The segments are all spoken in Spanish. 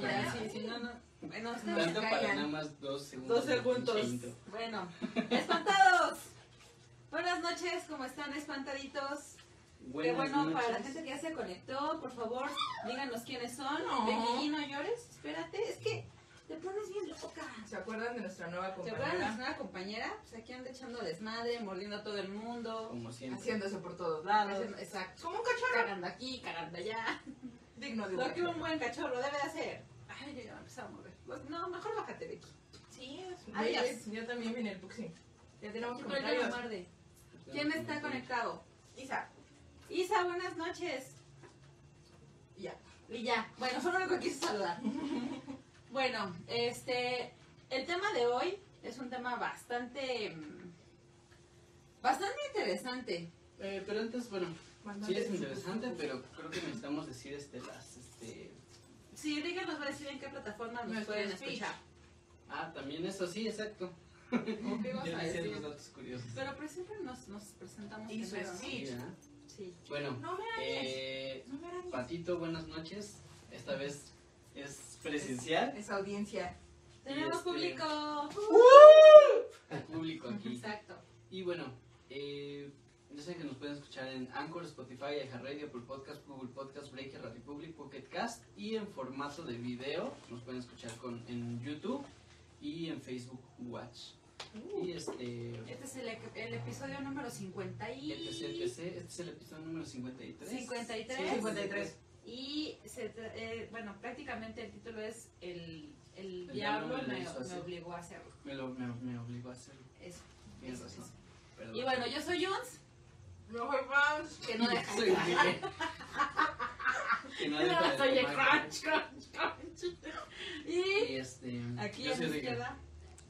Ya, sí, sí, no, no. Bueno, se para nada más dos segundos. Dos de. Bueno, espantados. Buenas noches, ¿cómo están, espantaditos? Qué bueno, para la gente que ya se conectó, por favor, díganos quiénes son. No. Becky, no llores, espérate, es que te pones bien loca. ¿Se acuerdan de nuestra nueva ¿Te acuerdas de compañera? nuestra nueva compañera? Pues aquí anda echando desmadre, mordiendo a todo el mundo. Como siempre. Haciéndose por todos lados. Haciendo- Exacto. Como un cachorro. Cagando aquí, cagando allá. Digno de un Lo que un buen cachorro debe de hacer. Ay, yo ya me empezaba a mover. Pues, No, mejor bájate, Becky. Sí, es. Yo también vine el Puxi. Ya tenemos comentarios. muerde. ¿Quién está conectado? Isa. Isa, buenas noches. y Ya. Y ya, bueno, fue lo único que quise saludar. bueno, este, el tema de hoy es un tema bastante, mm, bastante interesante. Eh, pero antes, bueno, sí es interesante, pero creo que necesitamos decir este, las, este... Sí, díganos, va a decir en qué plataforma nos pueden speech. escuchar. Ah, también eso, sí, exacto. ¿O qué vas Ya a decir? los datos curiosos. Pero pues siempre nos, nos presentamos Y su speech. Sí, ¿verdad? Sí. Bueno, No me eh, No me. Patito, buenas noches. Esta vez es presencial. Esa audiencia. Tenemos este- público. El público aquí. Exacto. Y bueno, eh, ya saben que nos pueden escuchar en Anchor, Spotify, iHeartRadio, Apple Podcast, Google Podcast, Breaker, Radio Public, Pocket Cast y en formato de video nos pueden escuchar con, en YouTube y en Facebook Watch. Uh. Y este, Este es el, el episodio número 50 y... este es el, este es el episodio número 53. 53. Sí, 53. Y se eh, bueno, prácticamente el título es El, el El diablo diablo me obligó a hacerlo. Me, lo, me, me obligó a hacerlo. Eso. Tienes razón. eso. Y bueno, yo soy Jones, No soy fans. que no deja Soy de que no deja de tomar crunch, crunch, crunch. Y este, aquí a mi soy izquierda,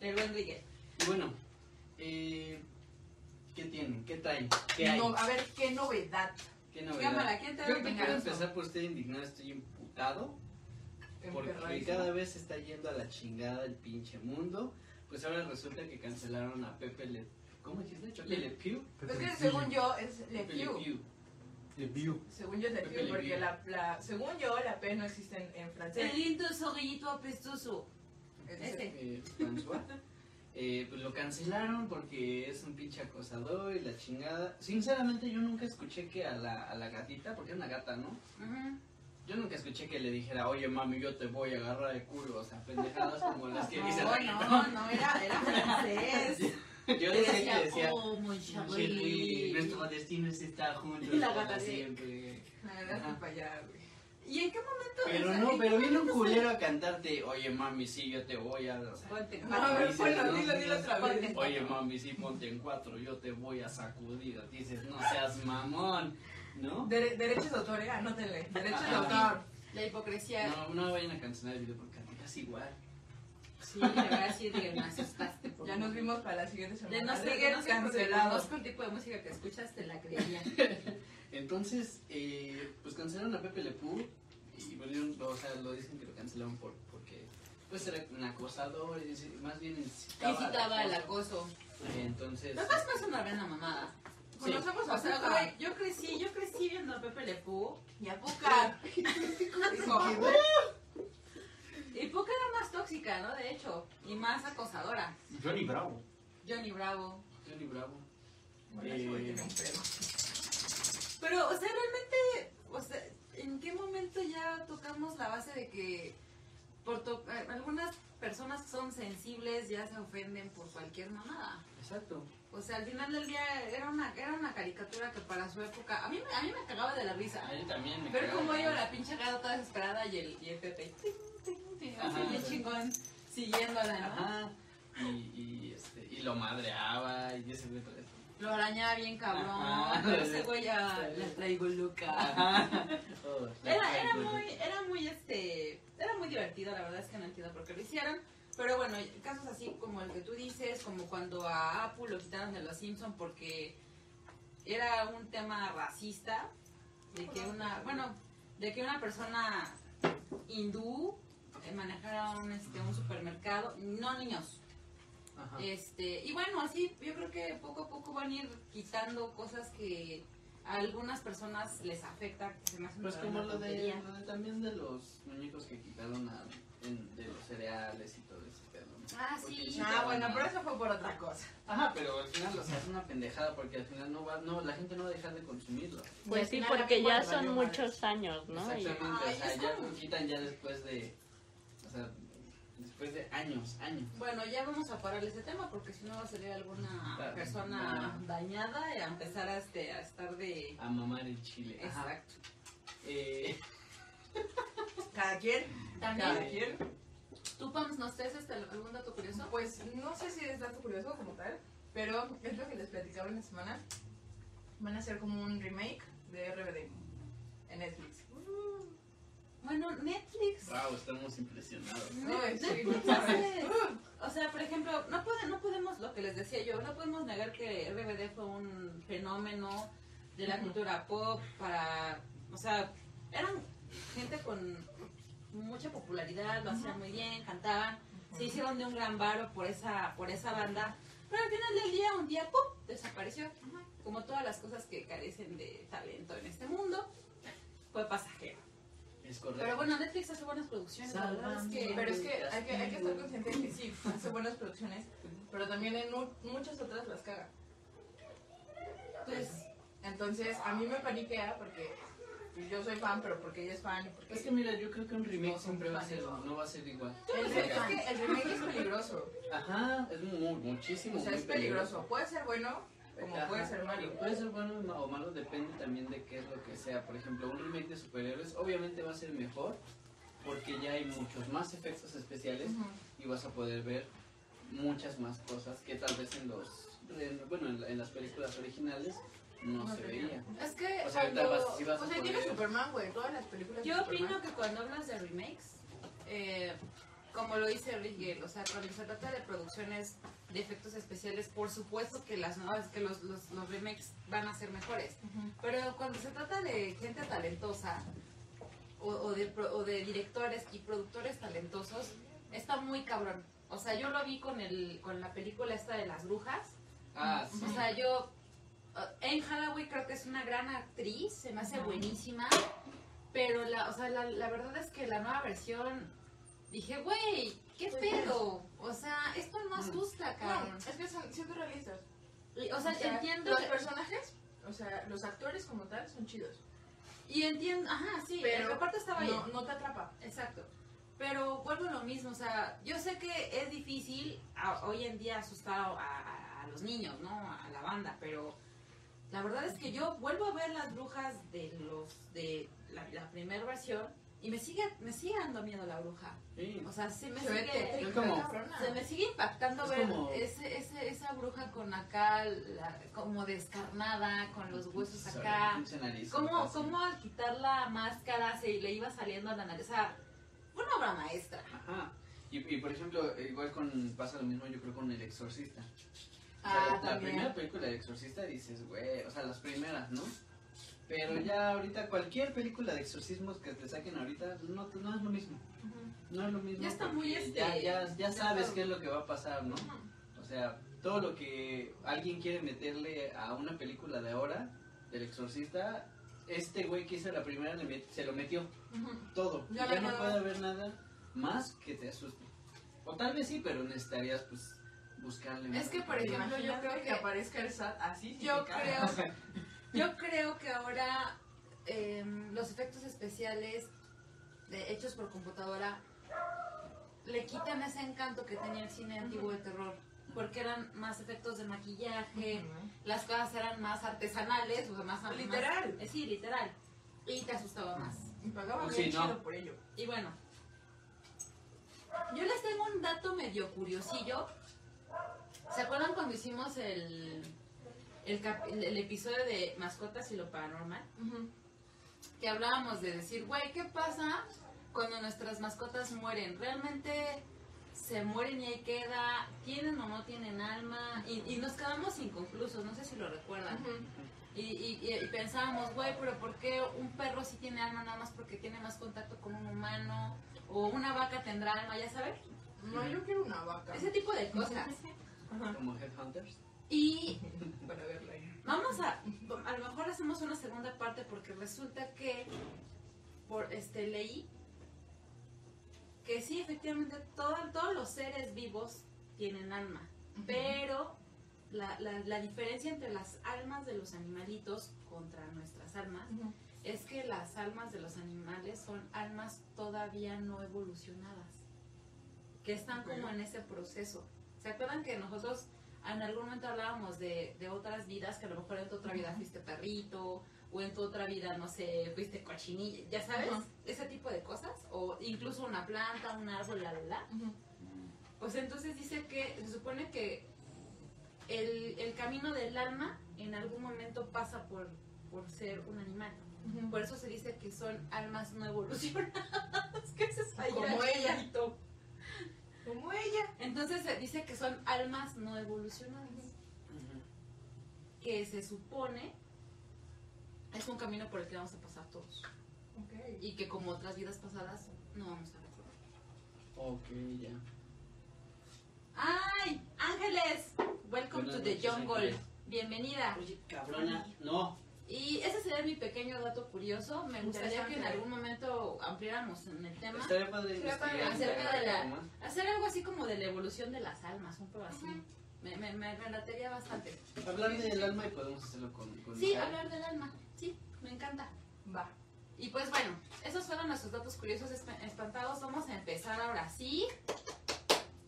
el buen Rigue. Y bueno, eh, ¿qué tienen? ¿Qué traen? ¿Qué hay? No, a ver, qué novedad. ¿Qué novedad? Cámara, ¿quién te Creo que quiero empezar por usted indignado, estoy imputado. Porque cada vez se está yendo a la chingada el pinche mundo. Pues ahora resulta que cancelaron a Pepe Le... ¿Cómo dijiste? ¿Pepe Le Pew? Es que según yo es Le Pew. Pew. Le View. Según yo es Le Pew, porque Pew. la, la, según yo la P no existe en, en francés. El lindo zorrillito apestoso. Este. Eh, François. Eh, pues lo cancelaron porque es un pinche acosador y la chingada. Sinceramente yo nunca escuché que a la, a la gatita, porque es una gata, ¿no? Ujú. Yo nunca escuché que le dijera, oye mami, yo te voy a agarrar el culo. O sea, pendejadas como las que dice No, reggaetón. no, no, era, era francés. Yo decía que decía, oh, mon "Chérie, chéri. nuestro destino es estar juntos Y la para gata siempre. la para allá, güey. ¿Y en qué momento? Pero o sea, no, pero viene un culero a cantarte, oye mami, sí, yo te voy a... o sea, Ponte en No, a cuatro. ver, dices, bueno, no, dilo, dilo otra ponte vez. en Oye mami, sí, ponte en cuatro, yo te voy a sacudir. Dices, no seas mamón, ¿no? Dere- derechos de autor, eh, anótenle. Derechos de autor. La hipocresía. No, no vayan a cancelar el video porque cantas igual. Sí, de verdad sí, Rigue, me asustaste. por Ya nos vimos para la siguiente semana. De no seguir cancelado. cancelado. Conozco el tipo de música que escuchas, te la creía. Entonces, eh, pues cancelaron a Pepe Le Pew y volvieron, o sea, lo dicen que lo cancelaron por, porque pues era un acosador, más bien incitaba, Incitaba el acoso. acoso. Entonces, más es una buena mamada. Conocemos a O sea, güey, yo crecí, yo crecí viendo a Pepe Le Pew. Y a Puka. Dijo, Y Puka era más tóxica, ¿no? De hecho, y más acosadora. Johnny Bravo. Johnny Bravo. Johnny Bravo. Pedo. Pero, o sea, realmente, o sea, ¿en qué momento ya tocamos la base de que por to- eh, algunas personas que son sensibles ya se ofenden por cualquier mamada? Exacto. O sea, al final del día era una, era una caricatura que para su época, a mí, me- a mí me cagaba de la risa. A él también me cagaba. cómo iba la pinche gata toda desesperada y el, y el Pepe, Ajá. bien chingón, siguiéndola, ¿no? Ajá. Y, y, este, y lo madreaba y ese güey todo esto. Lo arañaba bien cabrón, Ajá. pero ese güey ya la traigo loca. Ajá. Oh, la Era, era muy, era muy, este, era muy divertido, la verdad es que no entiendo por qué lo hicieron. Pero bueno, casos así como el que tú dices, como cuando a Apu lo quitaron de los Simpson porque era un tema racista, de que una, bueno, de que una persona hindú eh, manejara un, este, un supermercado, no niños. Ajá. Este, y bueno, así yo creo que poco a poco van a ir quitando cosas que a algunas personas les afecta, se me hace Pues como lo de, tontería. lo de también de los muñecos que quitaron a- en- de los cereales y todo. Ah, sí. Ah, bueno, pero eso fue por otra cosa. Ajá, pero al final o sea, es una pendejada porque al final no va, no, la gente no va a dejar de consumirlo. Al Pues sí, porque ya son muchos años, ¿no? Exactamente, Ay, o sea, ya como- lo quitan ya después de, o sea, después de años, años. Bueno, ya vamos a parar ese tema porque si no va a salir alguna Claro. persona No. dañada y a empezar a, este, a estar de... A mamar el chile. Ajá. Exacto. Eh, Cada quien, También, cada quien. ¿Tú, Pams, nos traes este, algún dato curioso? Pues no sé si es dato curioso como tal, pero es lo que les platicaba en la semana. Van a hacer como un remake de RBD en Netflix. Bueno, Netflix... wow, estamos impresionados. Ay, sí, Netflix no hace- o sea, por ejemplo, no, puede- no podemos, lo que les decía yo, no podemos negar que RBD fue un fenómeno de la cultura pop para, o sea, eran gente con mucha popularidad, lo hacían muy bien, cantaban, se hicieron de un gran varo por esa, por esa banda, pero al final del día, un día, ¡pum!, desapareció. Como todas las cosas que carecen de talento en este mundo, fue pasajero. Es correcto. Pero bueno, Netflix hace buenas producciones, la verdad es que... Pero es que hay, que hay que estar consciente de que sí, hace buenas producciones, pero también en mu- muchas otras las caga. Pues, Entonces, a mí me paniquea porque pues, yo soy fan, pero porque ella es fan porque... Es que mira, yo creo que un remake No, siempre va a ser, no va a ser igual. el, es que el remake es peligroso. Ajá, es muy, muchísimo. O sea, es peligroso. Puede ser bueno como Ajá. puede ser malo. Puede ser bueno o malo, depende también de qué es lo que sea. Por ejemplo, un remake de superhéroes obviamente va a ser mejor porque ya hay muchos más efectos especiales y vas a poder ver muchas más cosas que tal vez en los en- bueno en, en las películas originales no, No se veía. Es que O sea, cuando... vas- vas o sea, tiene Superman, güey, todas las películas Yo de opino Superman. que cuando hablas de remakes, eh, como lo dice Rigel, o sea, cuando se trata de producciones de efectos especiales, por supuesto que las nuevas, que los, los, los remakes van a ser mejores. Pero cuando se trata de gente talentosa o, o de, o de directores y productores talentosos, está muy cabrón. O sea, yo lo vi con, el, con la película esta de las brujas. Ah, sí. O sea, yo. Uh, Anne Hathaway creo que es una gran actriz, se me hace Ajá. buenísima. Pero la, o sea, la, la verdad es que la nueva versión. Dije, güey, ¿qué Pues, pedo? O sea, esto no asusta, No, cabrón. es que son siendo realistas. Y, O sea, O sea, entiendo. Los que- personajes, o sea, los actores como tal son chidos. y entiendo. Ajá, sí, Pero reparto estaba bien. No, no te atrapa. Exacto. Pero vuelvo a lo mismo, o sea, yo sé que es difícil a- hoy en día asustar a, a- a los niños, ¿no? A la banda, pero la verdad es que yo vuelvo a ver las brujas de los de la, la primera versión y me sigue me sigue dando miedo la bruja. Sí. O sea, sí me Se ve sigue es como- se me sigue impactando Es ver como- ese, ese, esa bruja con acá, la- como descarnada, con los huesos acá. ¿Cómo, cómo al quitar la máscara se le iba saliendo a la nariz? O sea, fue una obra maestra. Ajá. Y, y por ejemplo, igual con pasa lo mismo yo creo con El Exorcista. O sea, Ah, la, primera película de Exorcista dices, güey, o sea, las primeras, ¿no? Pero ya ahorita cualquier película de exorcismos que te saquen ahorita no, no es lo mismo. No es lo mismo. Ya está muy, este, ya, ya, ya sabes qué es lo que va a pasar, ¿no? O sea, todo lo que alguien quiere meterle a una película de ahora, del exorcista, este güey que hizo la primera se lo metió todo. Ya ya no puede haber nada más que te asuste. O tal vez sí, pero necesitarías pues buscarle. Es más. que, por ejemplo, yo creo que- aparezca el SAT así. sí Yo creo, yo creo que ahora em, los efectos especiales de- hechos por computadora le quitan ese encanto que tenía el cine antiguo de terror. Porque eran más efectos de maquillaje, las cosas eran más artesanales, o sea, más más- Literal. eh, sí, literal. Y te asustaba más. Y pagaba Pues bien sí, no. chido por ello. Y bueno, yo les tengo un dato medio curiosillo. ¿Se acuerdan cuando hicimos el, el, cap- el- el episodio de Mascotas y lo Paranormal? Que hablábamos de decir, güey, ¿qué pasa cuando nuestras mascotas mueren? ¿Realmente se mueren y ahí queda? ¿Tienen o no tienen alma? Y, y nos quedamos inconclusos, no sé si lo recuerdan. Y, y, y- y pensábamos, güey, pero ¿por qué un perro sí tiene alma nada más porque tiene más contacto con un humano? O una vaca tendrá alma, ya sabes. No, yo quiero una vaca. Ese tipo de cosas. Ajá. Como Headhunters. Y Para verla vamos a, a lo mejor hacemos una segunda parte porque resulta que por este leí que sí, efectivamente, todo- todos los seres vivos tienen alma, pero la, la, la diferencia entre las almas de los animalitos contra nuestras almas es que las almas de los animales son almas todavía no evolucionadas, que están como en ese proceso. ¿Se acuerdan que nosotros en algún momento hablábamos de, de otras vidas, que a lo mejor en tu otra vida fuiste perrito, o en tu otra vida, no sé, fuiste cochinilla, ya sabes, ese tipo de cosas, o incluso una planta, un árbol, la, la, la. Pues entonces dice que se supone que el, el camino del alma en algún momento pasa por, por ser un animal. Por eso se dice que son almas no evolucionadas. ¿Qué es eso? Como ella. Como ella. Entonces se dice que son almas no evolucionadas. Que se supone es un camino por el que vamos a pasar todos. Ok. Y que como otras vidas pasadas no vamos a recordar. Ok, ya. ¡Ay! ¡Ángeles! Welcome Buenas to the noches, jungle. Ángeles. Bienvenida. Oye, cabrona, no. Y ese sería mi pequeño dato curioso. Me gustaría que en algún momento ampliáramos en el tema. Estaría padre investigar acerca de la-. Hacer algo así como de la evolución de las almas, un poco así. Me, me, me, me latería bastante. Hablar del alma y podemos hacerlo con, con Sí, hablar del alma. Sí, me encanta. Va. Y pues bueno, esos fueron nuestros datos curiosos esp- espantados. Vamos a empezar ahora sí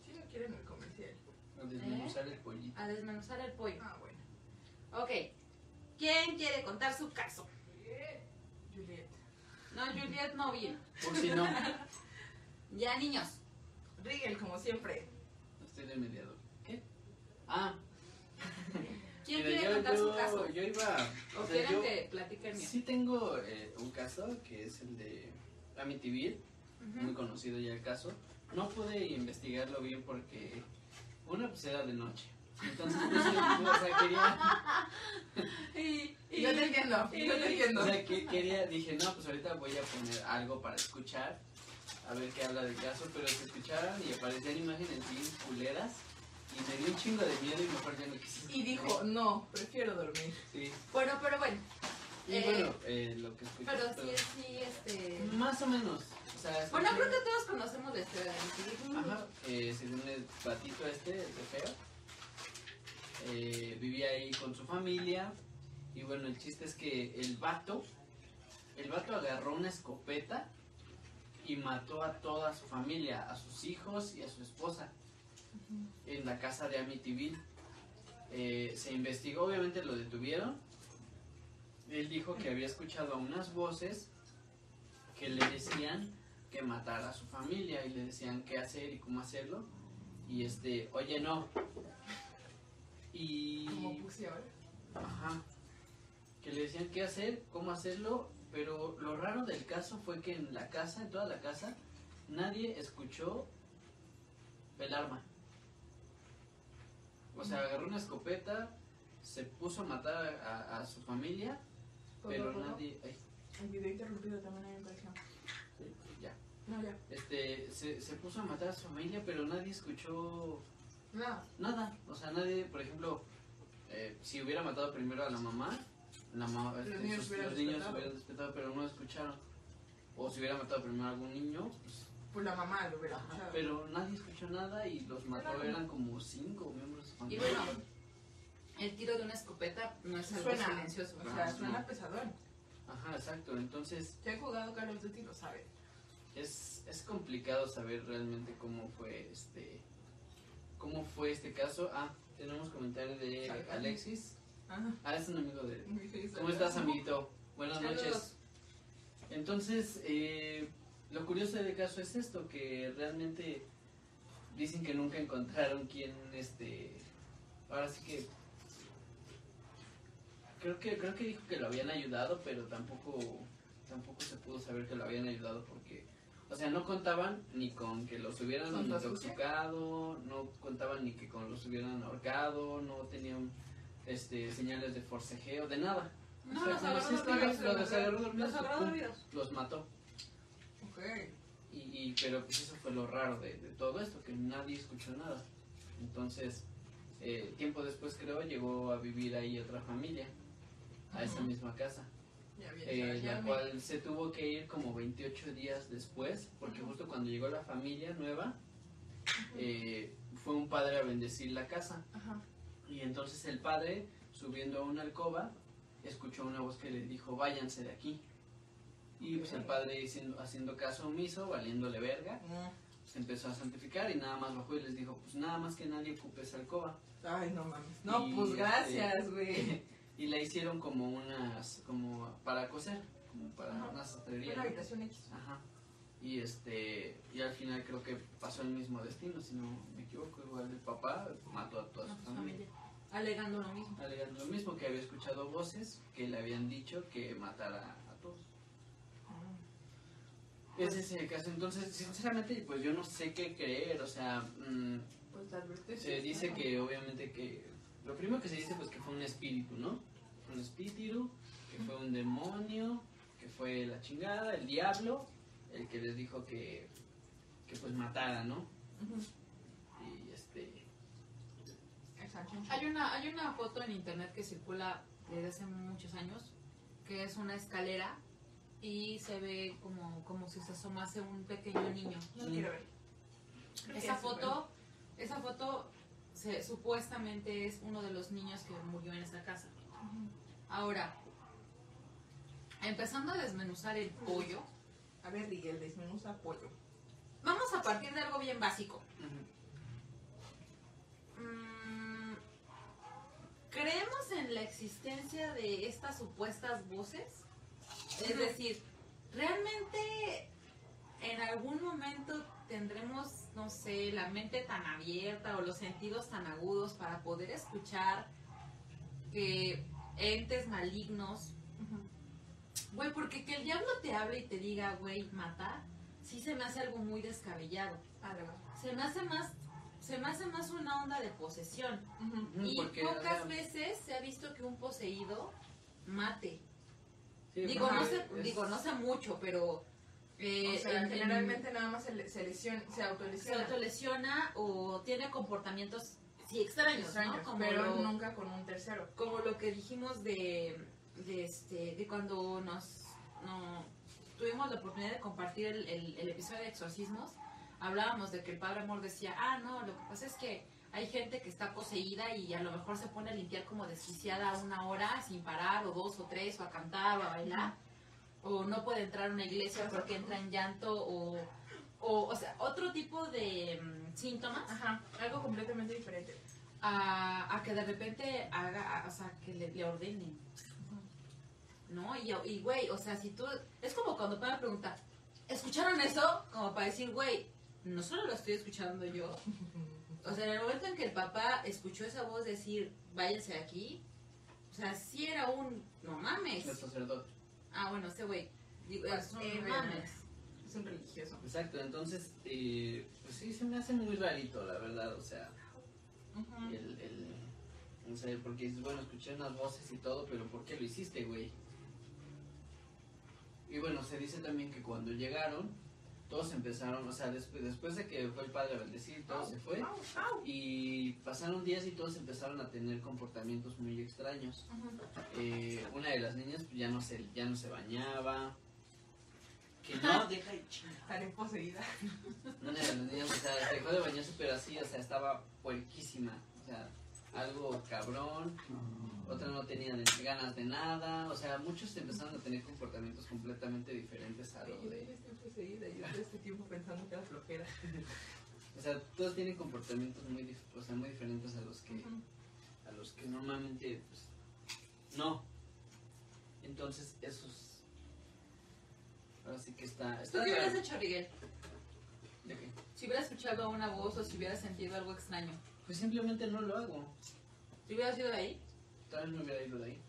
Si no quieren el comercial. A desmenuzar el pollito. a desmenuzar el pollo. Ah, bueno. Ok. ¿Quién quiere contar su caso? Juliet. No, Juliet no vino. Por si no, Ya, niños. Rigel, como siempre. estoy de mediador. ¿Qué? Ah, ¿Quién mira, quiere yo, contar yo, su caso? yo iba. ¿O o sea, quieren yo que platique el mío? sí tengo eh, un caso que es el de Amityville. Ujú. muy conocido ya el caso. No pude investigarlo bien porque una pues era de noche. Entonces, pues, yo, o sea, quería, Y, y- Yo te entiendo. y- Yo te entiendo. o sea, que quería, dije, no, pues ahorita voy a poner algo para escuchar, a ver qué habla del caso, pero se escuchaban y aparecían imágenes bien culeras y me dio un chingo de miedo y mejor ya no quise. Y dijo, no, prefiero dormir. Sí. Bueno, pero bueno. Y Eh, bueno, eh, lo que escuché. Pero sí, sí, este... Más o menos. O sea, Bueno, creo que todos conocemos la historia de. Ajá, eh, según el batito este, el de feo, eh, vivía ahí con su familia. Y bueno, el chiste es que el vato, el vato agarró una escopeta y mató a toda su familia, a sus hijos y a su esposa, en la casa de Amityville. Eh, se investigó, obviamente lo detuvieron. Él dijo que había escuchado unas voces que le decían que matara a su familia y le decían qué hacer y cómo hacerlo. Y este, oye, no. Y. Como puse ahora. Ajá. Que le decían qué hacer, cómo hacerlo. Pero lo raro del caso fue que en la casa, en toda la casa, nadie escuchó el arma. O sea, agarró una escopeta, se puso a matar a, a su familia, pero nadie. ay, El video interrumpido también hay en colección. ya. No, ya. Este, se, se puso a matar a su familia, pero nadie escuchó Nada. nada. O sea, nadie, por ejemplo, eh, si hubiera matado primero a la mamá, la ma- Los este, niños sus- hubieran los niños despertado. hubieran despertado, pero no escucharon. O si hubiera matado primero a algún niño, pues, Pues la mamá lo hubiera ajá, escuchado. pero nadie escuchó nada y los mató, Claro. eran como cinco miembros de su Y bueno, el tiro de una escopeta no es algo Suena, silencioso. o sea, suena no. pesadón. Ajá, exacto. Entonces, Si han jugado Call of Duty lo saben. es, es complicado saber realmente cómo fue este cómo fue este caso. Ah, tenemos comentario de. Alexis. Ajá. Ah, es un amigo de... ¿Cómo estás, amiguito? Buenas noches. Entonces, eh, lo curioso del caso es esto, que realmente dicen que nunca encontraron quién, este... Ahora sí que... Creo que creo que dijo que lo habían ayudado, pero tampoco tampoco se pudo saber que lo habían ayudado porque... O sea, no contaban ni con que los hubieran intoxicado, no contaban ni que con los hubieran ahorcado, no tenían este, señales de forcejeo, de nada. No, O sea, los agarró dormidos. los agarró dormidos, Los agarró pum, dormidos. los mató. Ok. Y, y- pero pues eso fue lo raro de, de todo esto, que nadie escuchó nada. Entonces, eh, tiempo después creo, llegó a vivir ahí otra familia. a esa Ujú. misma casa. Eh, la cual se tuvo que ir como 28 días después, porque justo cuando llegó la familia nueva, eh, fue un padre a bendecir la casa. Ajá. Y entonces el padre, subiendo a una alcoba, escuchó una voz que le dijo, váyanse de aquí. Y pues el padre haciendo, haciendo caso omiso, valiéndole verga, se empezó a santificar y nada más bajó y les dijo, pues nada más que nadie ocupe esa alcoba. Ay, no mames. No, Y, pues este, gracias, güey. y la hicieron como unas, como para coser, como para Ajá. una sastrería. Una habitación X. Ajá. Y este, y al final creo que pasó el mismo destino, si no me equivoco, igual el papá mató a toda su familia. Alegando lo mismo. Alegando lo mismo, que había escuchado voces que le habían dicho que matara a todos. Ese es el caso, entonces, sinceramente, pues yo no sé qué creer, o sea, mm, Pues se dice que obviamente que, lo primero que se dice pues que fue un espíritu, ¿no? Fue un espíritu, que fue un demonio, que fue la chingada, el diablo, el que les dijo que, que pues matara, ¿no? Y este, Exacto. Hay una, hay una foto en internet que circula desde hace muchos años, que es una escalera y se ve como, como si se asomase un pequeño niño. No quiero ver. Creo Esa foto, esa foto se- supuestamente es uno de los niños que murió en esa casa. Ahora, empezando a desmenuzar el pollo, A ver, Miguel, desmenuza pollo. vamos a partir de algo bien básico. Mm, ¿Creemos en la existencia de estas supuestas voces? Es decir, ¿realmente en algún momento tendremos, no sé, la mente tan abierta o los sentidos tan agudos para poder escuchar que entes malignos Güey, porque que el diablo te hable y te diga, güey, matar, sí se me hace algo muy descabellado. Se me hace más, se me hace más una onda de posesión. Y porque, o pocas veces se ha visto que un poseído mate. sí, Digo, no sé, es- digo, no sé mucho, pero eh, o sea, en- en- generalmente nada más se, se lesiona, se se autolesiona. autolesiona o tiene comportamientos sí extraños, extraños, ¿no? Como pero lo- nunca con un tercero. como lo que dijimos de, de este de cuando nos no, tuvimos la oportunidad de compartir el, el- el episodio de exorcismos hablábamos de que el padre amor decía ah no lo que pasa es que hay gente que está poseída y a lo mejor se pone a limpiar como desquiciada una hora sin parar o dos o tres o a cantar o a bailar o no puede entrar a una iglesia porque entra en llanto o o, o sea otro tipo de mm, síntomas Ajá, algo completamente diferente. a, a que de repente haga, a- o sea, que le, le ordenen. ¿No? Y, y, güey, o sea, si tú... Es como cuando me pregunta, ¿escucharon eso? Como para decir, güey, no solo lo estoy escuchando yo. O sea, en el momento en que el papá escuchó esa voz decir, váyanse de aquí, o sea, sí era un, no mames. el sacerdote. Ah, bueno, ese güey, digo, es un Eh, no mames. Es un religioso. Exacto, entonces, eh, pues sí, se me hace muy rarito, la verdad, o sea, Ujú. el, el, o sea, porque dices, bueno, escuché unas voces y todo, pero ¿por qué lo hiciste, güey? Y bueno, se dice también que cuando llegaron, todos empezaron, o sea, después, después de que fue el padre a bendecir, todo se fue, y pasaron días y todos empezaron a tener comportamientos muy extraños. Eh, una de las niñas pues, ya no se, ya no se bañaba, que no, deja de chingar. Estaré poseída. Una de las niñas, o sea, dejó de bañarse, pero así, o sea, estaba puerquísima. O sea, algo cabrón. Otra no tenía de- ganas de nada. O sea, muchos empezaron a tener comportamientos completamente diferentes a lo Yo de. estoy poseída y yo todo este tiempo pensando que era flojera. O sea, todos tienen comportamientos muy, o sea, muy diferentes a los que, a los que normalmente, pues, no. Entonces, esos. Ahora sí que está. ¿Tú está qué hubieras hecho, Miguel? ¿De qué? Si hubieras escuchado una voz o si hubieras sentido algo extraño. Pues simplemente no lo hago. ¿Si hubieras ido de ahí? Tal vez me hubiera ido de ahí.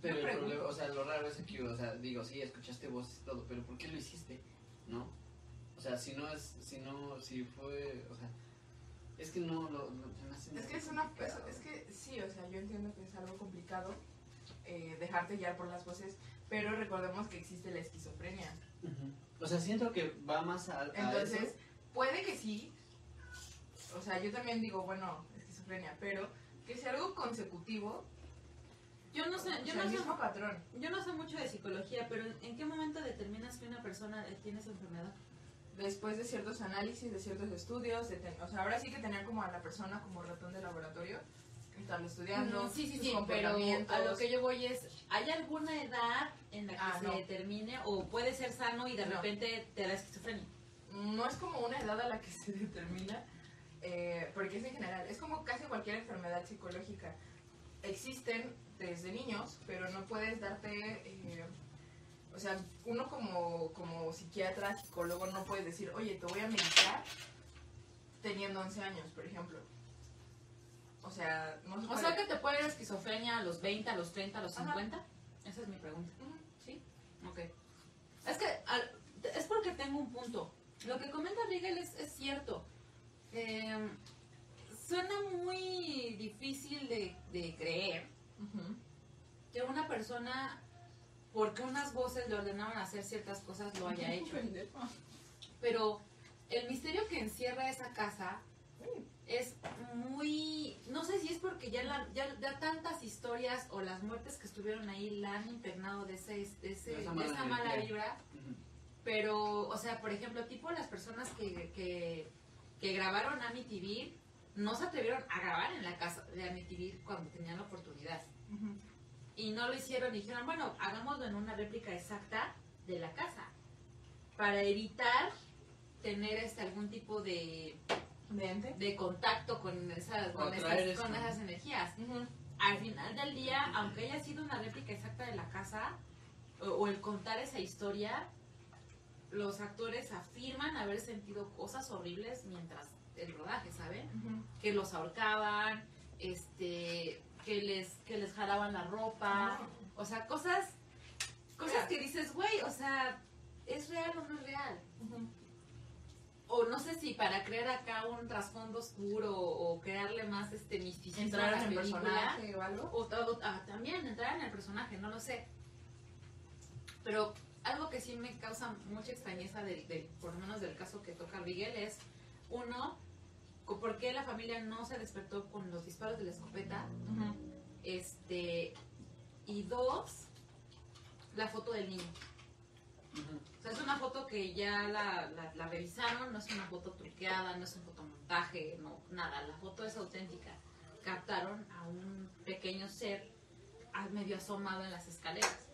Pero el problema, o sea, lo raro es que, o sea, digo, sí, escuchaste voces y todo, pero ¿por qué lo hiciste? ¿No? O sea, si no es, si no, si fue, o sea, es que no, lo, me Es que es una. Es, que sí, o sea, yo entiendo que es algo complicado eh, dejarte guiar por las voces, pero recordemos que existe la esquizofrenia. O sea, siento que va más a, a Entonces, eso. puede que sí. O sea, yo también digo, bueno, esquizofrenia, pero que sea algo consecutivo, Yo no sé, O yo sea, no sé, mismo patrón. yo no sé mucho de psicología, pero ¿en qué momento determinas que una persona tiene esa enfermedad? Después de ciertos análisis, de ciertos estudios, de ten- o sea, ahora sí que tener como a la persona como ratón de laboratorio, estarlo estudiando, sí, sí, sí, pero a lo que yo voy es, ¿hay alguna edad en la que Ah, se no. determine o puede ser sano y de No. repente te da esquizofrenia? no es como una edad a la que se determina, eh, porque es en general, es como casi cualquier enfermedad psicológica. Existen desde niños, pero no puedes darte, eh, o sea, uno como, como psiquiatra, psicólogo, no puedes decir, oye, te voy a medicar teniendo 11 años, por ejemplo. O sea, no se O puede. sea que te puede dar esquizofrenia a los 20, a los 30, a los Ajá. 50? Esa es mi pregunta. ¿Sí? Ok. Es que al- es porque tengo un punto. Lo que comenta Rigel es, es cierto. Eh, suena muy difícil de, de creer que una persona, porque unas voces le ordenaron hacer ciertas cosas, lo haya hecho. Pero el misterio que encierra esa casa es muy... No sé si es porque ya, la, ya, ya tantas historias o las muertes que estuvieron ahí la han impregnado de, ese, de, ese- De esa de mala esa mala vibra. Pero, o sea, por ejemplo, tipo las personas que, que, que grabaron Amityville no se atrevieron a grabar en la casa de Amityville cuando tenían la oportunidad. Ujú. Y no lo hicieron y dijeron, bueno, hagámoslo en una réplica exacta de la casa. Para evitar tener este algún tipo de, ¿De de contacto con esas, con, esas, con esas energías. Ujú. Al final del día, aunque haya sido una réplica exacta de la casa, o, o el contar esa historia, los actores afirman haber sentido cosas horribles mientras el rodaje, ¿saben? Que los ahorcaban, este, que les, que les jalaban la ropa, o sea, cosas, cosas que dices, güey, o sea, ¿es real o no es real? O no sé si para crear acá un trasfondo oscuro o crearle más este misticismo a Entrar la en el película. personaje o algo. O, o- ah, también entrar en el personaje, no lo sé. Pero algo que sí me causa mucha extrañeza, del, del- por lo menos del caso que toca Miguel, es, uno, ¿por qué la familia no se despertó con los disparos de la escopeta? Este, y dos, la foto del niño. Ujú. O sea, es una foto que ya la, la, la revisaron, no es una foto truqueada, no es un fotomontaje, no, nada, la foto es auténtica. Captaron a un pequeño ser ah, medio asomado en las escaleras.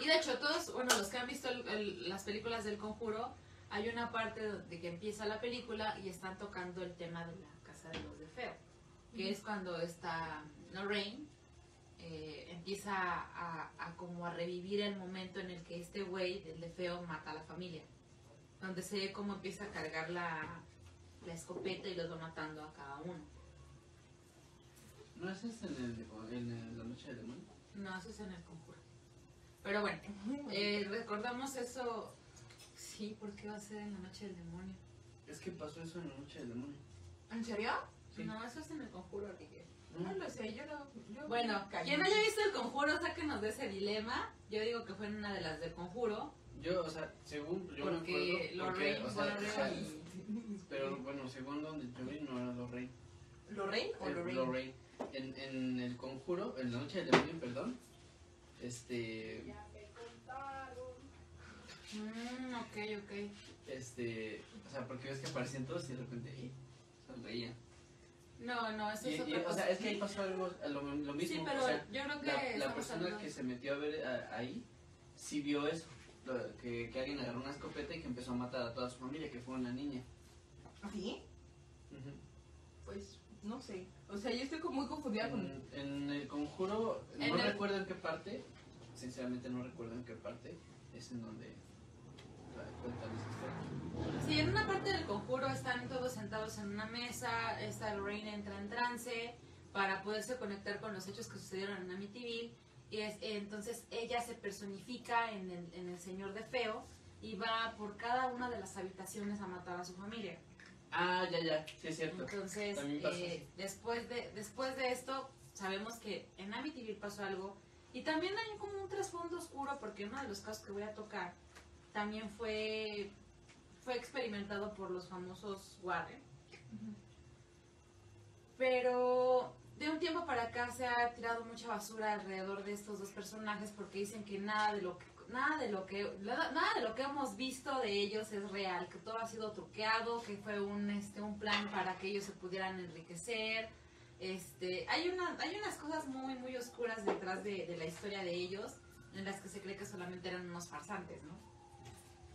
Y de hecho, todos, bueno, los que han visto el- el- las películas del conjuro, hay una parte de que empieza la película y están tocando el tema de la casa de los de Feo, que es cuando está Lorraine eh, empieza a, a como a revivir el momento en el que este güey, el de Feo, mata a la familia. Donde se ve cómo empieza a cargar la, la escopeta y los va matando a cada uno. ¿No es este en, el, en el- la noche del demonio? No, eso es en el conjuro. Pero bueno, eh, recordamos eso. Sí, ¿por qué va a ser en la noche del demonio? Es que pasó eso en la noche del demonio. ¿En serio? Sí. No, eso es en el conjuro, Miguel. No lo sé, yo no. Yo Bueno, quien haya visto el conjuro, sáquenos de ese dilema. Yo digo que fue en una de las del conjuro. Yo, o sea, según yo me Porque acuerdo, porque, Lorraine o sea, fue o sea, y- pero bueno, según donde yo vi, no era Lorraine. ¿Lorraine o Lorraine? Lorraine. En, en el conjuro, en la noche del demonio, perdón, este, Mm, ok, ok. este, o sea, porque ves que aparecían todos y de repente, ¡eh! sonreían. No, no, eso Y, es y, otra o cosa. sea, es que ahí pasó algo, lo, lo mismo. Sí, pero o sea, yo creo que la, persona hablando- que se metió a ver a- ahí sí vio eso. lo- Que, que alguien agarró una escopeta y que empezó a matar a toda su familia, que fue una niña. ¿Sí? Ujú. Pues no sé. O sea, yo estoy como muy confundida con. En, el conjuro, En no el- recuerdo en qué parte, sinceramente no recuerdo en qué parte, es en donde. Sí, en una parte del conjuro están todos sentados en una mesa, esta Lorraine entra en trance para poderse conectar con los hechos que sucedieron en Amityville y es, entonces ella se personifica en el, en el señor de Feo y va por cada una de las habitaciones a matar a su familia. Ah, ya, ya, sí es cierto. Entonces, eh, después, de, después de esto, sabemos que en Amityville pasó algo. Y también hay como un trasfondo oscuro, porque uno de los casos que voy a tocar también fue, fue experimentado por los famosos Warren. Pero de un tiempo para acá se ha tirado mucha basura alrededor de estos dos personajes porque dicen que nada de lo que nada de lo que nada, nada de lo que hemos visto de ellos es real, que todo ha sido truqueado, que fue un este un plan para que ellos se pudieran enriquecer. Este, hay una hay unas cosas muy muy oscuras detrás de, de la historia de ellos en las que se cree que solamente eran unos farsantes, ¿no?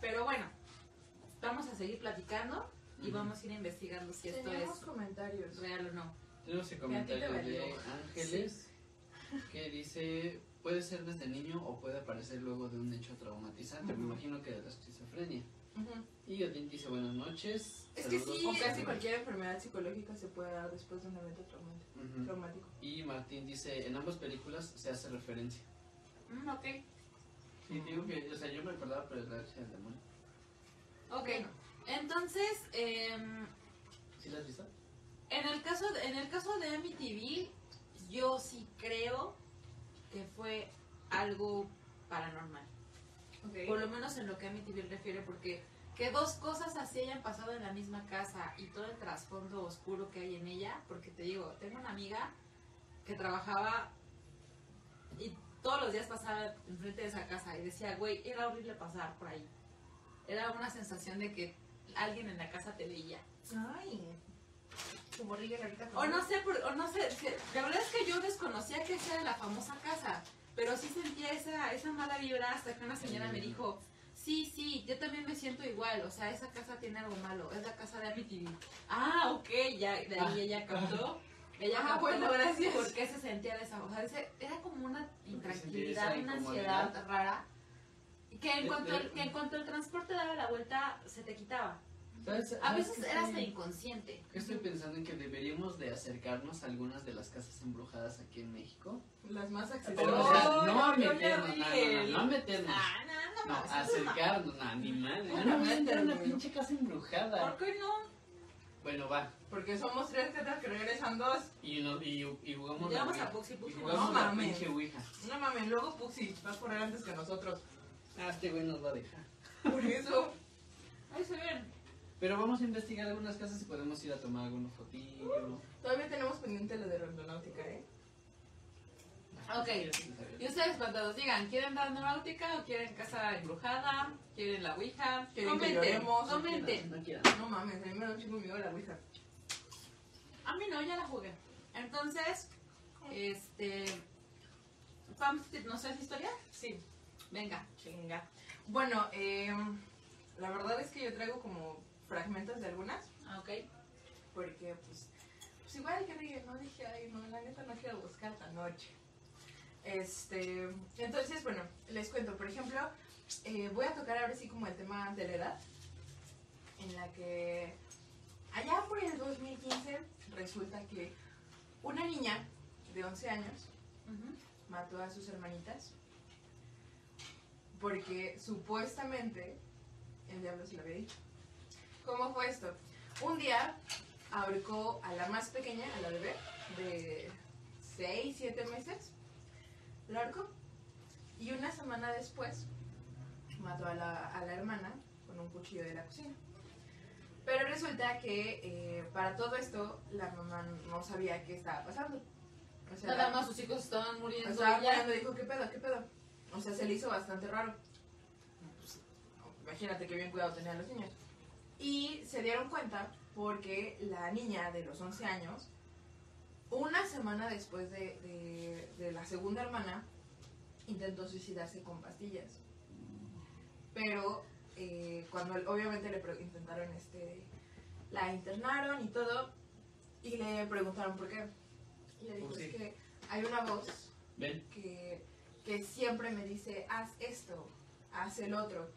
Pero bueno, vamos a seguir platicando y vamos a ir investigando si esto Tenemos es comentarios. real o no. Tenemos el comentario de Ángeles que dice, puede ser desde niño o puede aparecer luego de un hecho traumatizante, me imagino que de la esquizofrenia. Ujú. Y Odín dice, buenas noches. Es que saludos". sí, O casi cualquier enfermedad psicológica se puede dar después de un evento traumático. Traumático. Y Martín dice, en ambas películas se hace referencia. Mm, ok. Sí, digo que, o sea, yo me acordaba, pero es la versión del demonio. Ok. Entonces, em, ¿Sí la has visto? en el caso de, en el caso de Amityville, yo sí creo que fue algo paranormal. Por lo menos en lo que Amityville refiere, porque que dos cosas así hayan pasado en la misma casa y todo el trasfondo oscuro que hay en ella, porque te digo, tengo una amiga que trabajaba y todos los días pasaba enfrente de esa casa y decía, güey, era horrible pasar por ahí. Era una sensación de que alguien en la casa te veía. Ay. Como ahorita. O no sé, por- o no sé, la verdad es que yo desconocía que esa era la famosa casa, pero sí sentía esa, esa mala vibra hasta que una señora me dijo, sí, sí, yo también me siento igual, o sea, esa casa tiene algo malo, es la casa de Amityville. Ah, ok, ya, de ahí ella captó. Ella Ah, captó bueno, gracias. por qué se sentía de esa, o sea, era como una intranquilidad, una ansiedad rara, que en, cuanto, que en cuanto el transporte daba la vuelta, se te quitaba. ¿Sabes- A veces era hasta inconsciente. qué estoy pensando en que deberíamos de acercarnos a algunas de las casas embrujadas aquí en México. Las más Pero, accesibles. o sea, no a meternos, no, no, no, no a meternos. Ah, no, no, No, acercarnos, no, ni. Bueno, No, a una pinche casa embrujada. ¿Por qué no? Bueno, va. Porque somos tres tetas que regresan dos. Y, no, y, y jugamos Llegamos la a. Puxi Y Puxi. jugamos No mames. pinche Ouija. No mames, luego Puxi va a correr antes que nosotros. Ah, este güey nos va a dejar. Por eso. Ahí se ven. Pero vamos a investigar algunas casas y podemos ir a tomar algunos fotillos. Todavía tenemos pendiente lo de Randonáutica, ¿eh? Ok. Y ustedes cuando nos digan, ¿quieren dar náutica o quieren casa embrujada? ¿Quieren la ouija? ¿Quieren que comenten, lloremos? comenten. No quieran. No mames, a mí me da un chingo miedo la Ouija. A mí no, ya la jugué. Entonces, este... Pam, ¿no sabes historia? Sí, Venga. chinga. Bueno, eh, la verdad es que yo traigo como fragmentos de algunas. Ah, ok. Porque, pues, pues igual que Rigger, no dije, ay, no, la neta no quiero buscar esta noche. Este, entonces, bueno, les cuento, por ejemplo, eh, voy a tocar ahora sí como el tema de la edad, en la que allá por el 2015 resulta que una niña de 11 años mató a sus hermanitas porque supuestamente el diablo se lo había dicho. ¿Cómo fue esto? Un día ahorcó a la más pequeña, a la bebé, de 6, 7 meses, la ahorcó. Y una semana después mató a la, a la hermana con un cuchillo de la cocina. Pero resulta que eh, para todo esto la mamá no sabía qué estaba pasando. O sea, Nada más sus hijos estaban muriendo. muriendo y dijo, ¿qué pedo, qué pedo? O sea, se le hizo bastante raro. Pues, imagínate qué bien cuidado tenían los niños. Y se dieron cuenta porque la niña de los 11 años, una semana después de, de- de la segunda hermana, intentó suicidarse con pastillas. Pero eh, cuando obviamente le intentaron, este, la internaron y todo, y le preguntaron por qué. Y le dijo, Pues sí. es que hay una voz que, que siempre me dice, haz esto, haz el otro.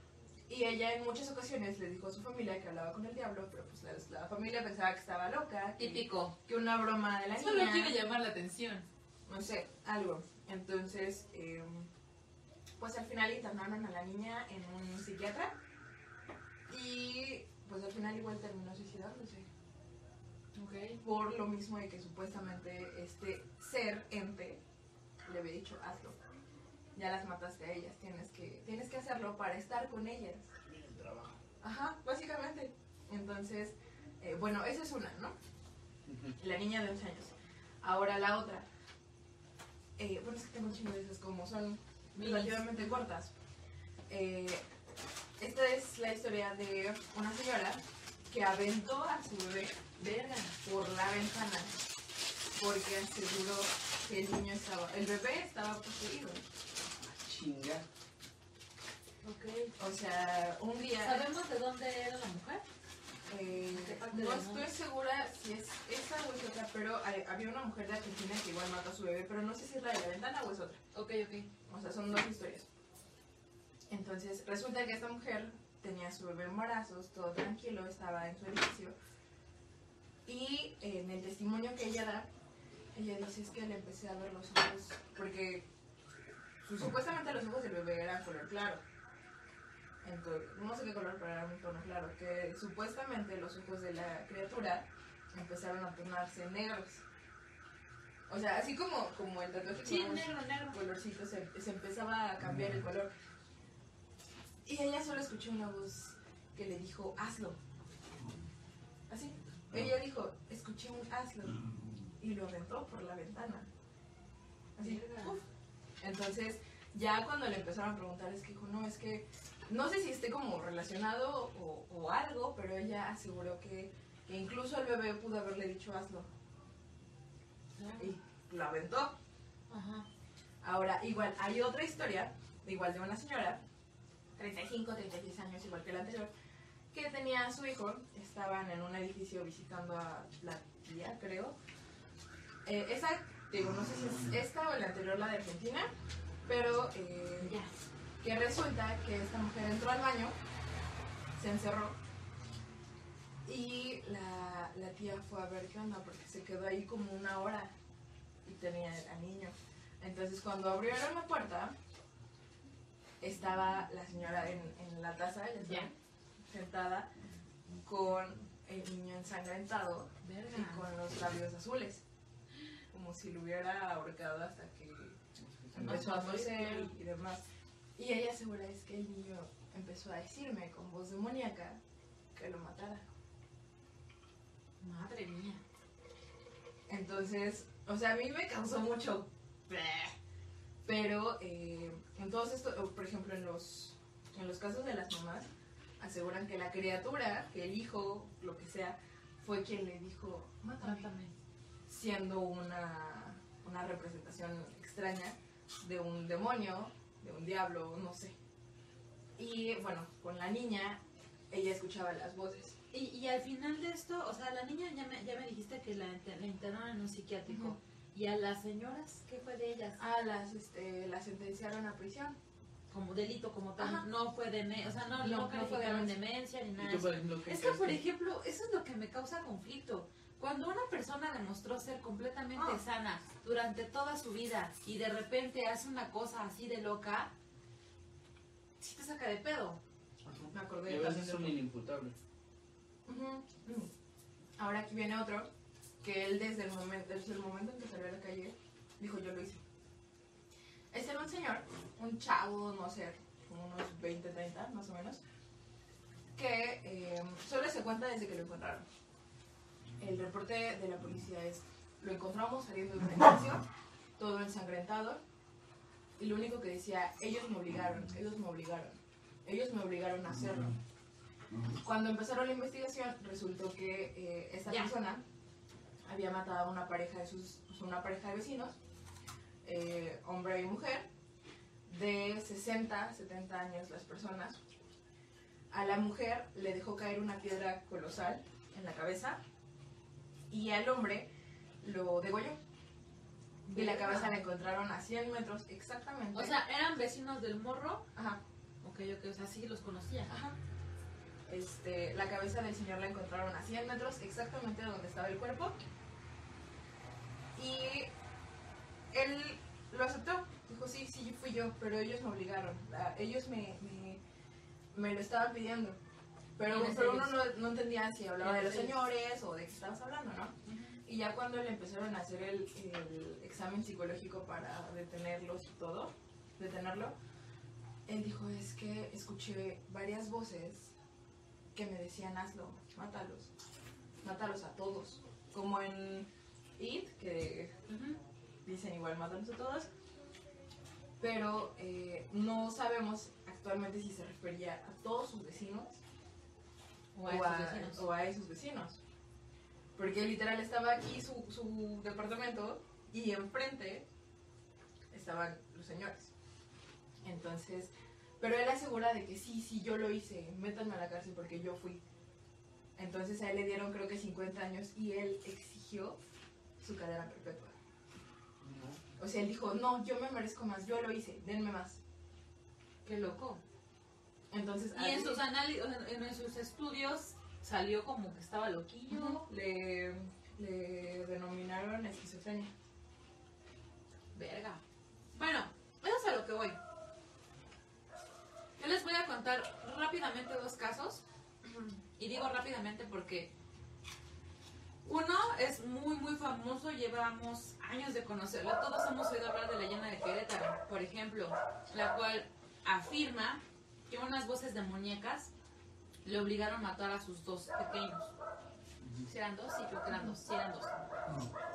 Y ella en muchas ocasiones le dijo a su familia que hablaba con el diablo, pero pues la, la familia pensaba que estaba loca, Típico. que una broma de la Solo niña, quiere llamar la atención. no sé, algo. Entonces, eh, pues al final internaron a la niña en un psiquiatra y pues al final igual terminó suicidándose Ok. por lo mismo de que supuestamente este ser ente le había dicho hazlo ya las mataste a ellas tienes que tienes que hacerlo para estar con ellas ajá básicamente entonces eh, bueno esa es una no la niña de 11 años Ahora la otra. Eh, bueno, es que tengo un chingo de esas como son relativamente cortas. Eh, esta es la historia de una señora que aventó a su bebé Verga. por la ventana porque aseguró que el niño estaba, el bebé estaba poseído. Chinga. Ok. O sea, un día ¿Sabemos de dónde era la mujer? eh, ¿De qué parte no estoy segura si es esa o es otra, pero hay- había una mujer de Argentina que igual mató a su bebé, pero no sé si es la de la ventana o es otra. Ok, ok. O sea, son dos historias. Entonces, resulta que esta mujer tenía su bebé en embarazos, todo tranquilo, estaba en su edificio. Y en el testimonio que ella da, ella dice es que le empecé a ver los ojos, porque supuestamente los ojos del bebé eran color claro. Entonces, no sé qué color, pero era un tono claro. Que supuestamente los ojos de la criatura empezaron a tornarse negros. O sea, así como, como el tatuaje Sí, con- negro, negro. colorcito se, se empezaba a cambiar el color. Y ella solo escuchó una voz que le dijo, hazlo. Así. Ella dijo, escuché un hazlo. Y lo aventó por la ventana. Así. Entonces, ya cuando le empezaron a preguntar, es que dijo, no, es que no sé si esté como relacionado o, o algo, pero ella aseguró que, que incluso el bebé pudo haberle dicho hazlo. Y lo aventó. Ajá. Ahora, igual, hay otra historia, igual de una señora, 35, 36 años, igual que la anterior, que tenía a su hijo, estaban en un edificio visitando a la tía, creo. Eh, esa, digo, no sé si es esta o la anterior, la de Argentina, pero eh, que resulta que esta mujer entró al baño, se encerró y la, la tía fue a ver qué onda porque se quedó ahí como una hora y tenía al niño. Entonces cuando abrieron la puerta estaba la señora en, en la taza, ya Ya. sentada con el niño ensangrentado y con los labios azules, como si lo hubiera ahorcado hasta que empezó a toser y demás. Y ella asegura es que el niño empezó a decirme con voz demoníaca que lo matara. Madre mía. Entonces, o sea, a mí me causó mucho... Pero eh, en todos estos, por ejemplo, en los, en los casos de las mamás, aseguran que la criatura, que el hijo, lo que sea, fue quien le dijo, mátame. Mátame. Siendo una, una representación extraña de un demonio, de un diablo, no sé. Y bueno, con la niña, ella escuchaba las voces. Y, y al final de esto, o sea, la niña ya me, ya me dijiste que la, la internaron en un psiquiátrico. ¿Y a las señoras qué fue de ellas? Ah, las, este, las sentenciaron a prisión. Como delito, como tal. Ajá. No fue demencia, o sea, no, No, no, no fue calificaron demencia. demencia ni ¿Y nada. tú, de ejemplo, Es que, por ejemplo, eso es lo que me causa conflicto. Cuando una persona demostró ser completamente Ah. sana durante toda su vida y de repente hace una cosa así de loca, sí te saca de pedo. Me acordé Y a veces de son inimputables. Ujú. Ahora aquí viene otro, que él desde el momento, desde el momento en que salió a la calle, dijo yo lo hice. Este era un señor, un chavo, no sé, como unos 20, 30 más o menos, que eh, solo se cuenta desde que lo encontraron. El reporte de la policía es, lo encontramos saliendo de un edificio, todo ensangrentado, y lo único que decía, ellos me obligaron, ellos me obligaron, ellos me obligaron a hacerlo. Cuando empezaron la investigación, resultó que eh, esta Ya. persona había matado a una pareja de sus, una pareja de vecinos, eh, hombre y mujer, de 60, 70 años las personas. A la mujer le dejó caer una piedra colosal en la cabeza y al hombre lo degolló. Y la cabeza la encontraron a 100 metros exactamente. O sea, eran vecinos del morro. Ajá, Ok, ok, o sea, sí los conocía. Ajá. Este, la cabeza del señor la encontraron a 100 metros exactamente donde estaba el cuerpo. Y él lo aceptó. Dijo, sí, sí, fui yo, pero ellos me obligaron. La- ellos me, me, me lo estaban pidiendo. Pero, ¿Quiénes pero uno no, no entendía si hablaba de los ¿Quiénes señores o de qué estabas hablando, ¿no? Y ya cuando le empezaron a hacer el, el examen psicológico para detenerlos y todo, detenerlo, él dijo, es que escuché varias voces que me decían, hazlo, mátalos, mátalos a todos. Como en, It, que dicen igual mátanos a todos, pero eh, no sabemos actualmente si se refería a todos sus vecinos O a esos vecinos. o a esos vecinos. Porque literal estaba aquí su, su departamento y enfrente estaban los señores. Entonces, pero él asegura de que sí, sí, yo lo hice, métanme a la cárcel porque yo fui. Entonces a él le dieron creo que 50 años y él exigió su cadena perpetua. O sea, él dijo, no, yo me merezco más, yo lo hice, denme más. Qué loco. Entonces, Y en sus análisis, en sus estudios salió como que estaba loquillo. Le, le denominaron esquizofrenia. Verga. Bueno, eso es a lo que voy. Yo les voy a contar rápidamente dos casos. Y digo rápidamente porque uno es muy, muy famoso. Llevamos años de conocerlo. Todos hemos oído hablar de la leyenda de Querétaro, por ejemplo, la cual afirma que unas voces demoníacas le obligaron a matar a sus dos pequeños. Si eran dos, sí, creo que eran dos. Sí, eran dos.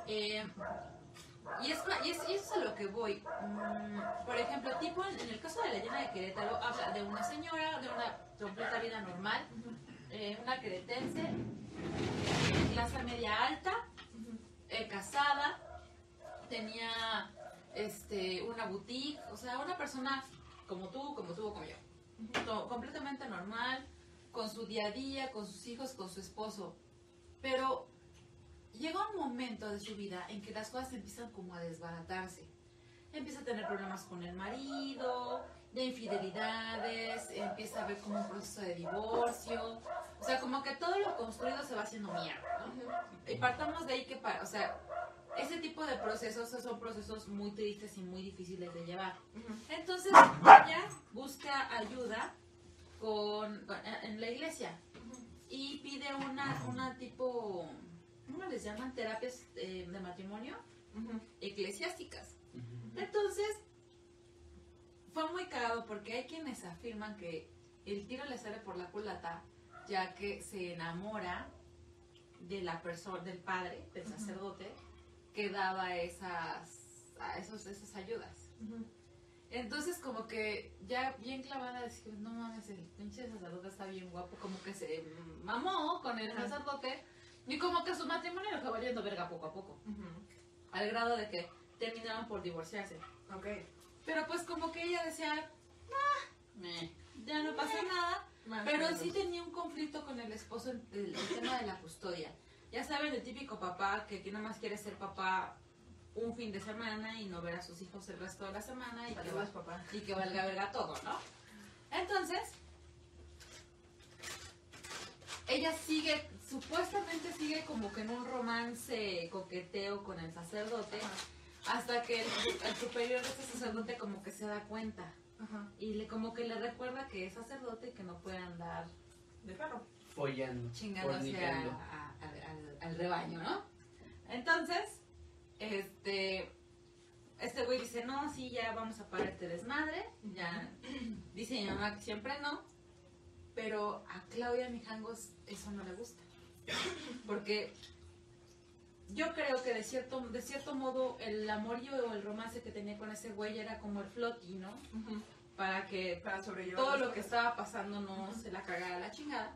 Eh, y, es, y, es, y eso es a lo que voy. Mm, por ejemplo, tipo en, el caso de la leyenda de Querétaro, habla de una señora, de una completa vida normal, eh, una queretense, clase media alta, eh, casada, tenía este, una boutique, o sea, una persona como tú, como tú o como yo. Completamente normal, con su día a día, con sus hijos, con su esposo. Pero llega un momento de su vida en que las cosas empiezan como a desbaratarse. Empieza a tener problemas con el marido, de infidelidades, empieza a ver como un proceso de divorcio. O sea, como que todo lo construido se va haciendo mierda, ¿no? Y partamos de ahí que, pa- o sea, ese tipo de procesos son procesos muy tristes y muy difíciles de llevar. Entonces ella busca ayuda con, con- en la iglesia y pide una, una tipo, ¿cómo les llaman? Terapias eh, de matrimonio eclesiásticas. Entonces fue muy cagado porque hay quienes afirman que el tiro le sale por la culata ya que se enamora de la persona, del padre, del sacerdote, que daba esas, a esos, esas ayudas. Entonces como que ya bien clavada decía, no mames, el pinche sacerdote está bien guapo, como que se mamó con el Ajá. sacerdote y como que su matrimonio le fue valiendo verga poco a poco, al grado de que terminaron por divorciarse. Ok. Pero pues como que ella decía, "Ah, meh, ya no pasa nada, Más pero menos. sí tenía un conflicto con el esposo en el, el tema de la custodia. Ya saben, el típico papá que, que nada más quiere ser papá un fin de semana y no ver a sus hijos el resto de la semana y que, va- papá. y que valga verga todo, ¿no? Entonces, ella sigue, supuestamente sigue como que en un romance coqueteo con el sacerdote, hasta que el, el superior de este sacerdote como que se da cuenta Ajá. y le como que le recuerda que es sacerdote y que no puede andar De perro. Follando. chingándose al, al- rebaño, ¿no? Entonces, este, este güey dice, no, sí, ya vamos a parar este desmadre, ya, dice mi mamá que siempre no, pero a Claudia Mijangos eso no le gusta, porque yo creo que de cierto, de cierto modo el amorío o el romance que tenía con ese güey era como el floti, ¿no? Para que Para todo lo que estaba pasando no se la cagara a la chingada.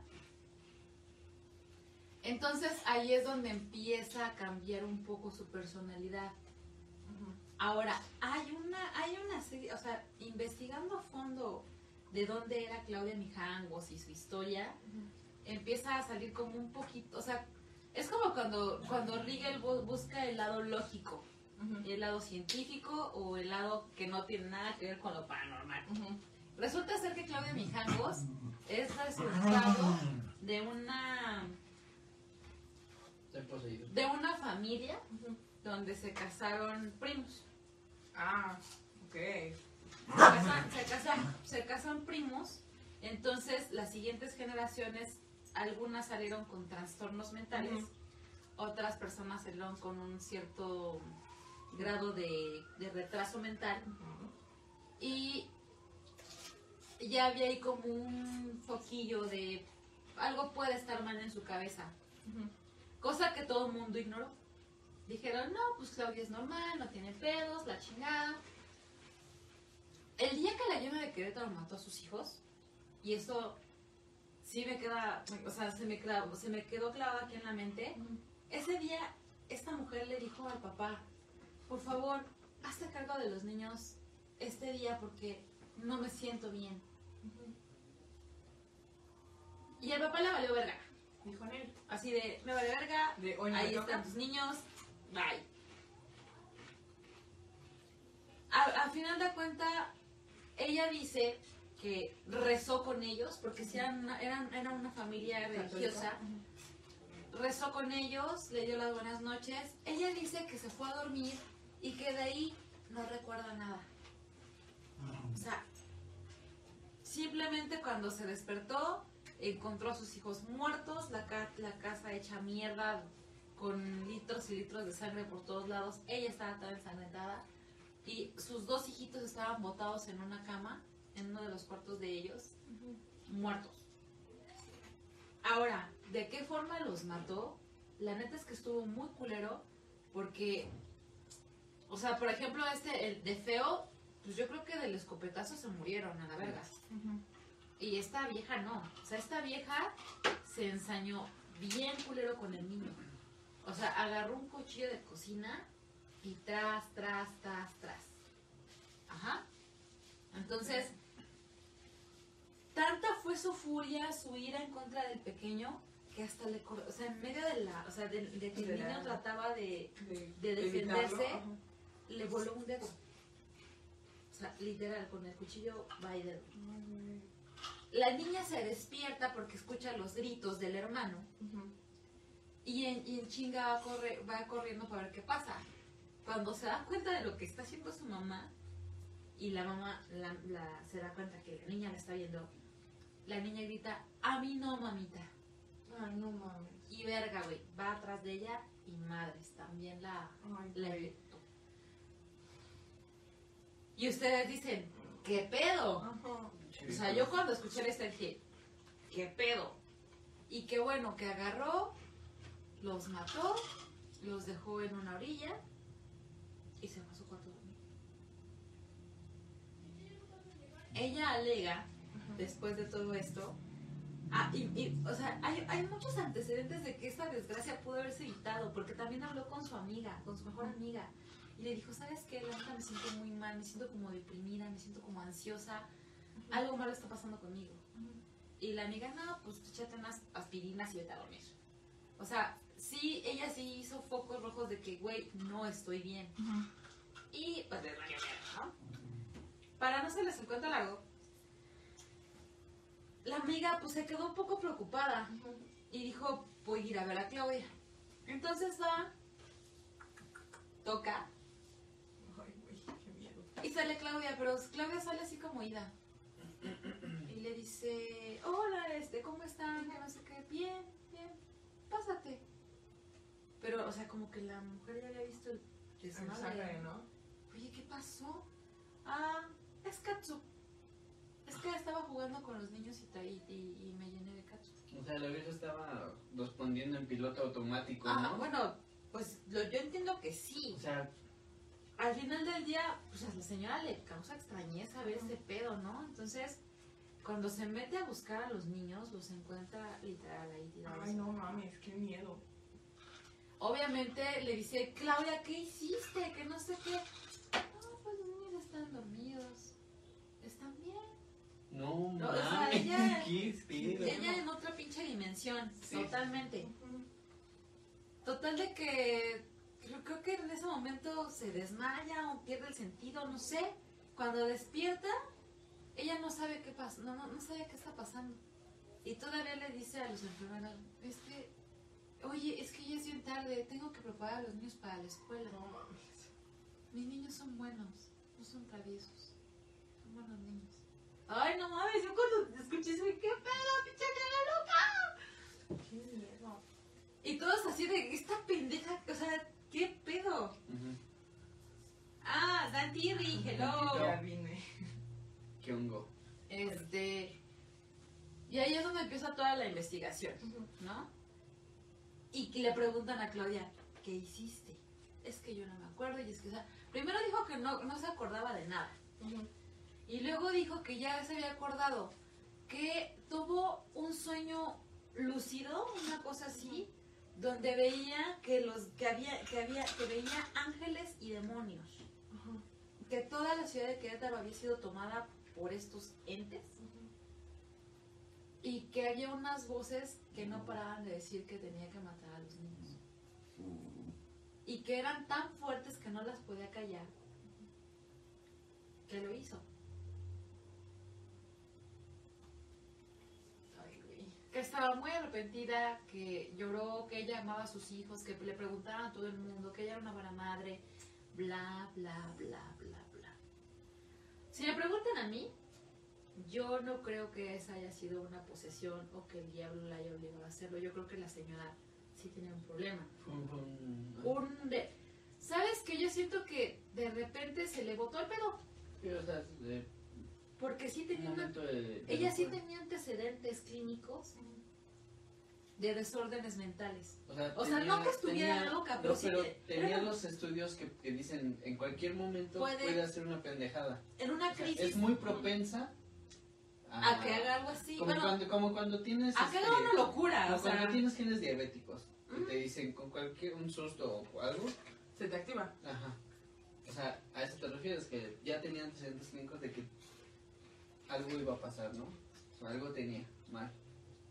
Entonces ahí es donde empieza a cambiar un poco su personalidad. Ahora, hay una, hay una serie, o sea, investigando a fondo de dónde era Claudia Mijangos y su historia, empieza a salir como un poquito, o sea, es como cuando, cuando Riegel bu- busca el lado lógico, el lado científico o el lado que no tiene nada que ver con lo paranormal. Resulta ser que Claudia Mijangos es resultado de una Estoy poseído. de una familia donde se casaron primos. Ah, ok. Se casan, se casan, se casan primos, entonces las siguientes generaciones, algunas salieron con trastornos mentales, otras personas salieron con un cierto grado de, de retraso mental y ya había ahí como un foquillo de algo puede estar mal en su cabeza. Cosa que todo el mundo ignoró. Dijeron, no, pues Claudia es normal, no tiene pedos, la chingada. El día que la llena de Querétaro mató a sus hijos, y eso sí me queda, o sea, se me, clavó- se me quedó clavado aquí en la mente, ese día esta mujer le dijo al papá, por favor, hazte cargo de los niños este día porque no me siento bien. Y el papá le valió verga. Dijo en él. Así de, me vale verga, De hoy ahí toca. están tus niños, bye. A, a final de cuenta, ella dice que rezó con ellos, porque si eran una, eran, eran una familia religiosa, rezó con ellos, le dio las buenas noches. Ella dice que se fue a dormir y que de ahí no recuerda nada. O sea, simplemente cuando se despertó, encontró a sus hijos muertos, la, ca- la casa hecha mierda, con litros y litros de sangre por todos lados. Ella estaba toda ensangrentada y sus dos hijitos estaban botados en una cama, en uno de los cuartos de ellos, muertos. Ahora, ¿de qué forma los mató? La neta es que estuvo muy culero porque, o sea, por ejemplo, este, el de feo, pues yo creo que del escopetazo se murieron a la verga. Y esta vieja no. O sea, esta vieja se ensañó bien culero con el niño. O sea, agarró un cuchillo de cocina y tras, tras, tras, tras. Ajá. Entonces, tanta fue su furia, su ira en contra del pequeño, que hasta le o sea, en medio de la, o sea, de, de que el niño trataba de, De, defenderse. le voló un dedo. O sea, literal, con el cuchillo va y dedo. La niña se despierta porque escucha los gritos del hermano y en, y en chinga va, corre- va corriendo para ver qué pasa. Cuando se da cuenta de lo que está haciendo su mamá y la mamá la- la- se da cuenta que la niña la está viendo, la niña grita, a mí no, mamita. Ay, no mames. Y verga, güey, va atrás de ella y madres, también la, Ay, la. Y ustedes dicen, ¿qué pedo? Ajá. O sea, yo cuando escuché historia dije, ¿qué pedo? Y qué bueno que agarró, los mató, los dejó en una orilla y se fue a su cuarto a dormir. Ella alega, después de todo esto, ah, y, y, o sea, hay, hay muchos antecedentes de que esta desgracia pudo haberse evitado, porque también habló con su amiga, con su mejor amiga, y le dijo, ¿sabes qué? La neta me siento muy mal, me siento como deprimida, me siento como ansiosa, algo malo está pasando conmigo. Y la amiga, no, pues échate unas aspirinas y vete a dormir. O sea, sí, ella sí hizo focos rojos de que, güey, no estoy bien. Y pues les verga, ¿no? Para no hacerles el cuento largo, la amiga pues se quedó un poco preocupada y dijo, voy a ir a ver a Claudia. Entonces va, toca Ay, güey, qué miedo. y sale Claudia, pero Claudia sale así como ida. Le dice, hola, este, ¿cómo están? Que no sé qué, bien, bien, pásate. Pero, o sea, como que la mujer ya había visto el. Oye, ¿qué pasó? Ah, es Katsu. Es que estaba jugando con los niños y, y, y- me llené de Katsu. O sea, la vieja estaba respondiendo en piloto automático, Ah, ¿no? bueno, pues lo- yo entiendo que sí. O sea, al final del día, pues a la señora le causa extrañeza ver ese pedo, ¿no? Entonces, cuando se mete a buscar a los niños, los encuentra literal ahí tirados. Ay, no mames, qué miedo. Obviamente le dice, Claudia, ¿qué hiciste? Que no sé qué. No, pues los niños están dormidos. ¿Están bien? no, No, o sea, mames, ella-. Ella en otra pinche dimensión, Sí. totalmente. Total de que creo, creo que en ese momento se desmaya o pierde el sentido, no sé. Cuando despierta, ella no sabe qué pasa, no, no, no sabe qué está pasando. Y todavía le dice a los enfermeros, es que, oye, es que ya es bien tarde, tengo que preparar a los niños para la escuela. No mames. Mis niños son buenos, no son traviesos, son buenos niños. Ay, no mames, yo cuando escuché eso, ¿qué pedo, pinche vieja loca? Qué miedo. Y todos así de, esta pendeja, o sea, ¿qué pedo? Ujú. Ah, Dan Tirri, Ya hello. vine. Qué hongo. Este. Y ahí es donde empieza toda la investigación, ¿no? Y que le preguntan a Claudia, ¿qué hiciste? es que yo no me acuerdo y es que, o sea, primero dijo que no, no se acordaba de nada. Y luego dijo que ya se había acordado que tuvo un sueño lúcido, una cosa así, donde veía que los que había que había que veía ángeles y demonios, que toda la ciudad de Querétaro había sido tomada por estos entes y que había unas voces que no paraban de decir que tenía que matar a los niños y que eran tan fuertes que no las podía callar que lo hizo. Que estaba muy arrepentida, que lloró, que ella amaba a sus hijos, que le preguntaban a todo el mundo, que ella era una buena madre, bla, bla, bla, bla. Si me preguntan a mí, yo no creo que esa haya sido una posesión o que el diablo la haya obligado a hacerlo. Yo creo que la señora sí tenía un problema. Un- de- ¿Sabes que Yo siento que de repente se le botó el pedo, Sí, o sea, de- porque sí tenía una momento de... de Ella sí tenía antecedentes clínicos de desórdenes mentales. O sea, O sea, no que estuviera tenía- loca, no, pero sí que- tenía los estudios que, que dicen en cualquier momento Puede- puede, hacer una pendejada. En una O sea, crisis. es muy propensa a que haga algo así. Como, bueno, cuando, como cuando tienes... a que este, haga una locura. como O sea, cuando tienes genes diabéticos. Que Ujú. te dicen con cualquier un susto o algo. Se te activa. Ajá. O sea, a eso te refieres, que ya tenía antecedentes clínicos de que algo iba a pasar, ¿no? O sea, algo tenía mal.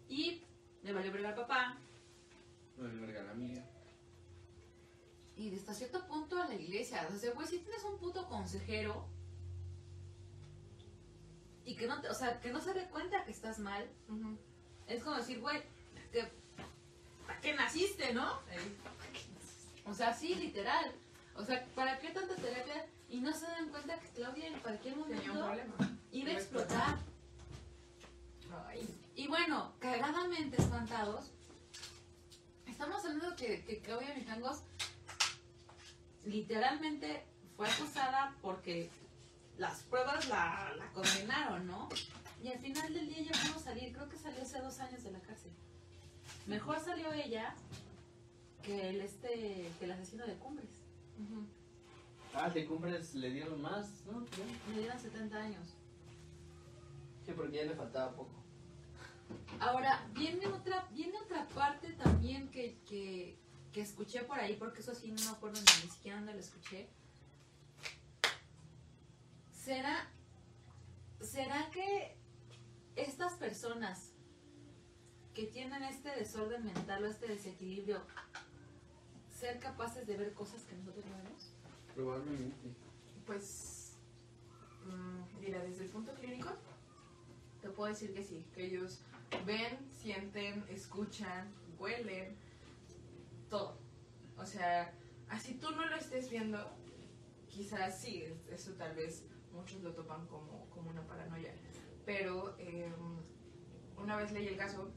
y le valió bregar al papá. No le verga a la amiga. Y hasta cierto punto a la iglesia. O sea, güey, si tienes un puto consejero. Y que no, te- o sea, que no se dé cuenta que estás mal. Es como decir, güey, que, ¿para qué naciste, no? O sea, sí, literal. O sea, ¿para qué tanta terapia? Y no se dan cuenta que Claudia en cualquier Tenía un momento problema. iba a explotar. Ay. Y bueno, cagadamente espantados, estamos hablando que, que Claudia Mijangos literalmente fue acusada porque las pruebas la, la condenaron, ¿no? Y al final del día ella pudo salir, creo que salió hace dos años de la cárcel. Mejor salió ella que el este que el asesino de Cumbres. Ah, de cumbres le dieron más, ¿no? Ya. Le dieron 70 años. Sí, porque ya le faltaba poco. Ahora, viene otra, viene otra parte también que, que, que escuché por ahí, porque eso sí no me acuerdo ni, ni siquiera dónde lo escuché. ¿Será, ¿Será que estas personas que tienen este desorden mental o este desequilibrio, ser capaces de ver cosas que nosotros no vemos? Probablemente. Pues, mm, mira, desde el punto clínico, te puedo decir que sí, que ellos ven, sienten, escuchan, huelen, todo. O sea, así tú no lo estés viendo, quizás sí, es- eso tal vez muchos lo topan como, como una paranoia. Pero eh, una vez leí el caso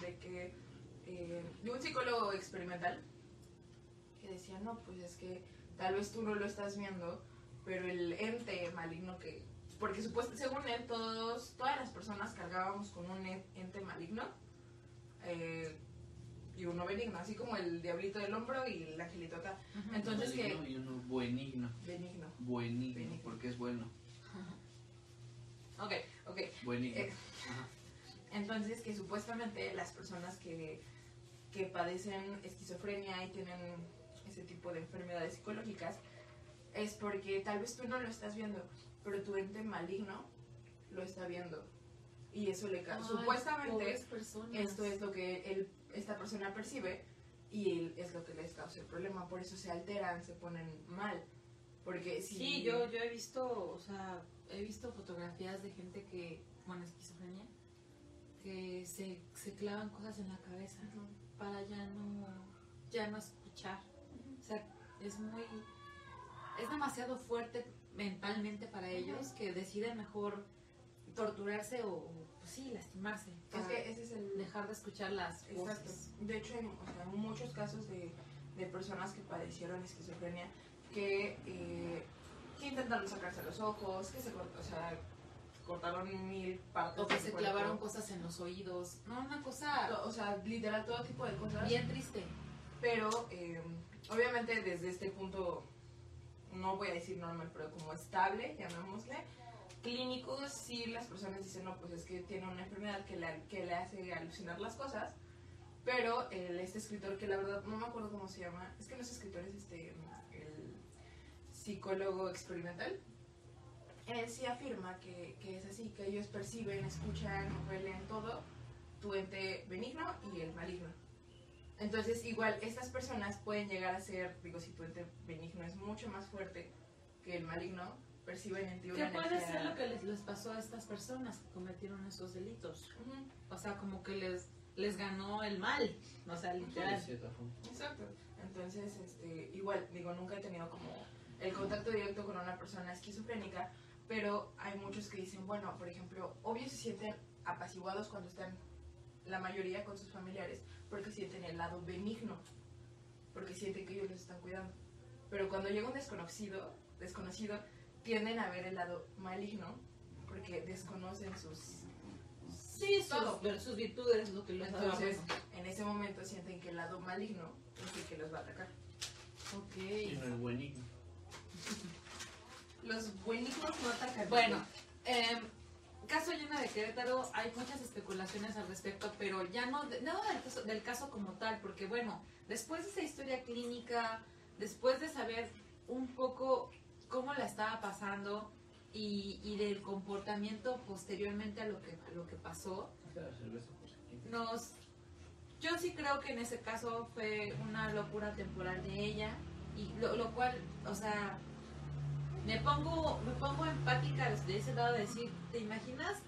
de que eh, de un psicólogo experimental que decía, no, pues es que tal vez tú no lo estás viendo, pero el ente maligno que... Porque supuesto, según él, todos, todas las personas cargábamos con un en- ente maligno eh, y uno benigno, así como el diablito del hombro y el angelito acá. Entonces, que Maligno Y uno buenigno. Benigno. Buenigno, Benigno. porque es bueno. Ok, ok. Buenigno. Eh, Ajá. Entonces, que supuestamente las personas que, que padecen esquizofrenia y tienen ese tipo de enfermedades psicológicas es porque tal vez tú no lo estás viendo, pero tu ente maligno lo está viendo. Y eso le causa. Supuestamente esto es lo que él, esta persona percibe y él es lo que les causa el problema. Por eso se alteran, se ponen mal. Porque si... Sí, yo, yo he visto, o sea, he visto fotografías de gente que, con esquizofrenia, que se, se clavan cosas en la cabeza para ya no, ya no escuchar. O sea, es muy, es demasiado fuerte mentalmente para ellos que deciden mejor torturarse o, o, pues sí, lastimarse Es que ese es el... dejar de escuchar las Exacto. voces. De hecho, en, o sea, en muchos casos de, de personas que padecieron esquizofrenia que, eh, que intentaron sacarse los ojos, que se cort- o sea, cortaron mil partes. O que se cuerpo. clavaron cosas en los oídos. No, una cosa O sea, literal todo tipo de cosas. bien triste. Pero eh, obviamente desde este punto, no voy a decir normal, pero como estable, llamémosle, clínicos, sí las personas dicen, no, pues es que tiene una enfermedad que le, que le hace alucinar las cosas, pero este escritor, que la verdad no me acuerdo cómo se llama, es que los escritores, este, el psicólogo experimental, él sí afirma que, que es así, que ellos perciben, escuchan, huelen todo, tu ente benigno y el maligno. Entonces, igual, estas personas pueden llegar a ser, digo, si tu ente benigno es mucho más fuerte que el maligno, perciben en ti ¿Qué una puede energía- ser lo que les, les pasó a estas personas que cometieron esos delitos? O sea, como que les, les ganó el mal. O sea, literal. Exacto. Entonces, este, igual, digo, nunca he tenido como el contacto directo con una persona esquizofrénica, pero hay muchos que dicen, bueno, por ejemplo, obvio se sienten apaciguados cuando están la mayoría con sus familiares, porque sienten el lado benigno, porque sienten que ellos los están cuidando. Pero cuando llega un desconocido, desconocido, tienden a ver el lado maligno, porque desconocen sus... Sí, Todo. sus, sus virtudes, lo que Entonces, en ese momento sienten que el lado maligno es el que los va a atacar. Ok. Y no es buenísimo. Los buenísimos no atacan. Bueno, em, caso llena de Querétaro, hay muchas especulaciones al respecto, pero ya no, no del, caso, del caso como tal, porque bueno, después de esa historia clínica, después de saber un poco cómo la estaba pasando y, del comportamiento posteriormente a lo que, a lo que pasó, nos yo sí creo que en ese caso fue una locura temporal de ella y lo, lo cual o sea me pongo me pongo empática de ese lado de decir te imaginas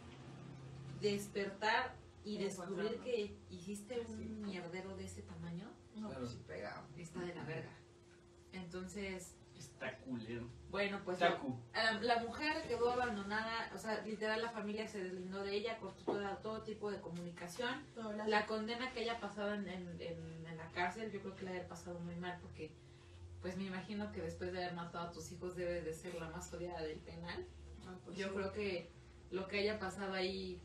despertar y descubrir que hiciste Sí. un mierdero de ese tamaño No, Claro. pues sí pega. está de la verga entonces Está culero. bueno pues la, Taku. la- la mujer quedó abandonada o sea literal la familia se deslindó de ella cortó toda- todo tipo de comunicación la condena que haya pasado en, en- en- en la cárcel, yo creo que la haya pasado muy mal porque, pues me imagino que después de haber matado a tus hijos debe de ser la más odiada del penal. Ah, pues Yo sí. creo que lo que haya pasado ahí,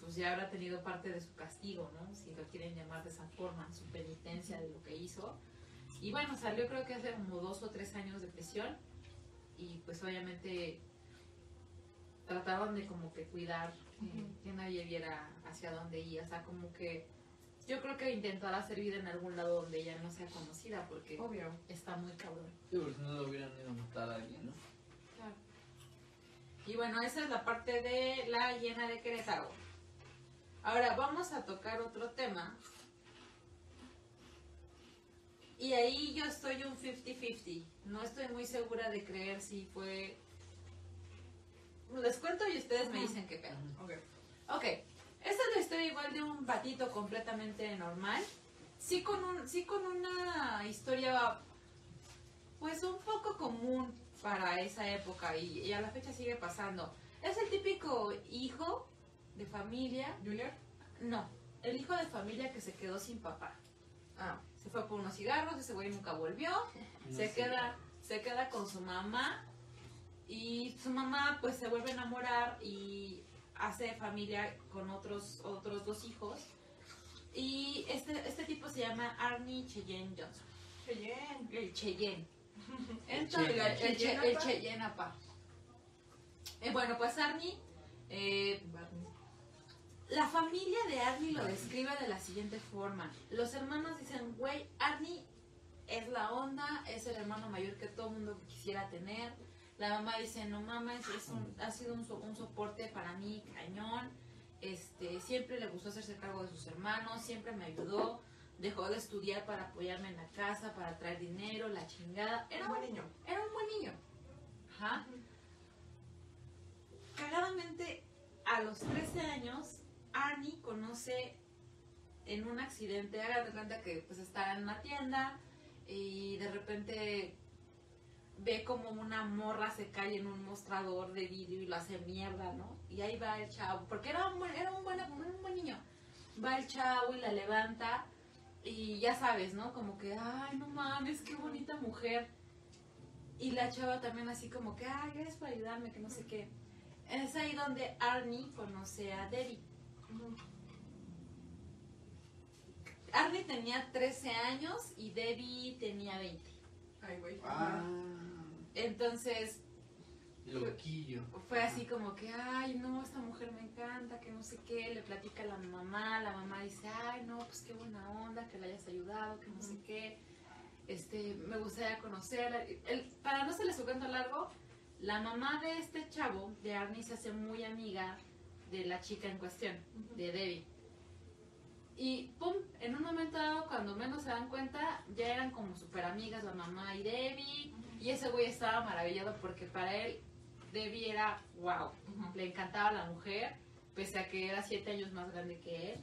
pues ya habrá tenido parte de su castigo, ¿no? Si lo quieren llamar de esa forma, su penitencia de lo que hizo. Y bueno, salió creo que hace como dos o tres años de prisión y pues obviamente trataron de como que cuidar eh, que nadie viera hacia dónde iba, o sea, como que yo creo que intentará hacer vida en algún lado donde ella no sea conocida porque Obvio. está muy cabrón. Sí, porque si no lo hubieran ido a matar a alguien, ¿no? Y bueno, esa es la parte de la llena de Querétaro. Ahora vamos a tocar otro tema. Y ahí yo estoy un 50-50. No estoy muy segura de creer si fue... Les cuento y ustedes me dicen qué pedo. Ok. Ok, esta es la historia igual de un batito completamente normal. Sí con, un, sí con una historia pues un poco común para esa época y, y a la fecha sigue pasando. Es el típico hijo de familia, ¿Junior? no, el hijo de familia que se quedó sin papá. Ah, Se fue por unos cigarros, ese güey nunca volvió, No se sé. queda se queda con su mamá y su mamá pues se vuelve a enamorar y hace familia con otros otros dos hijos y este este tipo se llama Arnie Cheyenne Johnson Cheyenne. el Cheyenne entonces el, Che- Cheyenne el apa. Cheyenne apa. Eh, bueno pues Arnie eh, la familia de Arnie lo describe de la siguiente forma. Los hermanos dicen, güey, Arnie es la onda, es el hermano mayor que todo mundo quisiera tener. La mamá dice, no mames, es un- ha sido un, so- un soporte para mí cañón. Este, siempre le gustó hacerse cargo de sus hermanos, siempre me ayudó. Dejó de estudiar para apoyarme en la casa, para traer dinero, la chingada. Era un buen niño. era un buen niño. Ajá. Cagadamente, a los 13 años, Arnie conoce en un accidente, haga de cuenta que pues está en una tienda y de repente ve como una morra se cae en un mostrador de vidrio y lo hace mierda, ¿no? Y ahí va el chavo, porque era un buen, era un buen, un buen niño. Va el chavo y la levanta y ya sabes, ¿no? Como que, ay, no mames, qué bonita mujer. Y la chava también así como que, ay, gracias por ayudarme, que no sé qué. Es ahí donde Arnie conoce a Debbie. Arnie tenía 13 años y Debbie tenía 20. Ay, güey. Ah, Entonces loquillo. fue así como que, ay, no, esta mujer me encanta, que no sé qué, le platica a la mamá, la mamá dice, ay, no, pues qué buena onda, que le hayas ayudado, que no sé qué, este, me gustaría conocerla. El- para no se les cuento largo, la mamá de este chavo, de Arnie, se hace muy amiga de la chica en cuestión, de Debbie. Y pum, en un momento dado, cuando menos se dan cuenta, ya eran como súper amigas la mamá y Debbie. Y ese güey estaba maravillado porque para él Debbie era wow. Le encantaba la mujer, pese a que era siete años más grande que él.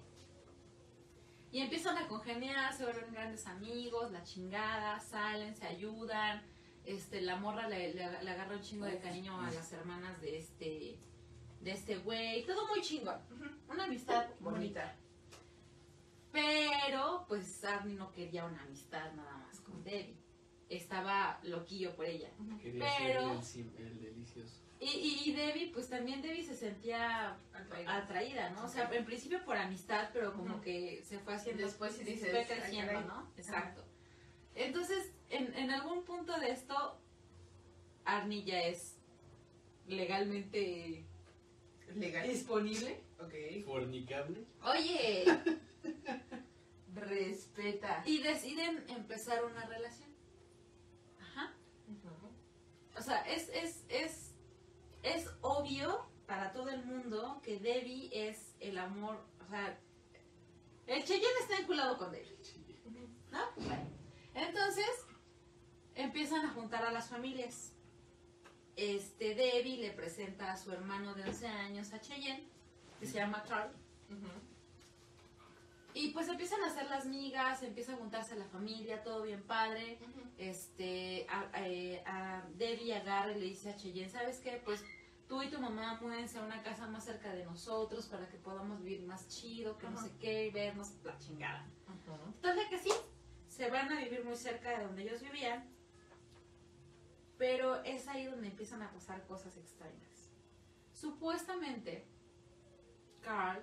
Y empiezan a congeniar, se vuelven grandes amigos, la chingada, salen, se ayudan. Este, la morra le, le- le agarra un chingo de cariño a las hermanas de este de este güey. Todo muy chingón. Una amistad bonita. Pero, pues Arnie no quería una amistad nada más con Debbie. Estaba loquillo por ella. Quería Pero- ser el, delicioso. Y, y, y Debbie, pues también Debbie se sentía Atraída. atraída, ¿no? O sea, en principio por amistad, pero como que se fue haciendo, Después sí dices, fue "Ay, creciendo, caray". ¿no? Exacto. Entonces, en, en algún punto de esto, Arnie ya es legalmente Legal. disponible. Ok. Fornicable. Oye, Respeta. y deciden empezar una relación. O sea, es, es, es, es obvio para todo el mundo que Debbie es el amor, o sea, el Cheyenne está vinculado con Debbie, ¿no? Bueno, entonces empiezan a juntar a las familias. Este, Debbie le presenta a su hermano de 11 años a Cheyenne, que se llama Carl, y pues empiezan a hacer las migas, empieza a juntarse la familia, todo bien padre este, a, a- a Debbie agarra y le dice a Cheyenne, ¿sabes qué? Pues tú y tu mamá múdense a una casa más cerca de nosotros para que podamos vivir más chido, que no Ajá. sé qué, y vernos la chingada. Entonces que sí, se van a vivir muy cerca de donde ellos vivían, pero es ahí donde empiezan a pasar cosas extrañas. Supuestamente, Carl,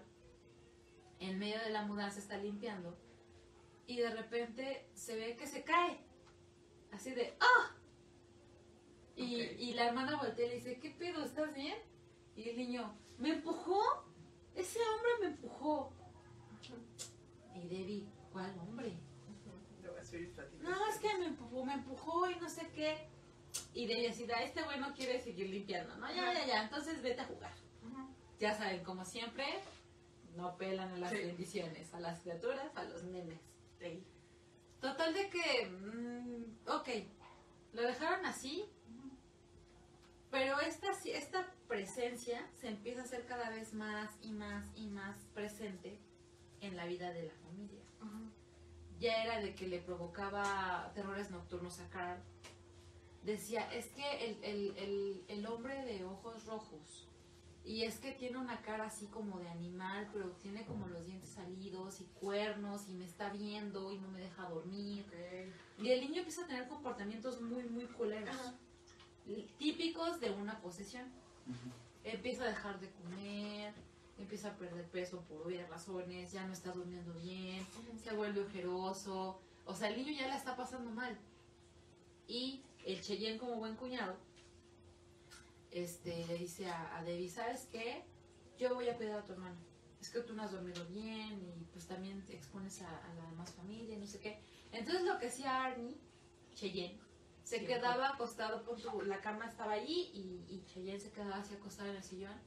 en medio de la mudanza, está limpiando y de repente se ve que se cae. Así de ¡ah! Y, Ok. y la hermana voltea y le dice, ¿qué pedo? ¿Estás bien? Y el niño, ¿me empujó? Ese hombre me empujó. Y Debbie, ¿cuál hombre? No, es que me empujó, me empujó y no sé qué. Y Debbie así, "Ah, este güey no quiere seguir limpiando, ¿no? Ya, ya, ya, entonces vete a jugar. Ya saben, como siempre, no pelan a las Sí. bendiciones, a las criaturas, a los nenes. Total de que, mm, ok, lo dejaron así, pero esta, esta presencia se empieza a hacer cada vez más y más y más presente en la vida de la familia. Ya era de que le provocaba terrores nocturnos a Carl. Decía, es que el, el- el- el hombre de ojos rojos, y es que tiene una cara así como de animal, pero tiene como los dientes salidos y cuernos y me está viendo y no me deja dormir. Y el niño empieza a tener comportamientos muy, muy culeros. Típicos de una posesión. Empieza a dejar de comer, empieza a perder peso por obvias razones, ya no está durmiendo bien, se vuelve ojeroso. O sea, el niño ya la está pasando mal. Y el Cheyenne, como buen cuñado, este, le dice a, a Debbie, ¿sabes qué? Yo voy a cuidar a tu hermano. Es que tú no has dormido bien y pues también te expones a, a la demás familia no sé qué. Entonces lo que hacía Arnie, Cheyenne, se Sí, quedaba acostado, con su, la cama estaba ahí y, y Cheyenne se quedaba así acostado en el sillón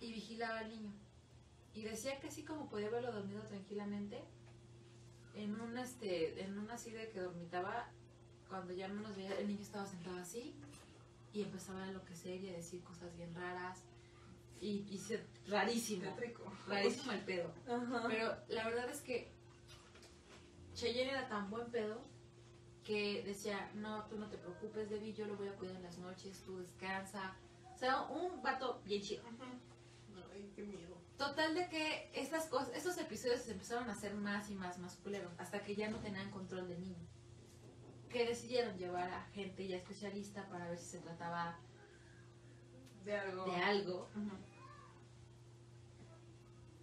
y vigilaba al niño. Y decía que así como podía verlo dormido tranquilamente, en un este, en una de que dormitaba, cuando ya menos veía, el niño estaba sentado así y empezaba a enloquecer y a decir cosas bien raras. Y, y se- rarísimo, rarísimo el pedo. Pero la verdad es que Cheyenne era tan buen pedo que decía, no, tú no te preocupes, Debbie, yo lo voy a cuidar en las noches, tú descansa. O sea, un vato bien chido. Ay, qué miedo. Total de que estas cosas, estos episodios se empezaron a hacer más y más, más culeros, hasta que ya no tenían control del niño. Que decidieron llevar a gente ya especialista para ver si se trataba De algo. de algo. Ujú.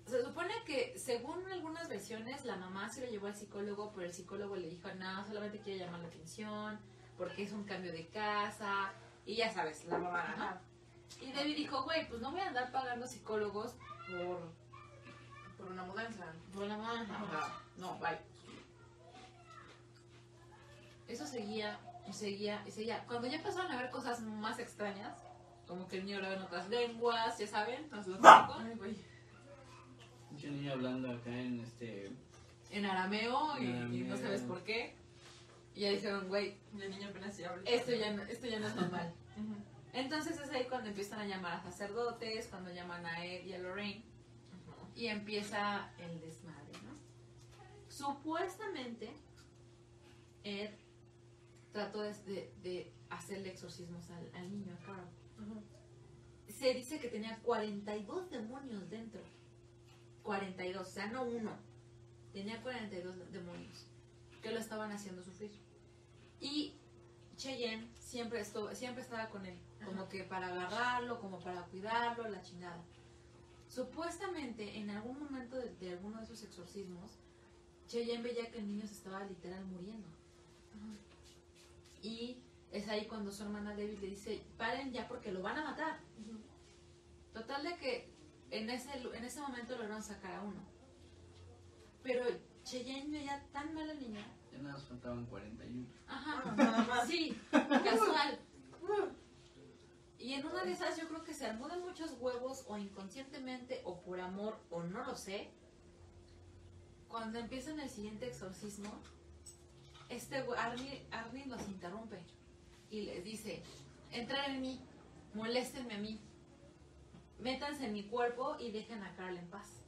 se supone que según algunas versiones la mamá se lo llevó al psicólogo, pero el psicólogo le dijo, no, solamente quiere llamar la atención, porque es un cambio de casa, y ya sabes, la mamá, ¿no? Y Debbie dijo, güey, pues no voy a andar pagando psicólogos por, Por una mudanza. por. O sea, no, bye. Eso seguía, y seguía, y seguía. Cuando ya empezaron a ver cosas más extrañas, como que el niño hablaba en otras lenguas, ya saben, lo típico, Ay, güey. Mucho niño hablando acá en este. en arameo y, no sabes por qué. Y ya dijeron, güey, el niño apenas se habla. esto ya, no, esto ya no es normal. Entonces es ahí cuando empiezan a llamar a sacerdotes, cuando llaman a Ed y a Lorraine, y empieza el desmadre, ¿no? Supuestamente, Ed trató de, de- de hacerle exorcismos al, al niño, a Carl. Se dice que tenía 42 demonios dentro. 42, o sea, no uno. Tenía 42 demonios que lo estaban haciendo sufrir. Y Cheyenne siempre, estuvo, siempre estaba con él, como que para agarrarlo, como para cuidarlo, la chingada. Supuestamente, en algún momento de, de alguno de esos exorcismos, Cheyenne veía que el niño se estaba literal muriendo. Y es ahí cuando su hermana Debbie le dice, paren ya porque lo van a matar. Total de que en ese, en ese momento lograron sacar a uno. Pero Cheyenne veía tan mal al niño. Ya nada más faltaban 41. Ajá. Nada más. Sí, casual. Y en una de esas yo creo que se armó de muchos huevos o inconscientemente o por amor o no lo sé. Cuando empiezan el siguiente exorcismo, este güey- Arnie, Arnie los interrumpe y les dice, entren en mí, moléstenme a mí, métanse en mi cuerpo y dejen a Carl en paz.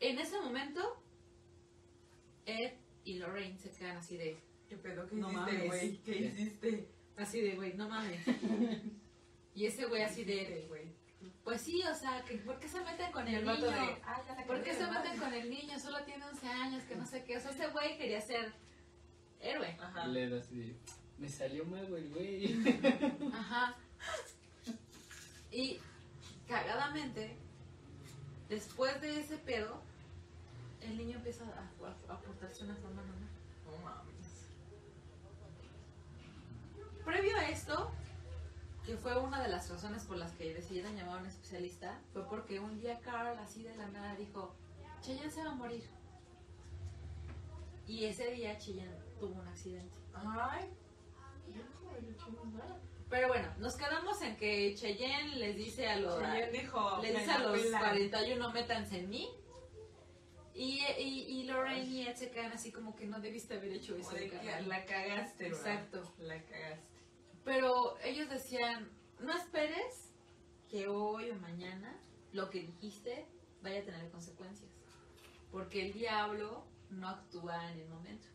En ese momento, Ed y Lorraine se quedan así de, ¿Qué pedo? ¿Qué No hiciste, mames. güey? ¿Qué ¿Qué? hiciste? así de, güey, no mames. y ese güey así de. Pues sí, o sea, que ¿por qué se meten con el el niño? de, ya la ¿Por qué se meten con el niño? Solo tiene 11 años, que no sé qué. O sea, ese güey quería ser héroe. Ajá. Le da así de. Me salió mago el güey. Ajá. Y cagadamente, después de ese pedo, el niño empieza a, a, a portarse de una forma normal. No mames. Previo a esto, de las razones por las que decidieron llamar a un especialista, fue porque un día Carl, así de la nada, dijo: Cheyenne se va a morir. Y ese día Cheyenne tuvo un accidente. Ay. Pero bueno, nos quedamos en que Cheyenne les dice a los, dijo, le "Me dice a los pela". 41 métanse en mí. Y, y, y Lorraine y Ed se quedan así como que no debiste haber hecho eso. De que carnal". la cagaste. Exacto. La cagaste. Pero ellos decían, no esperes que hoy o mañana lo que dijiste vaya a tener consecuencias. Porque el diablo no actúa en el momento.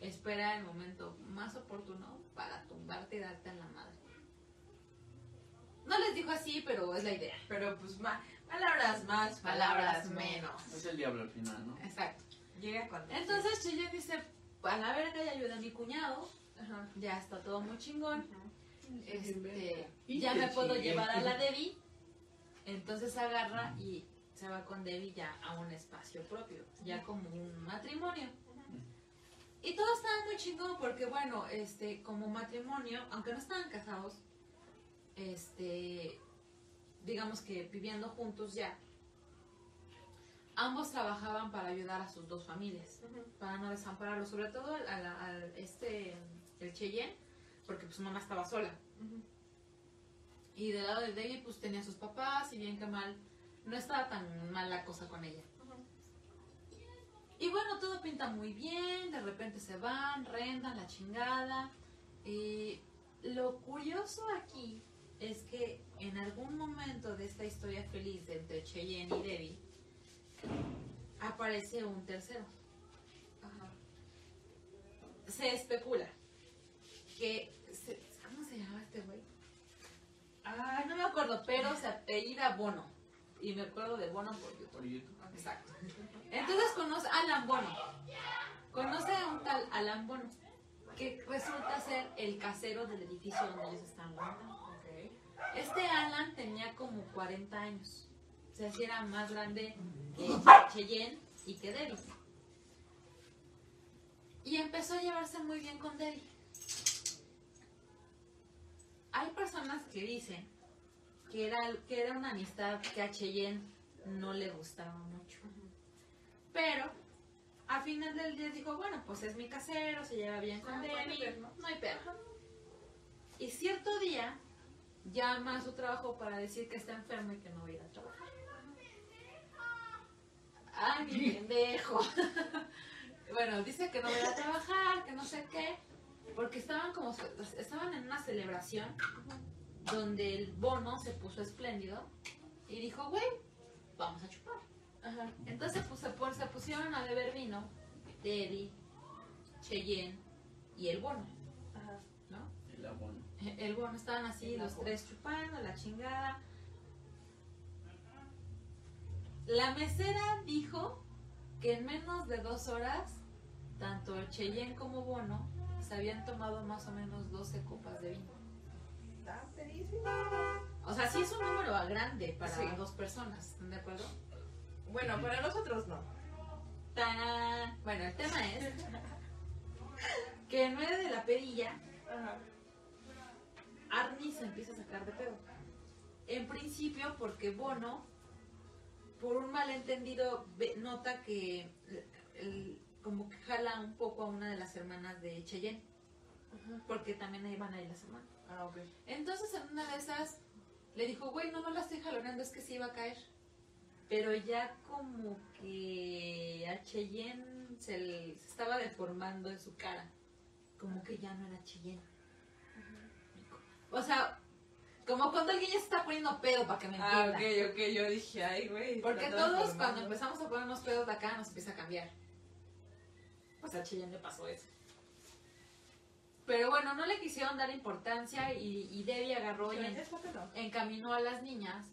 Espera el momento más oportuno para tumbarte y darte en la madre. No les dijo así, pero es la idea. Pero pues más, palabras más, palabras menos. Es el diablo al final, ¿no? Exacto. Llega cuando Entonces Cheyenne dice, a la verga ya ayuda a mi cuñado, Ajá. ya está todo muy chingón. Este, ya me puedo llevar a la Debbie. Entonces agarra y se va con Debbie ya a un espacio propio, ya como un matrimonio. Y todo estaba muy chingón porque, bueno, este, como matrimonio, aunque no estaban casados, este, digamos que viviendo juntos ya, ambos trabajaban para ayudar a sus dos familias para no desampararlo, sobre todo al, al- al- este, el Cheyenne, porque pues su mamá estaba sola. Y del lado de Debbie pues tenía a sus papás y bien que mal, no estaba tan mal la cosa con ella. Y bueno, todo pinta muy bien, de repente se van, rendan la chingada. Y lo curioso aquí es que en algún momento de esta historia feliz de entre Cheyenne y Debbie, aparece un tercero Ajá. se especula que se- ¿cómo se llama este güey? Ay, no me acuerdo, pero se apellida Bono y me acuerdo de Bono por YouTube. Exacto. Entonces conoce a Alan Bono. Conoce a un tal Alan Bono que resulta ser el casero del edificio donde ellos están. Este Alan tenía como 40 años se hiciera más grande que Cheyenne y que Debbie. Y empezó a llevarse muy bien con Debbie. Hay personas que dicen que era, que era una amistad que a Cheyenne no le gustaba mucho. Pero a final del día dijo, bueno, pues es mi casero, se lleva bien con Ah, no hay pedo. Y cierto día llama a su trabajo para decir que está enfermo y que no va a ir a trabajar. Ay, mi pendejo. bueno, dice que no ir a trabajar, que no sé qué, porque estaban como estaban en una celebración donde el bono se puso espléndido y dijo, güey, vamos a chupar. Ajá. Entonces pues, se, pu- se pusieron a beber vino, Teddy, Cheyenne y el bono, Ajá. ¿no? El abono. El bono, estaban así El los abono. tres chupando, la chingada. La mesera dijo que en menos de dos horas, tanto Cheyenne como Bono se habían tomado más o menos 12 copas de vino. Está pedísimo. O sea, sí es un número grande para Sí. dos personas, ¿están de acuerdo? Bueno, para nosotros no. ¡Tarán! Bueno, el tema es que en medio de la pedilla, Ajá. Arnie se empieza a sacar de pedo. En principio porque Bono, por un malentendido, ve- nota que el- el- como que jala un poco a una de las hermanas de Cheyenne, porque también ahí van ahí las hermanas. Ah, ok. Entonces en una de esas le dijo, güey, no, no la estoy jaloneando, es que se iba a caer. Pero ya como que a Cheyenne se, le- se estaba deformando en su cara. Como que ya no era Cheyenne. O sea, como cuando alguien ya se está poniendo pedo para que me Ah, entienda. ok, ok. Yo dije, ay, güey. Porque todos cuando empezamos a ponernos pedos de acá nos empieza a cambiar. Pues a Cheyenne le pasó eso. Pero bueno, no le quisieron dar importancia y, y Debbie agarró y en- encaminó a las niñas.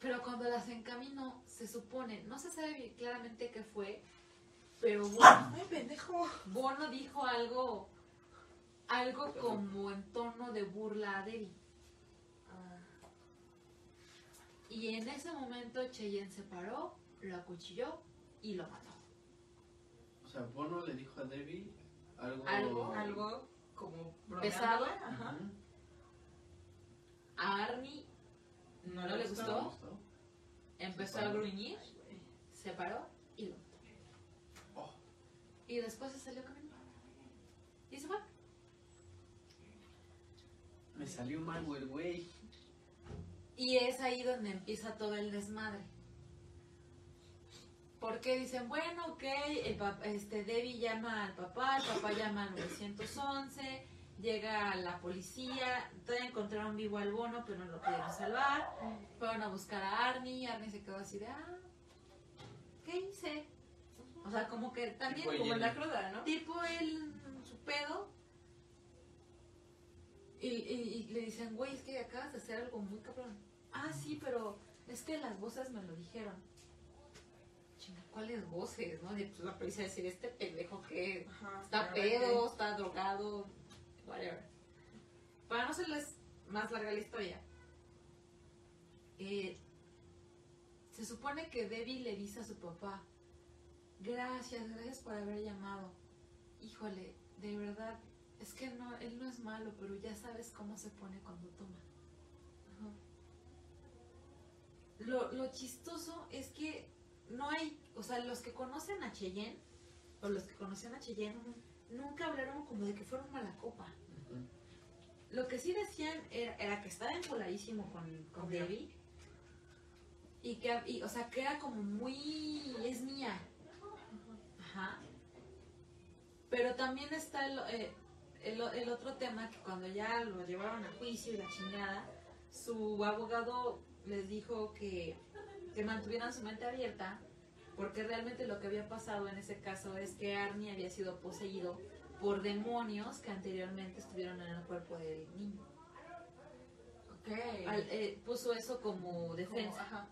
Pero cuando las encaminó, se supone, no se sabe bien claramente qué fue, pero Bono, Ay, pendejo. Bono dijo algo, algo como en tono de burla a Debbie. Y en ese momento Cheyenne se paró, lo acuchilló y lo mató. O sea, Bono le dijo a Debbie algo. Algo, Algo como Pesado. Ajá. A Arnie No, ¿No le gustó? Empezó a gruñir, se paró y lo. Oh. Y después se salió caminando. Y se fue. Me salió mal, güey. Y es ahí donde empieza todo el desmadre. Porque dicen, bueno, ok, el pap- este Debbie llama al papá, el papá llama al 911, llega la policía, todavía encontraron vivo al bono, pero no lo pudieron salvar. Fueron a buscar a Arnie, Arnie se quedó así de, ah, ¿qué hice? O sea, como que también, Tipo como en la cruda, ¿no? Tipo él, su pedo. Y, y- y le dicen, güey, es que acabas de hacer algo muy cabrón. Ah, sí, pero es que las voces me lo dijeron. Chinga, ¿cuáles voces? ¿No? Y pues la policía decir, este pendejo que está pedo, está drogado, whatever. Para no hacerles más larga la historia, eh, se supone que Debbie le dice a su papá, gracias, gracias por haber llamado. Híjole, de verdad, es que no, él no es malo, pero ya sabes cómo se pone cuando toma. Lo, lo chistoso es que no hay, o sea, los que conocen a Cheyenne, o los que conocían a Cheyenne, nunca hablaron como de que fueron mala copa. Lo que sí decían era, era que estaba encoladísimo con, con. Debbie. Y que, y, o sea, que era como muy. es mía. Ajá. Pero también está el, eh, el, el otro tema que cuando ya lo llevaron a juicio y la chingada, su abogado les dijo que, que mantuvieran su mente abierta, porque realmente lo que había pasado en ese caso es que Arnie había sido poseído por demonios que anteriormente estuvieron en el cuerpo del niño. Ok. Al- eh, puso eso como Como, defensa. ajá.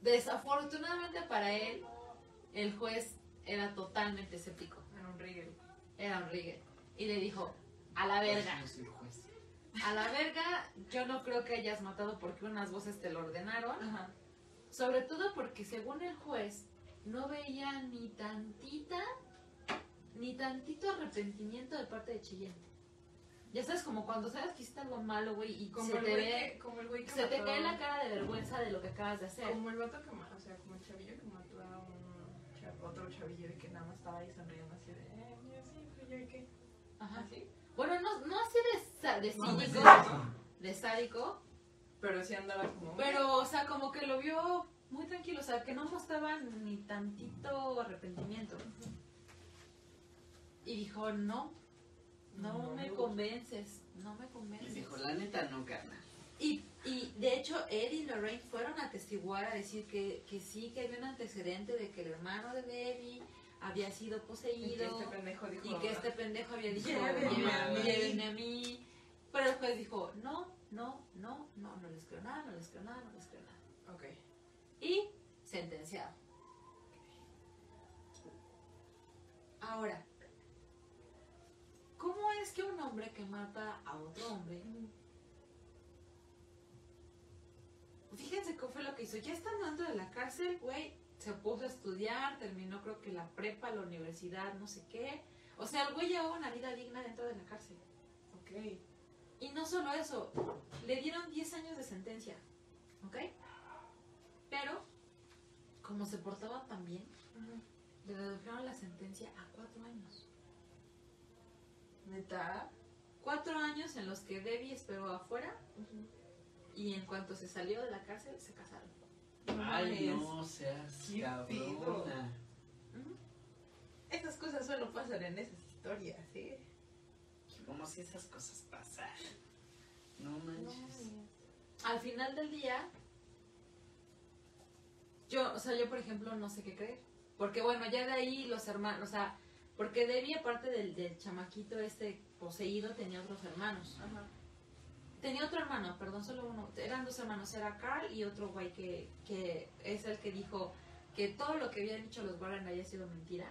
Desafortunadamente para él, el juez era totalmente escéptico. Era un rigel. Era un Rigel. Y le dijo, a la verga. Yo soy juez. A la verga, yo no creo que hayas matado porque unas voces te lo ordenaron. Ajá. Sobre todo porque según el juez, no veía ni tantita, ni tantito arrepentimiento de parte de Cheyenne. Ya sabes, como cuando sabes que hiciste algo malo, güey, y Como se, el te, güey ve, que, como el güey que se te cae la cara de vergüenza de lo que acabas de hacer. Como el vato que mató, o sea, como el chavillo que mató a un otro chavillo de que nada más estaba ahí sonriendo así de, eh, mira, sí, fui yo y qué. Ajá. Así. Bueno, no, no así de, de cínico, sádico. de sádico, Pero sí andaba como. pero, o sea, como que lo vio muy tranquilo, o sea, que no mostraba ni tantito arrepentimiento. Y dijo, no, no, No me convences, no me Y convences. dijo, la neta no, carnal. Y, y de hecho, Ed y Lorraine fueron a atestiguar a decir que, que sí, que había un antecedente de que el hermano de Debbie había sido Y que poseído este pendejo dijo. y que este pendejo había dicho, Llévenme a "Llévenme, mí". llévenme a mí. Pero el juez dijo, no, no, no, no, no les creo nada, no les creo nada, no les creo nada. Ok. Y sentenciado. Ahora, ¿cómo es que un hombre que mata a otro hombre Fíjense qué fue lo que hizo. Ya estando dentro de la cárcel, güey, se puso a estudiar, terminó creo que la prepa, la universidad, no sé qué. O sea, el güey llevaba una vida digna dentro de la cárcel. Ok. Y no solo eso, le dieron 10 años de sentencia. ¿Ok? Pero, como se portaba tan bien, le redujeron la sentencia a 4 años. Neta. 4 años en los que Debbie esperó afuera y en cuanto se salió de la cárcel se casaron. Ay, no seas cabrona. Esas cosas solo pasan en esas historias, ¿eh? Como si esas cosas pasaran. No manches. al final del día, yo, o sea, yo por ejemplo no sé qué creer. Porque bueno, ya de ahí los hermanos, o sea, porque Debbie aparte del, del chamaquito este poseído tenía otros hermanos. Ajá. Tenía otro hermano, perdón, solo uno. Eran dos hermanos, era Carl y otro güey que, que es el que dijo que todo lo que habían dicho los Warren había sido mentira.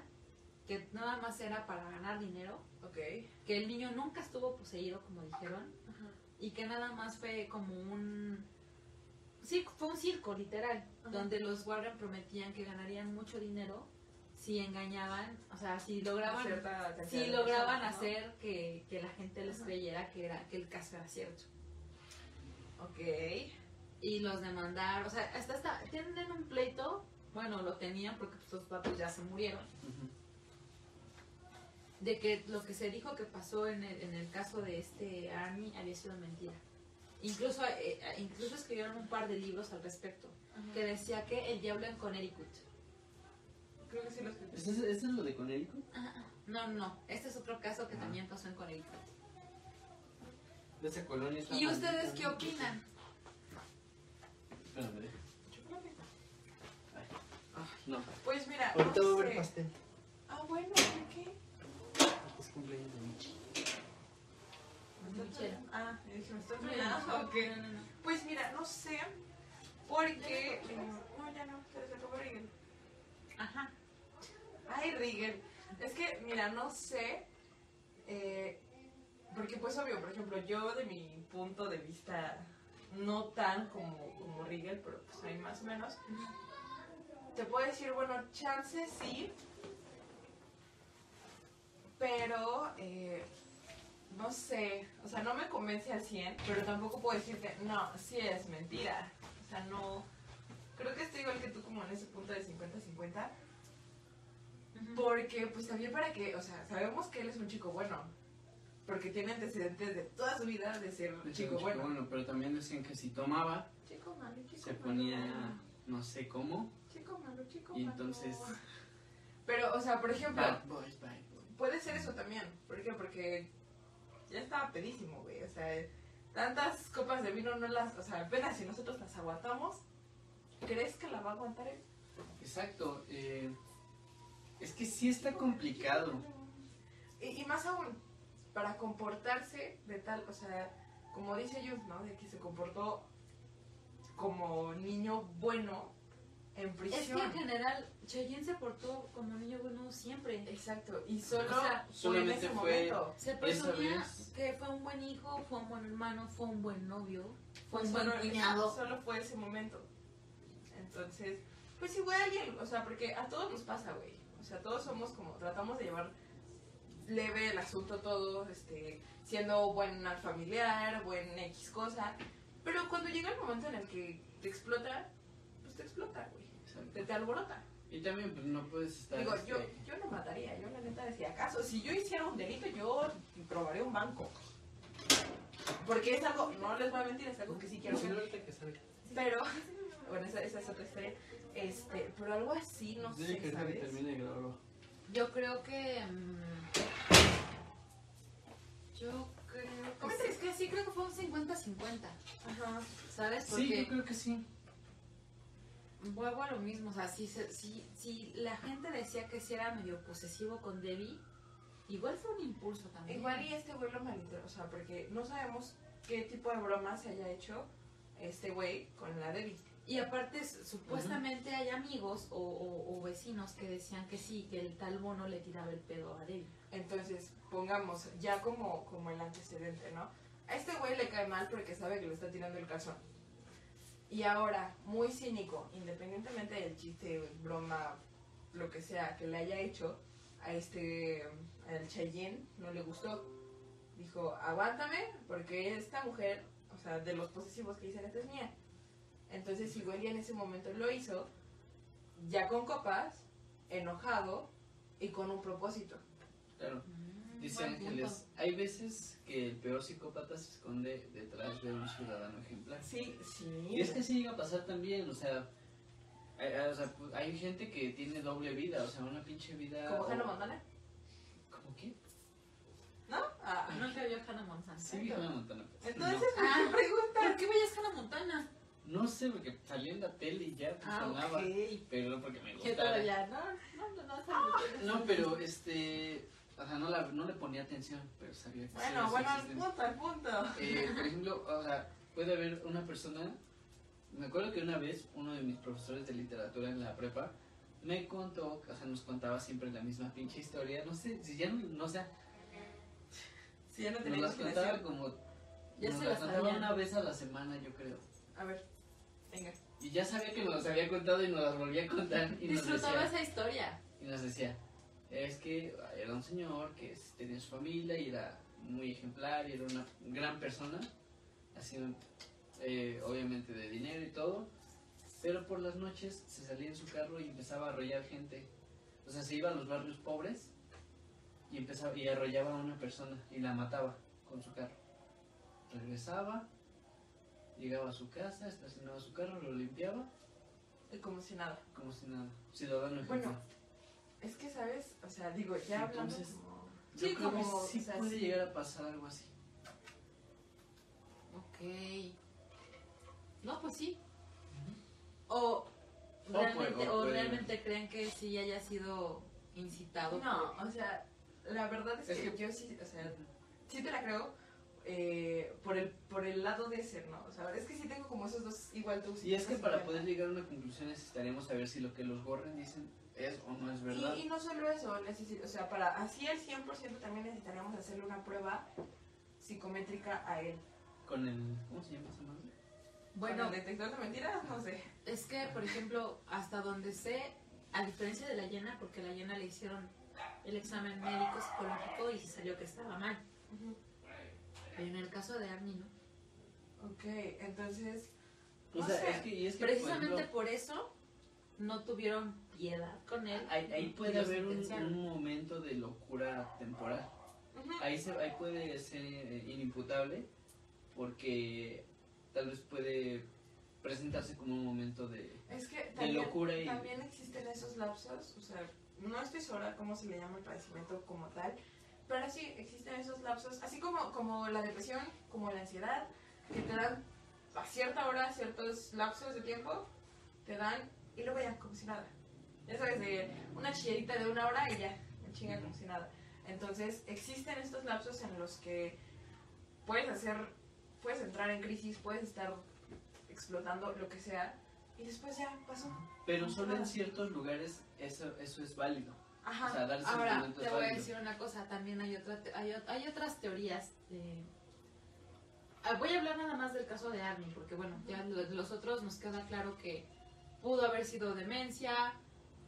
Que nada más era para ganar dinero. Ok. Que el niño nunca estuvo poseído, como dijeron. Ajá. y que nada más fue como un sí fue un circo literal Ajá. donde los Warren prometían que ganarían mucho dinero si engañaban o sea si lograban si lograban hacer que, que la gente les Ajá. creyera que era que el caso era cierto Ok. y los demandaron o sea hasta hasta tienen un pleito bueno lo tenían porque pues, los papás ya se murieron de que lo que se dijo que pasó en el, en el caso de este Army había sido mentira. Incluso, eh, eh, incluso escribieron un par de libros al respecto, que decía que el diablo en Connecticut. Creo que sí lo escuché. ¿Eso es, eso es lo de Conérico? No, no, este es otro caso que Ah. también pasó en Connecticut. De esa colonia está ¿Y ustedes qué opinan? Espérame. Ay. No. Pues mira, Ahorita no va a haber sé. pastel. Ah, bueno, ¿por qué? Es cumpleaños de Michi. Ah, yo dije, ¿me estás No, hablando? no, no, no, no. Pues mira, no sé. Porque. no, ya no, se les acabó Rigel. Ajá. Ay, Rigel. Es que, mira, no sé. eh, porque, pues, obvio, por ejemplo, yo de mi punto de vista, no tan como, como Rigel, pero pues ahí más o menos. Te puedo decir, bueno, chance sí. Pero, eh, no sé, o sea, no me convence al 100, pero tampoco puedo decirte, no, sí es mentira. O sea, no. Creo que estoy igual que tú, como en ese punto de 50-50. Porque, pues también para que, o sea, sabemos que él es un chico bueno. Porque tiene antecedentes de toda su vida de ser De chico un bueno. pero también decían que si tomaba, Chico malo, chico se malo. ponía no sé cómo. Chico malo, chico Y malo. entonces- Pero, o sea, por ejemplo, Bad boys, bad boys. puede ser eso también. ¿Por qué? Porque ya estaba pedísimo, güey. O sea, tantas copas de vino no las. O sea, apenas si nosotros las aguantamos, ¿crees que la va a aguantar él? Exacto. eh, es que sí está complicado. Y, y más aún, para comportarse de tal, o sea, como dice ellos, ¿no? De que se comportó como niño bueno, en Es prisión. que en general, Cheyenne se portó como niño bueno siempre. Exacto, y solo O sea, fue en solamente ese fue- momento. Se presumía que fue un buen hijo, fue un buen hermano, fue un buen novio, fue un solo, buen cuñado. solo fue ese momento. Entonces, pues igual alguien, o sea, porque a todos nos pasa, güey. O sea, todos somos como, tratamos de llevar leve el asunto todo, este, siendo buen familiar, buen X cosa. Pero cuando llega el momento en el que te explota, pues te explota, güey. Te, te alborota. Y también, pues no puedes estar. Digo, este, yo, yo no mataría, yo la neta decía, ¿acaso? Si yo hiciera un delito, yo probaría un banco. Porque es algo, no les voy a mentir, es algo que sí quiero salga. Pero, bueno, esa, esa es otra historia. Este, pero algo así, no Dile sé, que ¿sabes? termine de grabarlo. Yo creo que. mm, yo creo ¿Cómo que. te- Es que sí, creo que fue un 50-50. Ajá. ¿Sabes? Sí, Porque yo creo que sí. vuelvo a lo mismo. O sea, si, si, si la gente decía que sí era medio posesivo con Debbie, igual fue un impulso también. Igual y este güey lo malinterpretó, o sea, porque no sabemos qué tipo de broma se haya hecho este güey con la Debbie. Y aparte, supuestamente hay amigos o, o- o vecinos que decían que sí, que el tal bono le tiraba el pedo a Debbie. Entonces, pongamos ya como, como el antecedente, ¿no? A este güey le cae mal porque sabe que le está tirando el calzón. Y ahora, muy cínico, independientemente del chiste, broma, lo que sea que le haya hecho, a este, al Cheyenne no le gustó. Dijo, aguántame, porque esta mujer, o sea, de los posesivos que dicen, esta es mía. Entonces, igual ya en ese momento lo hizo, ya con copas, enojado y con un propósito. Claro. Dice Buen punto. Ángeles, hay veces que el peor psicópata se esconde detrás de un ciudadano ejemplar. Sí, sí. Y es que sí llega a pasar también, o sea, hay, o sea, pues, hay gente que tiene doble vida, o sea, una pinche vida... ¿Como Hannah Montana? ¿Cómo qué? ¿No? Ah. Nunca vio Hannah Montana. Sí, vi Hannah Montana. pero Entonces, Ah. ¿por qué preguntas? ¿Por qué veías Hannah Montana? No, sé, porque salió en la tele y ya Ah, sonaba, pero no porque me gustara. todavía, no, no, no, no. No, pero este... O sea, no, la, no le ponía atención, pero sabía que Bueno, bueno, al punto, al punto. Eh, por ejemplo, o sea, puede haber una persona. Me acuerdo que una vez uno de mis profesores de literatura en la prepa me contó, o sea, nos contaba siempre la misma pinche historia. No sé, si ya no, no sé, Si ya no nos tenía las contaba como. Ya nos se las contaba una vez a la semana, yo creo. A ver, venga. Y ya sabía que nos había contado y nos las volvía a contar. Y nos Disfrutaba decía, esa historia. y nos decía, es que era un señor que tenía su familia y era muy ejemplar y era una gran persona, así eh, obviamente de dinero y todo, pero por las noches se salía en su carro y empezaba a arrollar gente, o sea, se iba a los barrios pobres y empezaba y arrollaba a una persona y la mataba con su carro. Regresaba, llegaba a su casa, estacionaba su carro, lo limpiaba, Y Como si nada. como si nada, ciudadano Bueno, ejemplar. Es que, ¿sabes? O sea, digo, ya Entonces, como... Yo Sí, creo como... que sí o sea, puede sí. llegar a pasar algo así. Ok. No, pues sí. O O realmente, puede- o o puede- realmente creen que sí haya sido incitado. No, o sea, la verdad es, Es que, que- yo sí, o sea, sí te la creo eh, por, el, por el lado de ser, ¿no? O sea, es que sí tengo como esos dos igual tú. Y es que para poder llegar a una conclusión necesitaríamos saber si lo que los Warren dicen es o no es verdad. Y, y no solo eso, o sea, para así al 100% también necesitaríamos hacerle una prueba psicométrica a él. Con el. ¿Cómo se llama esa madre? Bueno, el detector de mentiras, no sé. es que, por ejemplo, hasta donde sé, a diferencia de la llena, porque la llena le hicieron el examen médico psicológico y se salió que estaba mal. Pero en el caso de Arnie, no. Ok, entonces, O No sea, sé. es que, y es que por Precisamente ejemplo, por eso no tuvieron piedad con él. ahí, ahí puede haber un, un momento de locura temporal. Ahí, se, ahí puede ser eh, inimputable porque tal vez puede presentarse como un momento de... es que también, locura y- también existen esos lapsos, o sea, no estoy segura cómo se le llama el padecimiento como tal, pero sí existen esos lapsos, así como, como la depresión, como la ansiedad, que te dan a cierta hora ciertos lapsos de tiempo, te dan y luego ya, como si nada. Ya sabes, de una chillerita de una hora y ya, me chinga como si nada. Entonces, existen estos lapsos en los que puedes hacer, puedes entrar en crisis, puedes estar explotando lo que sea, y después ya pasó. Pero solo en ciertos lugares eso, eso es válido. Ajá. O sea, dar Ahora, te voy a decir una cosa, también hay, otra hay, hay otras teorías. de- Ah, Voy a hablar nada más del caso de Armin, porque bueno, ya lo- los otros nos queda claro que pudo haber sido demencia,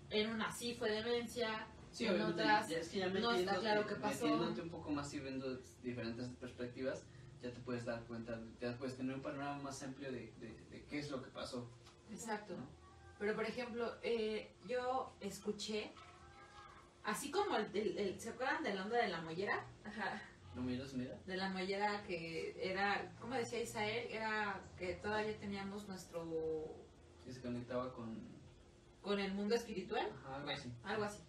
en una sí fue demencia, Sí, en otras ya es que ya no está claro qué pasó. metiéndote un poco más y viendo diferentes perspectivas, ya te puedes dar cuenta, ya puedes tener un panorama más amplio de, de, de qué es lo que pasó. Exacto. ¿no? Pero por ejemplo, eh, yo escuché, así como el, el- el- ¿se acuerdan de la onda de la mollera? Ajá. ¿No miras, mira? De la mollera que era, ¿cómo decía Isael? Era que todavía teníamos nuestro, Que se conectaba con... con el mundo espiritual. Ajá, algo así. Algo así.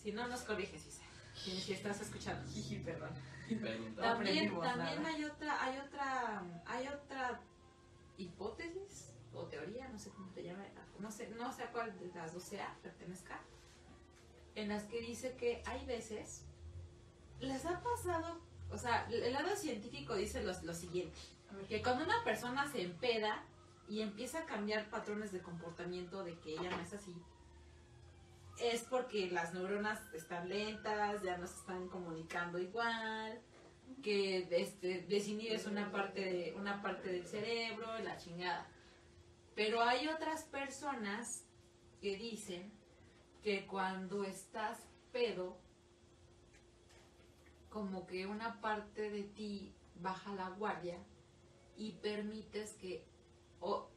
Si no, nos corriges, Isael. Si, estás escuchando. Jiji, perdón. Preguntaba. No También, también hay otra, hay otra, hay otra hipótesis o teoría, no sé cómo te llama, no sé, no sé a cuál de las dos sea, pertenezca, en las que dice que hay veces, les ha pasado, o sea, el lado científico dice lo, lo siguiente, que cuando una persona se empeda y empieza a cambiar patrones de comportamiento de que ella no es así, es porque las neuronas están lentas, ya no se están comunicando igual, que este, desinhibes una parte, de, una parte del cerebro, la chingada. Pero hay otras personas que dicen que cuando estás pedo, como que una parte de ti baja la guardia y permites que o-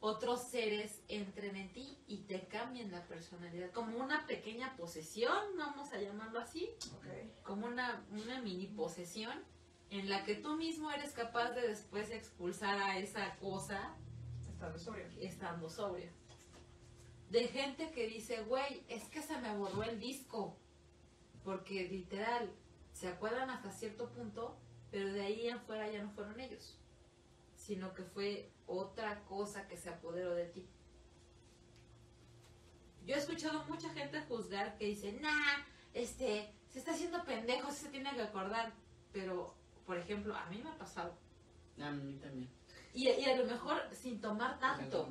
otros seres entren en ti y te cambien la personalidad, como una pequeña posesión, vamos a llamarlo así, como una, una mini posesión en la que tú mismo eres capaz de después expulsar a esa cosa Estando sobrio. estando sobrio. De gente que dice, güey, es que se me borró el disco. Porque literal, se acuerdan hasta cierto punto, pero de ahí en fuera ya no fueron ellos. Sino que fue otra cosa que se apoderó de ti. Yo he escuchado mucha gente juzgar que dice, nah, este, se está haciendo pendejo, se tiene que acordar. Pero, por ejemplo, a mí me ha pasado. A mí también. Y, y a lo mejor sin tomar tanto.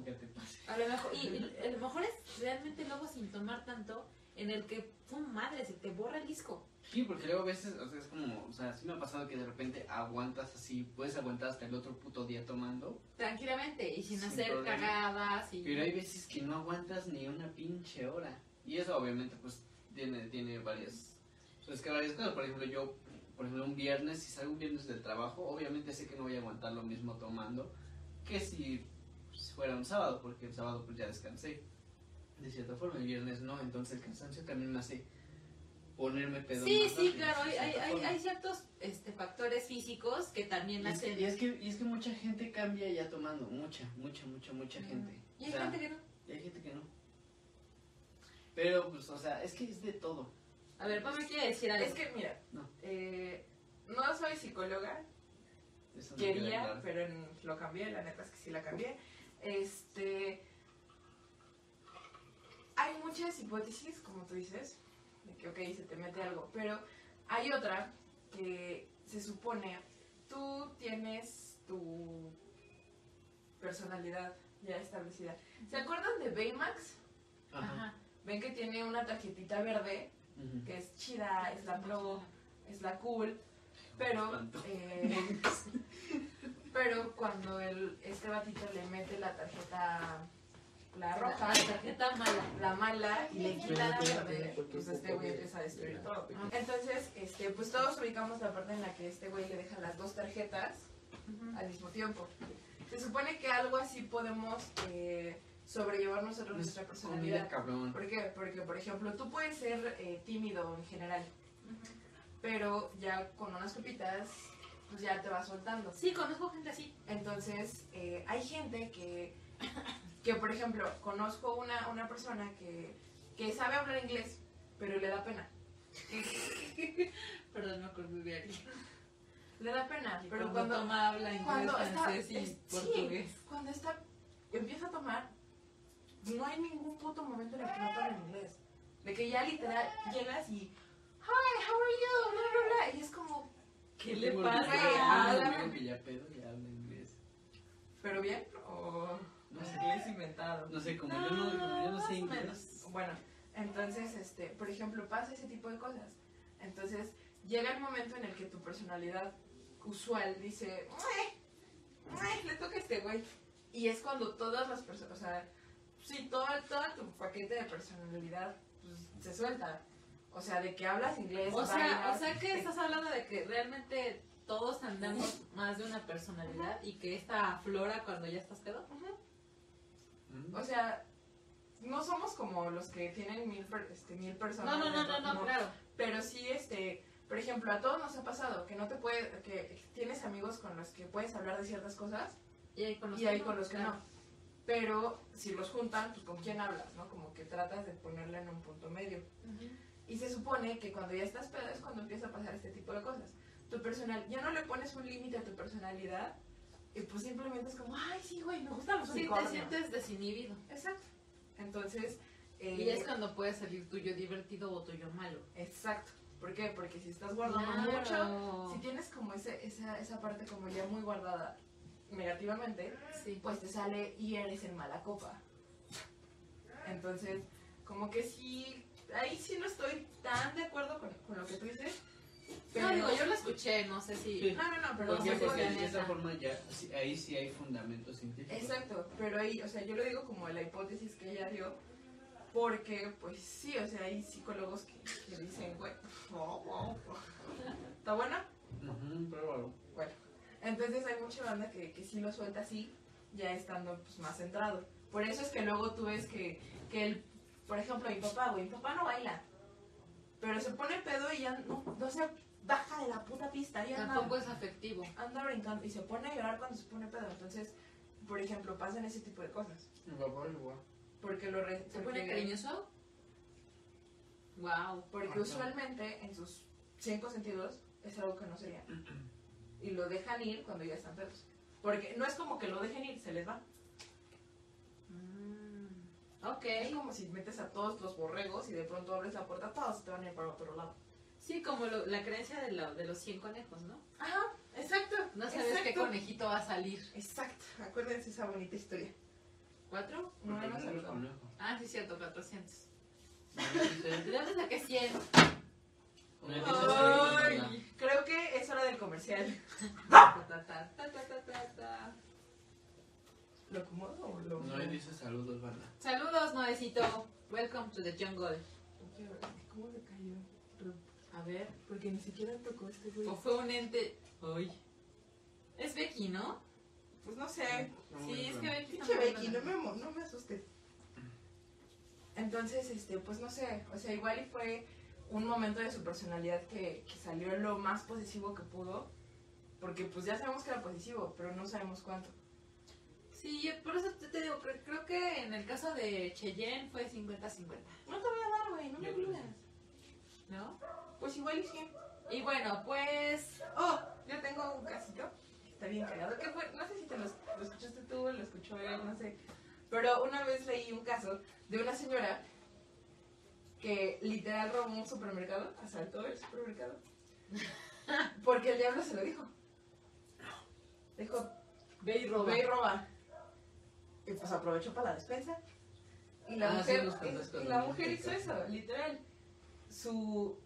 A lo mejor, y, y a lo mejor es realmente luego sin tomar tanto en el que, ¡pum! madre, se te borra el disco. Sí, porque luego a veces, o sea, es como, o sea, sí me ha pasado que de repente aguantas así, puedes aguantar hasta el otro puto día tomando, Tranquilamente y sin, Sin hacer problema. cagadas. Y... pero hay veces que no aguantas ni una pinche hora. Y eso obviamente pues tiene, tiene varias, pues que varias cosas, por ejemplo yo, por ejemplo un viernes, si salgo un viernes del trabajo, obviamente sé que no voy a aguantar lo mismo tomando que si pues, fuera un sábado, porque el sábado pues ya descansé. De cierta forma, el viernes no, entonces el cansancio también me hace ponerme pedo. Sí, más sí, rápido, claro, hay, hay, ciertos este, factores físicos que también Y es, que, hacen... y, es que, y es que mucha gente cambia ya tomando, mucha, mucha, mucha, mucha gente. Y O hay sea, gente que no. y hay gente que no. Pero, pues, o sea, es que es de todo. A ver, Pame quiere decir algo. Es que, mira, No. eh, no soy psicóloga, Eso no queda quería, pero en- lo cambié, la neta es que sí la cambié. Este. Hay muchas hipótesis, como tú dices, de que, ok, se te mete algo, pero hay otra que se supone tú tienes tu personalidad ya establecida. ¿Se acuerdan de Baymax? Ajá. Ajá. Ven que tiene una tarjetita verde Que es chida, es la pro, es la cool, pero eh, pero cuando el, este batito le mete la tarjeta la roja, La tarjeta mala. la mala y le quita la verde, pues este güey empieza a destruir de- todo. Entonces, este, pues todos ubicamos la parte en la que este güey le deja las dos tarjetas al mismo tiempo. Se supone que algo así podemos eh, sobrellevar nosotros nuestra Comida, personalidad. cabrón. ¿Por qué? Porque, por ejemplo, tú puedes ser eh, tímido en general, pero ya con unas copitas, pues ya te vas soltando. Sí, conozco gente así. Entonces, eh, hay gente que, que, por ejemplo, conozco una, una persona que, que sabe hablar inglés, pero le da pena. Perdón, me acordé de alguien. Le da pena, pero cuando, cuando, toma habla inglés, cuando está, francés y es- sí, portugués. cuando está, empieza a tomar, no hay ningún puto momento en el que no habla en inglés. De que ya literal llegas y, hi, how are you, bla, bla, bla, y es como, ¿Qué le pasa? Que ya pedo ya habla inglés. ¿pero bien? O... No sé, Inglés inventado. no sé como yo no, como yo no sé inglés. menos. Bueno, entonces, este, por ejemplo, pasa ese tipo de cosas. Entonces, llega el momento en el que tu personalidad usual dice, "Mue, mue, le toca a este güey. Y es cuando todas las personas, o sea, sí, todo, todo tu paquete de personalidad pues, se suelta. O sea, de que hablas inglés, O sea, bailas, o sea que te- estás hablando de que realmente todos tenemos más de una personalidad y que esta aflora cuando ya estás pedo. Mm. O sea, no somos como los que tienen mil, per- este, mil personas. No, no, no, no, no, claro. Pero sí, este, por ejemplo, a todos nos ha pasado que no te puede, que tienes amigos con los que puedes hablar de ciertas cosas Y hay con los y que hay no, con los que claro. no. Pero si los juntan, pues con quién hablas, ¿no? Como que tratas de ponerla en un punto medio. Ujú. Y se supone que cuando ya estás pedo es cuando empieza a pasar este tipo de cosas. Tu personal, ya no le pones un límite a tu personalidad y pues simplemente es como, ay, sí, güey, me gustan los Sí, te unicornios". sientes desinhibido. Exacto. Entonces, eh, Y es cuando puede salir tuyo divertido o tuyo malo. Exacto. ¿Por qué? Porque si estás guardando Claro. mucho, si tienes como ese, esa, esa parte como ya muy guardada negativamente, Sí. pues te sale y eres en mala copa. Entonces, como que sí, ahí sí no estoy tan de acuerdo con, con lo que tú dices. Pero, No, digo, yo lo escuché, no sé si... Sí. No, no, no, pero no sé Porque de esa forma ya, ahí sí hay fundamentos científicos. Exacto, pero ahí, o sea, yo lo digo como la hipótesis que ella dio, porque, pues sí, o sea, hay psicólogos que, que dicen, güey, oh, oh, oh. ¿está buena? Ujú, pruébalo. Entonces hay mucha banda que, que sí lo suelta así, ya estando pues, más centrado. Por eso es que luego tú ves que, que el, por ejemplo, mi papá, güey, mi papá no baila, pero se pone pedo y ya no, no se baja de la puta pista, y anda, Tampoco es afectivo. anda brincando y se pone a llorar cuando se pone pedo. Entonces, por ejemplo, pasan ese tipo de cosas. Mi papá igual. Porque lo re- ¿Se porque- pone cariñoso? Wow. Porque Ajá. usualmente en sus cinco sentidos es algo que no sería. Y lo dejan ir cuando ya están pedos. Porque no es como que lo dejen ir, se les va. Mm, ok. Es como si metes a todos los borregos y de pronto abres la puerta, todos te van a ir para otro lado. Sí, como lo- la creencia de, lo- de los 100 conejos, ¿no? Ajá, exacto. No sabes qué exacto. conejito va a salir. Exacto, acuérdense esa bonita historia. ¿Cuatro? No, no no se los lo conejos. Ah, sí, cierto, 400. No, sí, ¿De dónde saqué 100? Ay, creo que es hora del comercial. ¿Lo acomodo o lo.? No, y dice saludos, banda. Saludos, Noecito. Welcome to the jungle. ¿Cómo le cayó? A ver. Porque ni siquiera tocó este güey. O fue un ente. Ay. Es Becky, ¿no? Pues no sé. Sí, es que Becky. Pinche Becky, no me, no me asustes. Entonces, este, pues no sé, o sea, igual y fue un momento de su personalidad que, que salió lo más posesivo que pudo, porque pues ya sabemos que era posesivo, pero no sabemos cuánto. Sí, yo por eso te, te digo, creo, creo que en el caso de Cheyenne fue 50-50. No te voy a dar, güey, no me olvides. ¿No? Pues igual y sí. Y bueno, pues. Oh, yo tengo un casito está bien cagado, que fue, no sé si te lo, lo escuchaste tú, lo escuchó él, no sé. Pero una vez leí un caso de una señora que literal robó un supermercado, asaltó el supermercado, porque el diablo se lo dijo. Dijo, Ve y roba. ve y roba. Y pues aprovechó para la despensa. Y la Ah, mujer, y, y cuando la me mujer hizo eso, literal. Su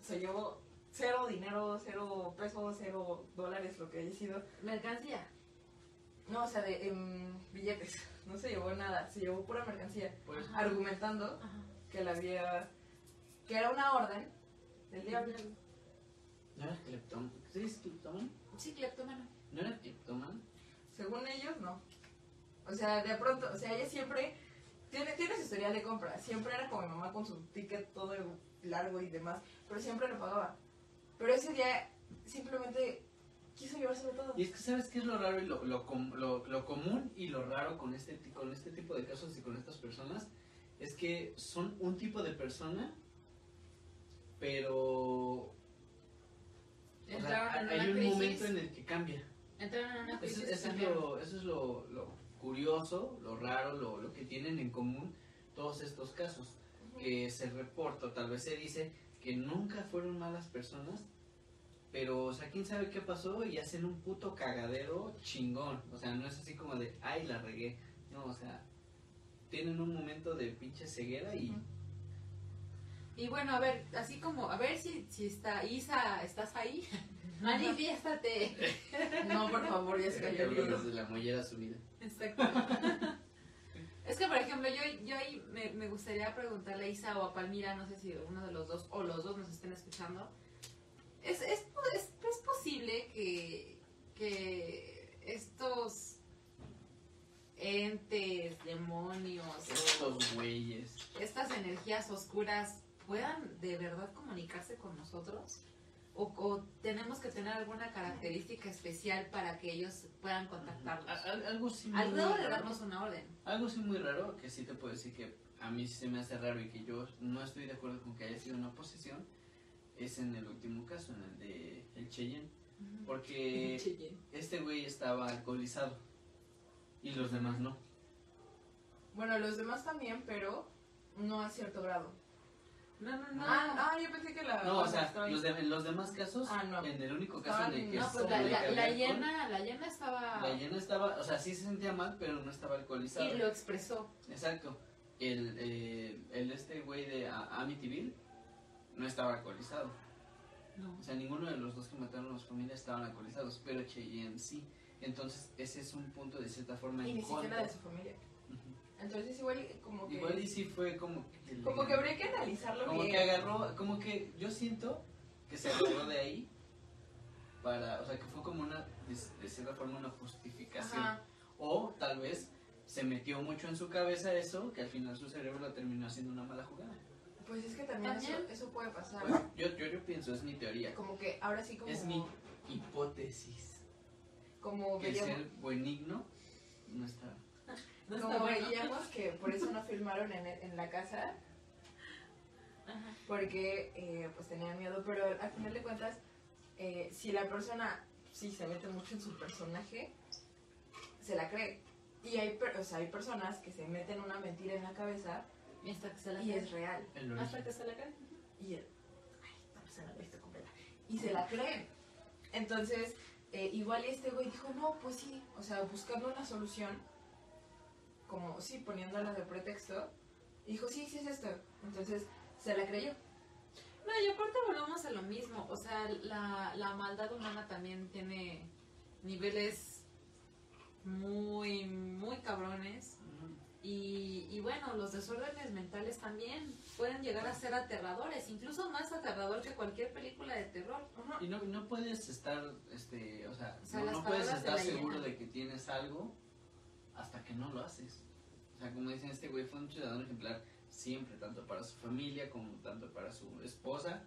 se llevó cero dinero, cero pesos, cero dólares, lo que haya sido. Mercancía. No, o sea, de em, billetes. No se llevó nada, se llevó pura mercancía. Pues, Argumentando Ajá. Que la había. que era una orden del diablo. ¿no era cleptómano? ¿Sí cleptómano? Sí, cleptómano. ¿No era cleptómano? Según ellos, no. O sea, de pronto, o sea, ella siempre. Tiene, tiene su historial de compra. Siempre era como mi mamá con su ticket todo largo y demás. Pero siempre lo pagaba. Pero ese día simplemente quiso llevárselo todo. Y es que sabes qué es lo raro y lo, lo, lo, lo común y lo raro con este, con este tipo de casos y con estas personas es que son un tipo de persona, pero o sea, hay un crisis. momento en el que cambia. Entraron en una Eso, crisis. eso es, lo, eso es lo, lo curioso, lo raro, lo, lo que tienen en común todos estos casos. Que se reporta, o tal vez se dice, que nunca fueron malas personas, Pero, o sea, quién sabe qué pasó y hacen un puto cagadero chingón. O sea, no es así como de, ay, la regué. No, o sea, tienen un momento de pinche ceguera y. Y bueno, a ver, así como, a ver si, si está, Isa, ¿estás ahí? Manifiéstate. No, por favor, ya se cayó el Hablo libro. desde la mollera subida. Exacto. Es que, por ejemplo, yo, yo ahí me, me gustaría preguntarle a Isa o a Palmira, no sé si uno de los dos o los dos nos estén escuchando. ¿Es, es, es, es posible que, que estos entes, demonios Estos güeyes. estas energías oscuras puedan de verdad comunicarse con nosotros? ¿O, o tenemos que tener alguna característica especial para que ellos puedan contactarnos? Algo sí muy Al de raro. darnos una orden. Algo sí muy raro, que sí te puedo decir que a mí se me hace raro y que yo no estoy de acuerdo con que haya sido una posesión, es en el último caso, en el de el Cheyenne. Porque este güey estaba alcoholizado y los demás no. Bueno, los demás también, pero no a cierto grado. No, no, no. Ah, ah, yo pensé que la. No, o sea, estaba los, de- en los demás casos, Ah, no. en el único caso en el que no, pues se la, la, llena, la llena estaba... la llena estaba, o sea, sí se sentía mal, pero no estaba alcoholizado. y lo expresó. Exacto. El, eh, el este güey de Amityville no estaba alcoholizado. No. O sea, ninguno de los dos que mataron a su familia estaban alcoholizados, pero Cheyenne sí. Entonces, ese es un punto de cierta forma Y en ni siquiera de su familia. Entonces, igual, como que. Igual y sí fue como que... le- Como que habría que analizarlo Como bien. que agarró, como que yo siento que se agarró de ahí para, o sea, que fue como una, de, de cierta forma, una justificación. Ajá. O tal vez se metió mucho en su cabeza eso, que al final su cerebro lo terminó haciendo una mala jugada. Pues es que también, También. Eso, eso puede pasar. Yo, yo, yo pienso, es mi teoría. Como que ahora sí, como. Es mi hipótesis. Como Que el veíamos, ser buenigno no está... No está como bueno. veíamos que por eso no filmaron en, en la casa, Ajá. porque eh, pues tenían miedo, pero al final de cuentas, eh, si la persona sí se mete mucho en su personaje, se la cree. Y hay, per- o sea, hay personas que se meten una mentira en la cabeza Y hasta que se la y es real. Hasta que se la cae. Y el, ay, lo he visto completa. Y se la creen. Entonces, eh, igual este güey dijo, no, pues sí, o sea, buscando una solución, como sí, poniéndola de pretexto, dijo, sí, sí es esto. Entonces, se la creyó. No, y aparte volvemos a lo mismo. O sea, la, la maldad humana también tiene niveles muy, muy cabrones. Y, y bueno, los desórdenes mentales también pueden llegar a ser aterradores, incluso más aterrador que cualquier película de terror. Y no, no puedes estar, este, o sea, O sea, no, puedes de estar seguro llena. de que tienes algo hasta que no lo haces. O sea, como dicen, este güey fue un ciudadano ejemplar siempre, tanto para su familia como tanto para su esposa,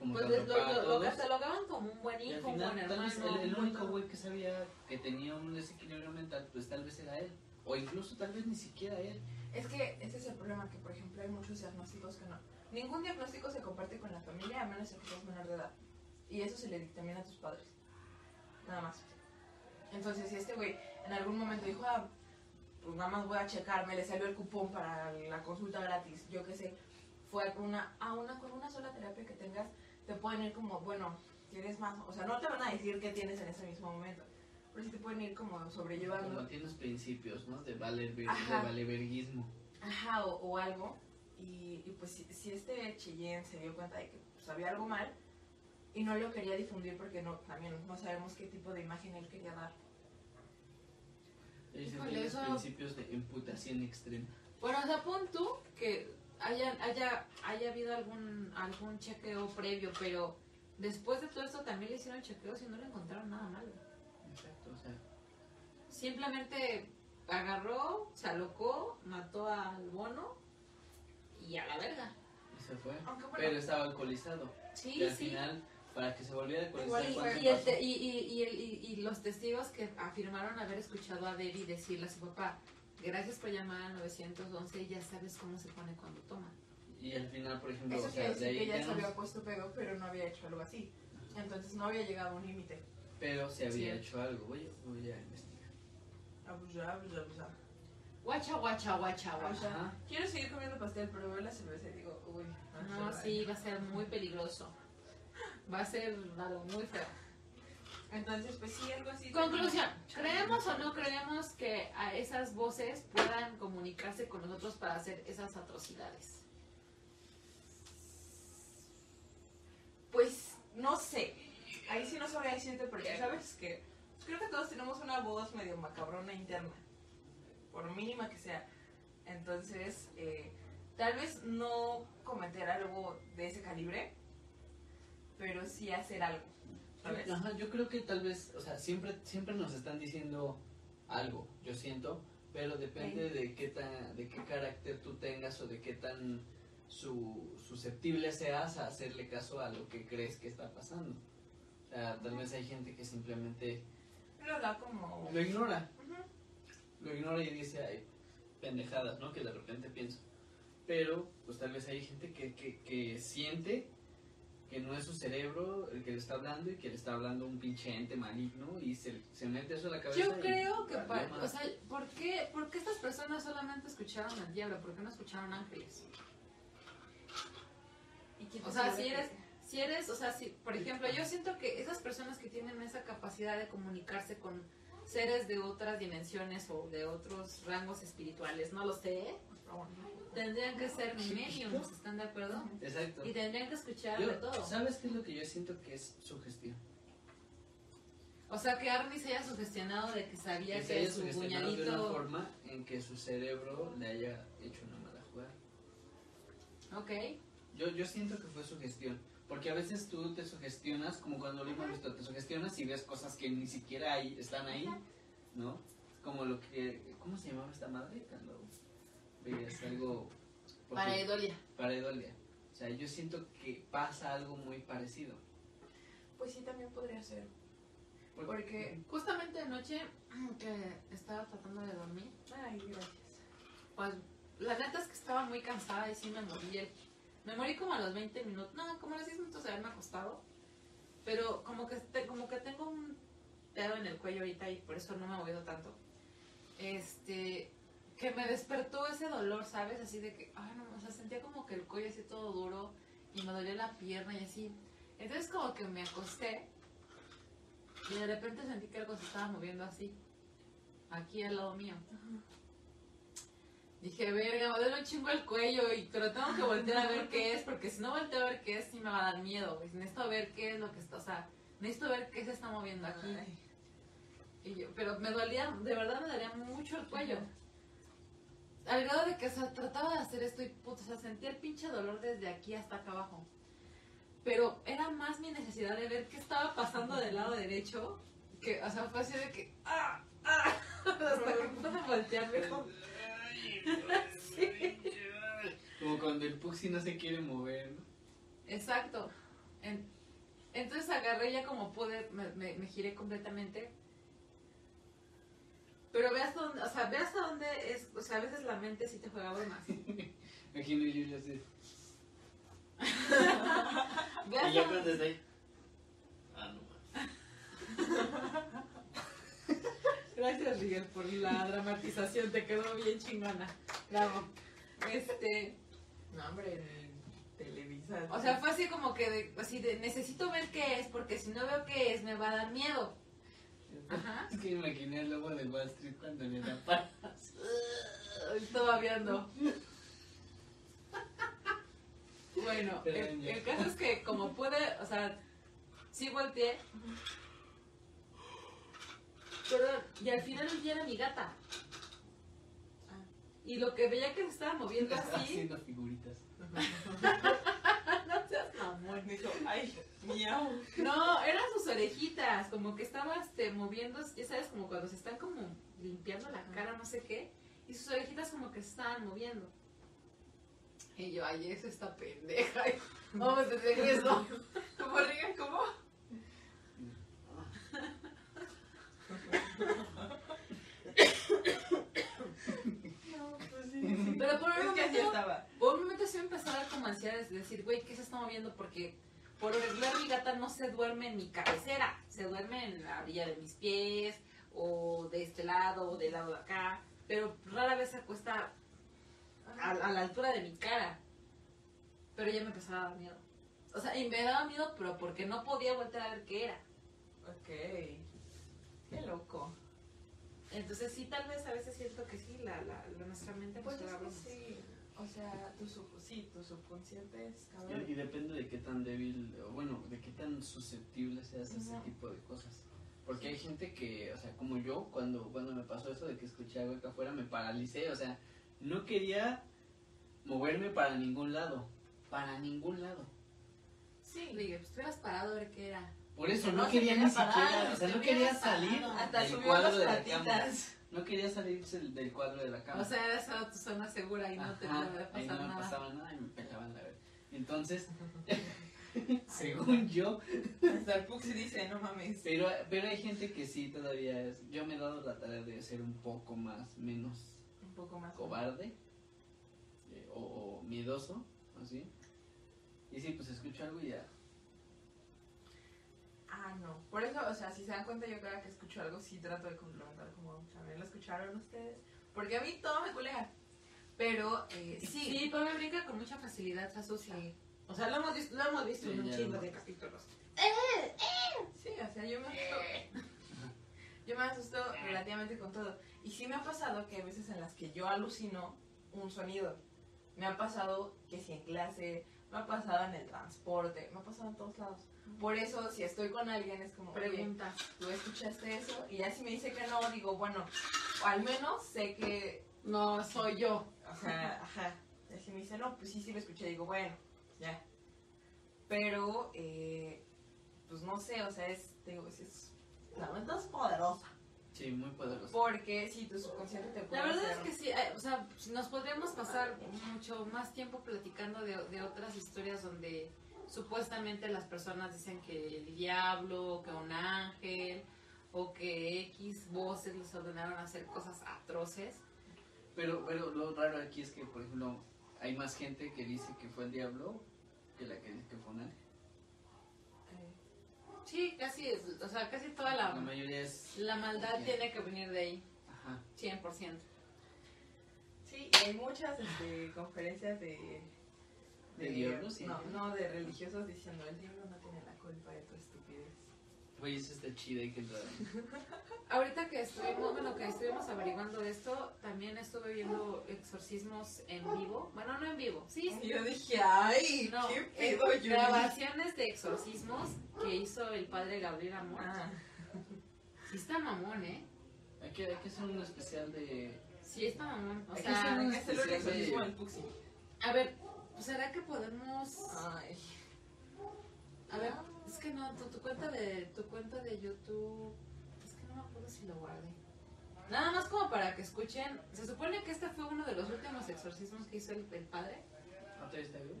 como Pues tanto lo, para lo, lo todos. catalogaban como un buen hijo, un buen tal vez hermano. el, el único güey que sabía que tenía un desequilibrio mental, pues tal vez era él. O incluso tal vez ni siquiera él. Es que ese es el problema, que por ejemplo hay muchos diagnósticos que no. Ningún diagnóstico se comparte con la familia a menos que seas menor de edad. Y eso se le dictamina a tus padres. Nada más. Entonces, si este güey en algún momento dijo, ah, pues nada más voy a checarme, le salió el cupón para la consulta gratis, yo qué sé, fue una, a una, con una sola terapia que tengas, te pueden ir como, bueno, tienes más, o sea, no te van a decir qué tienes en ese mismo momento, pero sí te pueden ir como sobrellevando. Como tienes principios, ¿no? De, valer, de Ajá. valeverguismo. Ajá, o, o algo. Y, y pues si, si este Cheyenne se dio cuenta de que pues, había algo mal y no lo quería difundir porque no también no sabemos qué tipo de imagen él quería dar. Dice, Híjole, tienes eso- principios de imputación extrema. Bueno, o sea, pon tú que haya, haya, haya habido algún, algún chequeo previo, pero después de todo esto también le hicieron chequeos y no le encontraron nada malo. Simplemente agarró, se alocó, mató al bono y a la verga. y se fue. Aunque bueno, Pero estaba alcoholizado. Sí, y al sí. final, para que se volviera a Igual alcoholizar, y- ¿cuánto Y, y, y, los testigos que afirmaron haber escuchado a Debbie decirle a su papá, gracias por llamar al 911 y ya sabes cómo se pone cuando toma. Y al final, por ejemplo, eso o sea, quiere de decir ahí que ya ya se no- había puesto pedo, pero no había hecho algo así. Entonces no había llegado a un límite. Pero se había Sí. hecho algo. Voy, voy a investigar. Abusa, abusa, abusa. Guacha, guacha, guacha, O guacha. sea, Ajá. quiero seguir comiendo pastel, pero veo la cerveza y digo, uy. No, sí, va a ser muy peligroso. va a ser algo muy feo. Entonces, pues sí, algo así. Conclusión, ¿creemos o no creemos que a esas voces puedan comunicarse con nosotros para hacer esas atrocidades? Pues no sé. Ahí sí no sabría decirte porque, ¿sabes que Creo que todos tenemos una voz medio macabrona interna. Por mínima que sea. Entonces, eh, tal vez no cometer algo de ese calibre, pero sí hacer algo. ¿Sabes? Ajá, yo creo que tal vez, o sea, siempre, siempre nos están diciendo algo, yo siento, pero depende de qué tan, de qué carácter tú tengas o de qué tan su, susceptible seas a hacerle caso a lo que crees que está pasando. O sea, tal vez hay gente que simplemente Lo da como... lo ignora, Ujú. lo ignora y dice, ay, pendejadas, ¿no? Que de repente pienso. Pero, pues tal vez hay gente que, que, que siente que no es su cerebro el que le está hablando y que le está hablando un pinche ente maligno y se, se mete eso a la cabeza. Yo y creo que, valió pa- madre. o sea, ¿por qué, ¿por qué estas personas solamente escucharon al diablo? ¿Por qué no escucharon ángeles? ¿Y O sea, si que- eres, si eres, o sea, si, por ejemplo, yo siento que esas personas que tienen esa capacidad de comunicarse con seres de otras dimensiones o de otros rangos espirituales, no lo sé, tendrían que ser mediums, ¿están de acuerdo? Exacto. Y tendrían que escuchar de todo. ¿Sabes qué es lo que yo siento que es sugestión? O sea, que Arnie se haya sugestionado de que sabía Que se que haya su sugestionado de una forma en que su cerebro le haya hecho una mala jugada. Ok, Yo, yo siento que fue sugestión. Porque a veces tú te sugestionas, como cuando lo hemos visto, te sugestionas y ves cosas que ni siquiera hay, están ahí, ¿no? Como lo que. ¿Cómo se llamaba esta madre? Cuando veías algo. Edolia. Pareidolia. O sea, yo siento que pasa algo muy parecido. Pues sí, también podría ser. Porque, Porque... Justamente anoche que estaba tratando de dormir, Ay, gracias. pues la neta es que estaba muy cansada y sí me morí. el- Me morí como a los 20 minutos, no, como a los 10 minutos de haberme acostado. Pero como que, como que tengo un dedo en el cuello ahorita y por eso no me he movido tanto. Este, que me despertó ese dolor, ¿sabes? Así de que, ay, no, o sea, sentía como que el cuello así todo duro y me dolía la pierna y así. Entonces como que me acosté y de repente sentí que algo se estaba moviendo así, aquí al lado mío. Dije, verga, me duele un chingo el cuello, y, pero tengo que voltear a ver qué es, porque si no volteo a ver qué es, sí me va a dar miedo. güey. Necesito ver qué es lo que está, o sea, necesito ver qué se está moviendo aquí. Ay. Y yo, pero me dolía, de verdad me dolía mucho el cuello. Al grado de que, o sea, trataba de hacer esto y, puta, o sea, sentía el pinche dolor desde aquí hasta acá abajo. Pero era más mi necesidad de ver qué estaba pasando del lado derecho, que, o sea, fue así de que, ¡ah! ¡ah! Hasta que pude voltearme Como cuando el Puxi no se quiere mover, ¿no? Exacto. En- entonces agarré ya como pude, me, me- me giré completamente. Pero ve hasta dónde, o sea, ve hasta dónde es, o sea, a veces la mente sí te juega bromas. Imagino yo ya sé. Ve Y ya cuando está ahí. Ah, no más. Gracias, Miguel, por la dramatización, te quedó bien chingona. Bravo. Este, No, hombre, en Televisa. o sea, fue así como que, de- así de, necesito ver qué es, porque si no veo qué es, me va a dar miedo. Ajá. Es que imaginé el lobo de Wall Street cuando le da paz. Estaba viendo. Bueno, el caso es que como pude, o sea, sí volteé. Perdón, y al final ya era mi gata. Ah. Y lo que veía que se estaba moviendo Está así, haciendo figuritas. no seas mamón. Dijo, ay, miau. No, eran sus orejitas, como que estaba este, moviendo, ya sabes, como cuando se están como limpiando la cara, no sé qué, y sus orejitas como que se estaban moviendo. Y yo, ay, es esta pendeja. Vamos de regreso. ¿Cómo? ¿Cómo? No, pues sí. Pero por un momento, estaba. por un momento sí me empezó a dar como ansiedad de decir, güey, ¿qué se está moviendo? Porque por regular mi gata no se duerme en mi cabecera, se duerme en la orilla de mis pies, o de este lado, o del lado de acá, pero rara vez se acuesta a, a la altura de mi cara. Pero ya me empezaba a dar miedo. O sea, y me daba miedo, pero porque no podía voltear a ver qué era. Ok. Qué loco. Entonces sí, tal vez a veces siento que sí, la, la, la- nuestra mente Pues pues, es que sí. O sea, tu, sub, sí, tu subconsciente es Y, cabrón. y depende de qué tan débil, o bueno, de qué tan susceptible seas a ese tipo de cosas. Porque hay gente que, o sea, como yo, cuando, cuando me pasó eso de que escuché algo acá afuera, me paralicé, o sea, no quería moverme para ningún lado, para ningún lado. Sí. Dije, pues tú hubieras parado a ver qué era. Por eso No no, se quería ni siquiera, o sea, se no quería salir Hasta del cuadro de la patitas. No quería salirse del, cuadro de la cámara. O sea, era esa tu zona segura y no te Ajá, puede ahí pasar no me nada. pasaba nada y me pelaban la verga. Entonces, según yo, Hasta el Puxi dice, no mames. pero, pero hay gente que sí todavía es. Yo me he dado la tarea de ser un poco más, menos Un poco más. cobarde eh, o, o miedoso, así. Y sí, pues escucho algo y ya. Ah, no. Por eso, o sea, si se dan cuenta, yo cada que escucho algo, sí trato de complementar como también lo escucharon ustedes. Porque a mí todo me culea. Pero, eh, sí. Sí, pero me brinca con mucha facilidad, se asustan. Sí. O sea, lo hemos visto, lo hemos visto Sí, en un chingo de capítulos. Sí, o sea, yo me asusto. Yo me asusto relativamente con todo. Y sí me ha pasado que hay veces en las que yo alucino un sonido. Me ha pasado que si en clase, me ha pasado en el transporte, me ha pasado en todos lados. Por eso, si estoy con alguien, es como, Pregunta. ¿tú escuchaste eso? Y ya si me dice que no, digo, bueno, al menos sé que, No, soy yo. o sea, ajá. Y si me dice, no, pues sí, sí lo escuché, digo, bueno, ya. Pero, eh, pues no sé, o sea, es, digo, es, es la mente es poderosa. Sí, muy poderoso. Porque si tu subconsciente te puede La verdad es que sí, eh, o sea, nos podríamos pasar mucho más tiempo platicando de, de otras historias donde supuestamente las personas dicen que el diablo, que un ángel, o que X voces les ordenaron hacer cosas atroces. Pero, pero lo raro aquí es que, por ejemplo, hay más gente que dice que fue el diablo que la que dice que fue un ángel. Sí, casi, es- o sea, casi toda La la, mayoría es. la maldad tiene que venir de ahí, Ajá. 100%. Sí, hay muchas este, conferencias de... ¿De? Sí. No, no, de religiosos diciendo, el diablo no tiene la culpa de tu. Oye, eso está chido, hay que entrar. Ahorita que estuvimos, bueno, que estuvimos averiguando esto, también estuve viendo exorcismos en vivo. Bueno, no en vivo, sí, Y yo dije, ay, no, qué eh, pedo, Yuri. grabaciones de exorcismos que hizo el padre Gabriel Amor. Ah, Sí está mamón, ¿eh? Hay que, hay que hacer un especial de. Sí está mamón. O Hay sea, hacer que hacerle un de- exorcismo al Puxi. a ver, ¿será que podemos...? Ay. A ver, que no, tu, tu cuenta de tu cuenta de YouTube, es que no me acuerdo si lo guardé. Nada más como para que escuchen, se supone que este fue uno de los últimos exorcismos que hizo el, el padre. ¿No te está bien?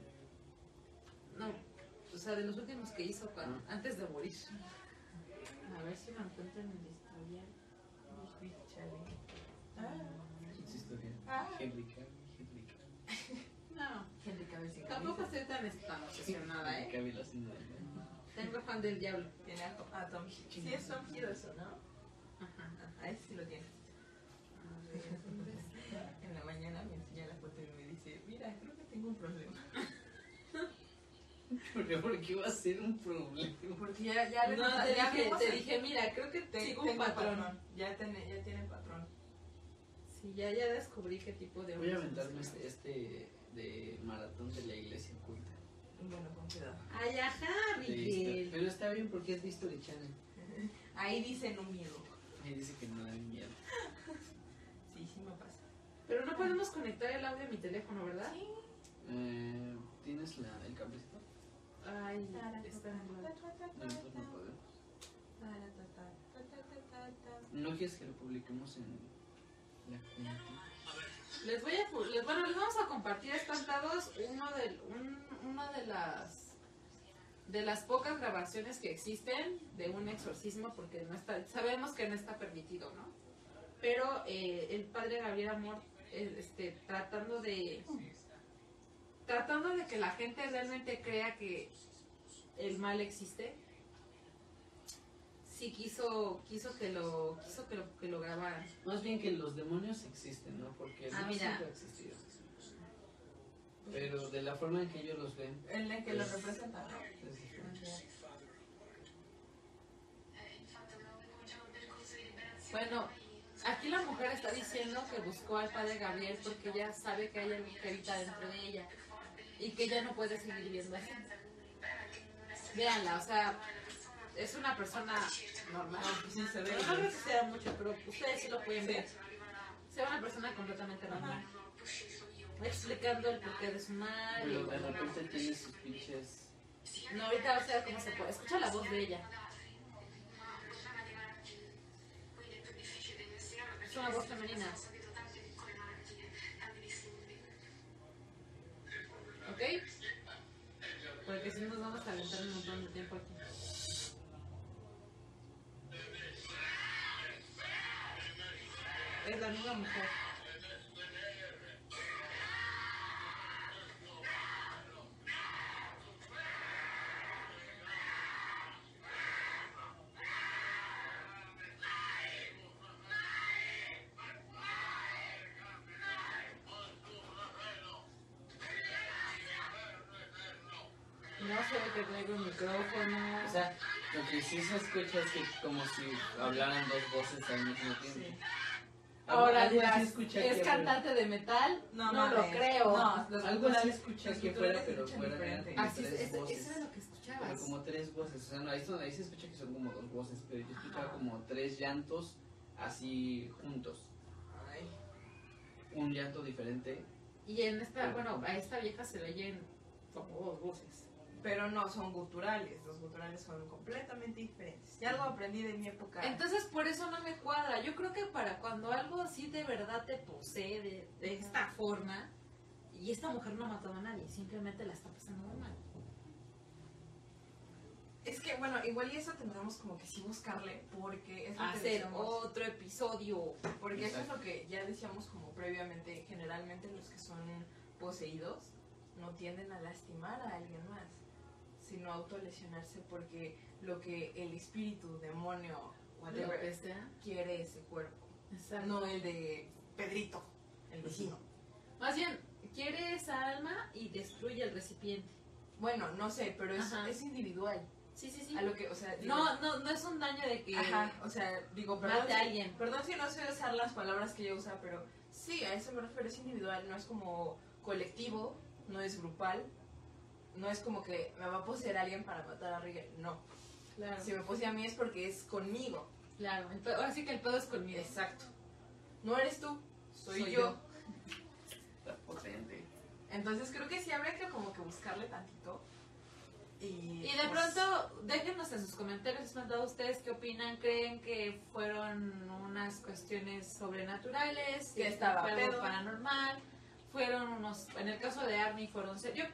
No, o sea, de los últimos que hizo cuando, Ah. antes de morir. A ver si lo encuentro en el historial. Ah. Ah. Henry Cavill. No, Henry Cavill sin tampoco camisa. estoy tan, obsesionada, ¿eh? Tengo fan del diablo. Tiene a, Tom- a Tom Sí, es Tom Hiddleston, ¿no? Ajá. Ah, ese sí lo tiene. En la mañana me enseña la foto y me dice, mira, creo que tengo un problema. Porque, porque va a ser un problema. Porque ya, ya le No, te ya dije, te dije, mira, creo que te- sigo un tengo patrón. Ya tiene, ya tiene patrón. Sí, ya, ya descubrí qué tipo de Voy a aventarme este, este de maratón de la iglesia oculta. Bueno, con cuidado. Ay, ajá, Miguel. Pero está bien porque es de History Channel. Ahí dice no miedo. Ahí dice que no da miedo. Sí, sí me pasa. Pero no podemos conectar el audio a mi teléfono, ¿verdad? Sí. Eh, ¿Tienes la, el cablecito? Ay, está en la- Nosotros no podemos. ¿No quieres que lo publiquemos en la comunidad? Les voy a, les, bueno, les vamos a compartir espantados uno de, un- una de las de las pocas grabaciones que existen de un exorcismo porque no está, sabemos que no está permitido, ¿no? Pero eh, el padre Gabriel Amor, eh, este, tratando de tratando de que la gente realmente crea que el mal existe, sí quiso quiso que lo quiso que lo, que lo grabaran. Más bien que los demonios existen, ¿no? Porque el Ah, mal mira. siempre ha existido. Pero de la forma en que ellos los ven. En la que lo representan. Bueno, aquí la mujer está diciendo que buscó al padre Gabriel porque ella sabe que hay algo que habita dentro de ella y que ella no puede seguir viviendo así. Véanla, o sea, es una persona normal. pues Sí, se ve. No creo que sea mucho, pero ustedes sí lo pueden ver. Se ve una persona completamente normal. Explicando el porqué de su madre. Pero de repente tiene sus pinches. No, ahorita va a ser cómo se puede. Escucha la voz de ella. Es una voz femenina. ¿Ok? Porque si no nos vamos a calentar un montón de tiempo aquí. Es la misma mujer. Micrófono. O sea, lo que sí se escucha es que como si hablaran dos voces al mismo tiempo. Ahora escucha ¿es que- cantante de metal? No, mames. lo creo. No, los Algo así escucha los que fuera, pero fuera diferente. Así es, tres voces. eso era lo que Pero escuchabas. como tres voces, o sea, no, ahí, ahí se escucha que son como dos voces, pero yo escuchaba como tres llantos así juntos. Ay. Un llanto diferente. Y en esta, bueno, a esta vieja se le oyen como dos voces. Pero no son guturales, los guturales son completamente diferentes. Y algo aprendí de mi época. Entonces, por eso no me cuadra. Yo creo que para cuando algo así de verdad te posee de, de esta forma, y esta mujer no ha matado a nadie, simplemente la está pasando muy mal. es que, bueno, igual y eso tendremos como que sí buscarle, porque es lo que Hacer decíamos. otro episodio. Porque eso es lo que ya decíamos como previamente, generalmente los que son poseídos no tienden a lastimar a alguien más, sino autolesionarse porque lo que el espíritu, demonio, whatever, que sea. quiere ese cuerpo, Exacto. no el de Pedrito, el vecino. Más bien, quiere esa alma y destruye el recipiente. Bueno, no sé, pero es, es individual. Sí, sí, sí. A lo que, o sea, digo- No, no, no es un daño de que Ajá, o sea, digo, perdón, mate a alguien. perdón si no sé usar las palabras que ella usa, pero sí, a eso me refiero, es individual, no es como colectivo, no es grupal, no es como que me va a poseer alguien para matar a Rigel, no. Claro, Si me posee a mí es porque es conmigo, claro. El pedo- ahora sí que el pedo es conmigo. exacto. No eres tú, soy, Soy yo. potente. Entonces creo que sí habría que como que buscarle tantito. Y, Y de pues, pronto, déjenos en sus comentarios, les mandado ustedes qué opinan, creen que fueron unas cuestiones sobrenaturales, Que estaba fue algo pedo. paranormal, fueron unos, en el caso de Arnie fueron yo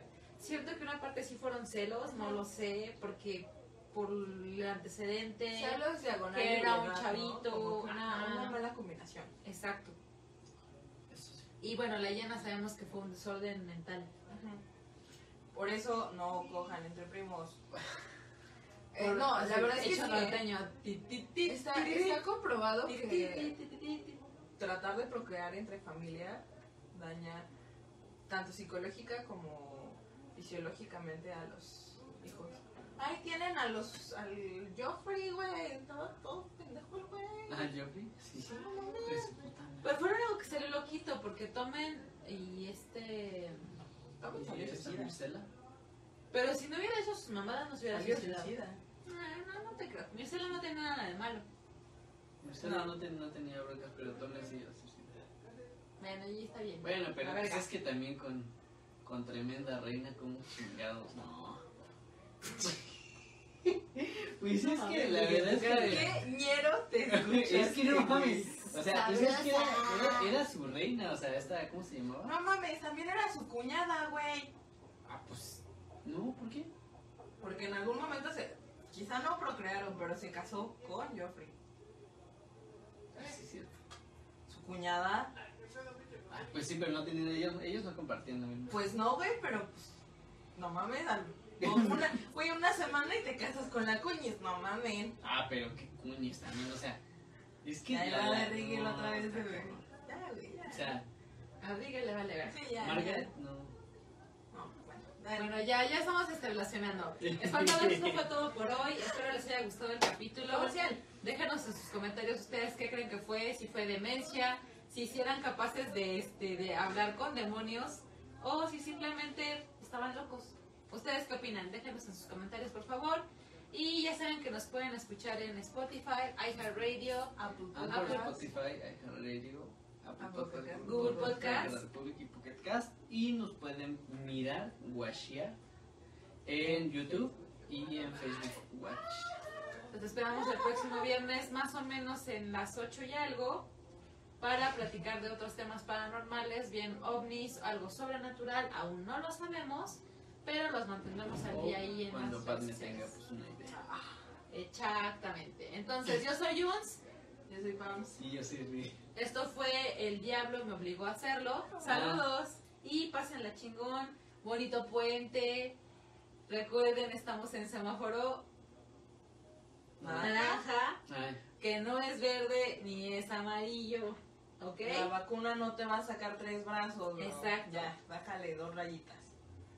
siento que una parte sí fueron celos, no lo sé, porque por el antecedente, celos diagonal que era un chavito, que una- una mala combinación. exacto, Eso sí. y bueno, la llena sabemos que fue un desorden mental. Por eso no cojan entre primos. Eh, no, la verdad es que hecho sí, ti, Está, está comprobado que tratar de procrear entre familia daña tanto psicológica como fisiológicamente a los hijos. Ay, tienen a los al Joffrey, güey, todo, todo pendejo el güey. Ah, Joffrey, sí. Sí. Pero fueron algo que salió loquito, porque tomen y este... Tomen salió. Pero si no hubiera hecho sus mamadas, no se hubiera suicidado. suicida. No, no, no te creo. Mircela no tiene nada de malo. Marcela No. no, ten- no tenía broncas, pero Tony sí iba a suicidar. Bueno, y está bien. Bueno, pero pues es que también con, con tremenda reina, como chingados, no. pues es que la ver, verdad es que. ¿Qué ñero te escuchas? Es que no mames. O sea, pues es que era, Sabrosa. era, era su reina, o sea, esta, ¿cómo se llamaba? No mames, también era su cuñada, güey. Ah, pues. No, ¿por qué? Porque en algún momento se. Quizá no procrearon, pero se casó con Joffrey. Ah, sí, es cierto. Su cuñada. Pues sí, pero no tenían ellos, ellos no compartían lo mismo. Pues no, güey, pero pues. No mames, una, güey, una semana y te casas con la cuñis, no mames. Ah, pero qué cuñes también, o sea. Es que. Ya, la- ya, la- Rigel no, otra vez, cabrón. Ya, güey, ya. O sea, A Rigel le vale ver. Sí, ya. Margaret, no. Bueno, ya, ya estamos estableciendo. Espantados, esto fue todo por hoy. Espero les haya gustado el capítulo. Comercial. Déjenos en sus comentarios ustedes qué creen que fue, si fue demencia, si sí eran capaces de, este, de hablar con demonios o si simplemente estaban locos. ¿Ustedes qué opinan? Déjenos en sus comentarios, por favor. Y ya saben que nos pueden escuchar en Spotify, iHeartRadio, Apple Apple. Spotify, iHeartRadio, Apple Apple Podcast, Podcast, Google Podcast. Y Pocket Cast. Y nos pueden mirar, watchear en YouTube y en Facebook Watch. Los esperamos el próximo viernes, más o menos en las 8 y algo, para platicar de otros temas paranormales, bien ovnis, algo sobrenatural, aún no lo sabemos, pero los mantendremos al día ahí en Cuando las Padme tenga pues, una idea. Exactamente. Entonces, yo soy Juns, Yo soy Pams. Sí, yo sí, sí. esto fue El Diablo me obligó a hacerlo. Saludos y pásenla chingón, bonito puente. Recuerden, estamos en semáforo naranja. Ay, que no es verde ni es amarillo, ¿ok? La vacuna no te va a sacar tres brazos, ¿no? Exacto. Ya, bájale dos rayitas.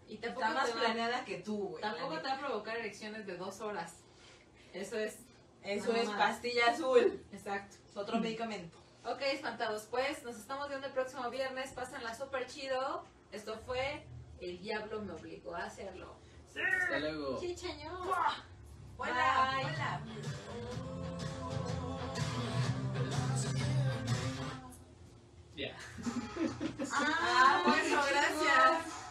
Y tampoco, Está más te, va, planeada que tú, güey. tampoco te va a provocar erecciones de dos horas. Eso es. Eso No, es mamá. pastilla azul. exacto. Es otro medicamento. Ok, espantados, pues nos estamos viendo el próximo viernes. Pásenla súper chido. Esto fue El Diablo me obligó a hacerlo. hasta luego. Chichañón. Hola, Bye. Ya. Yeah. ah, bueno, gracias.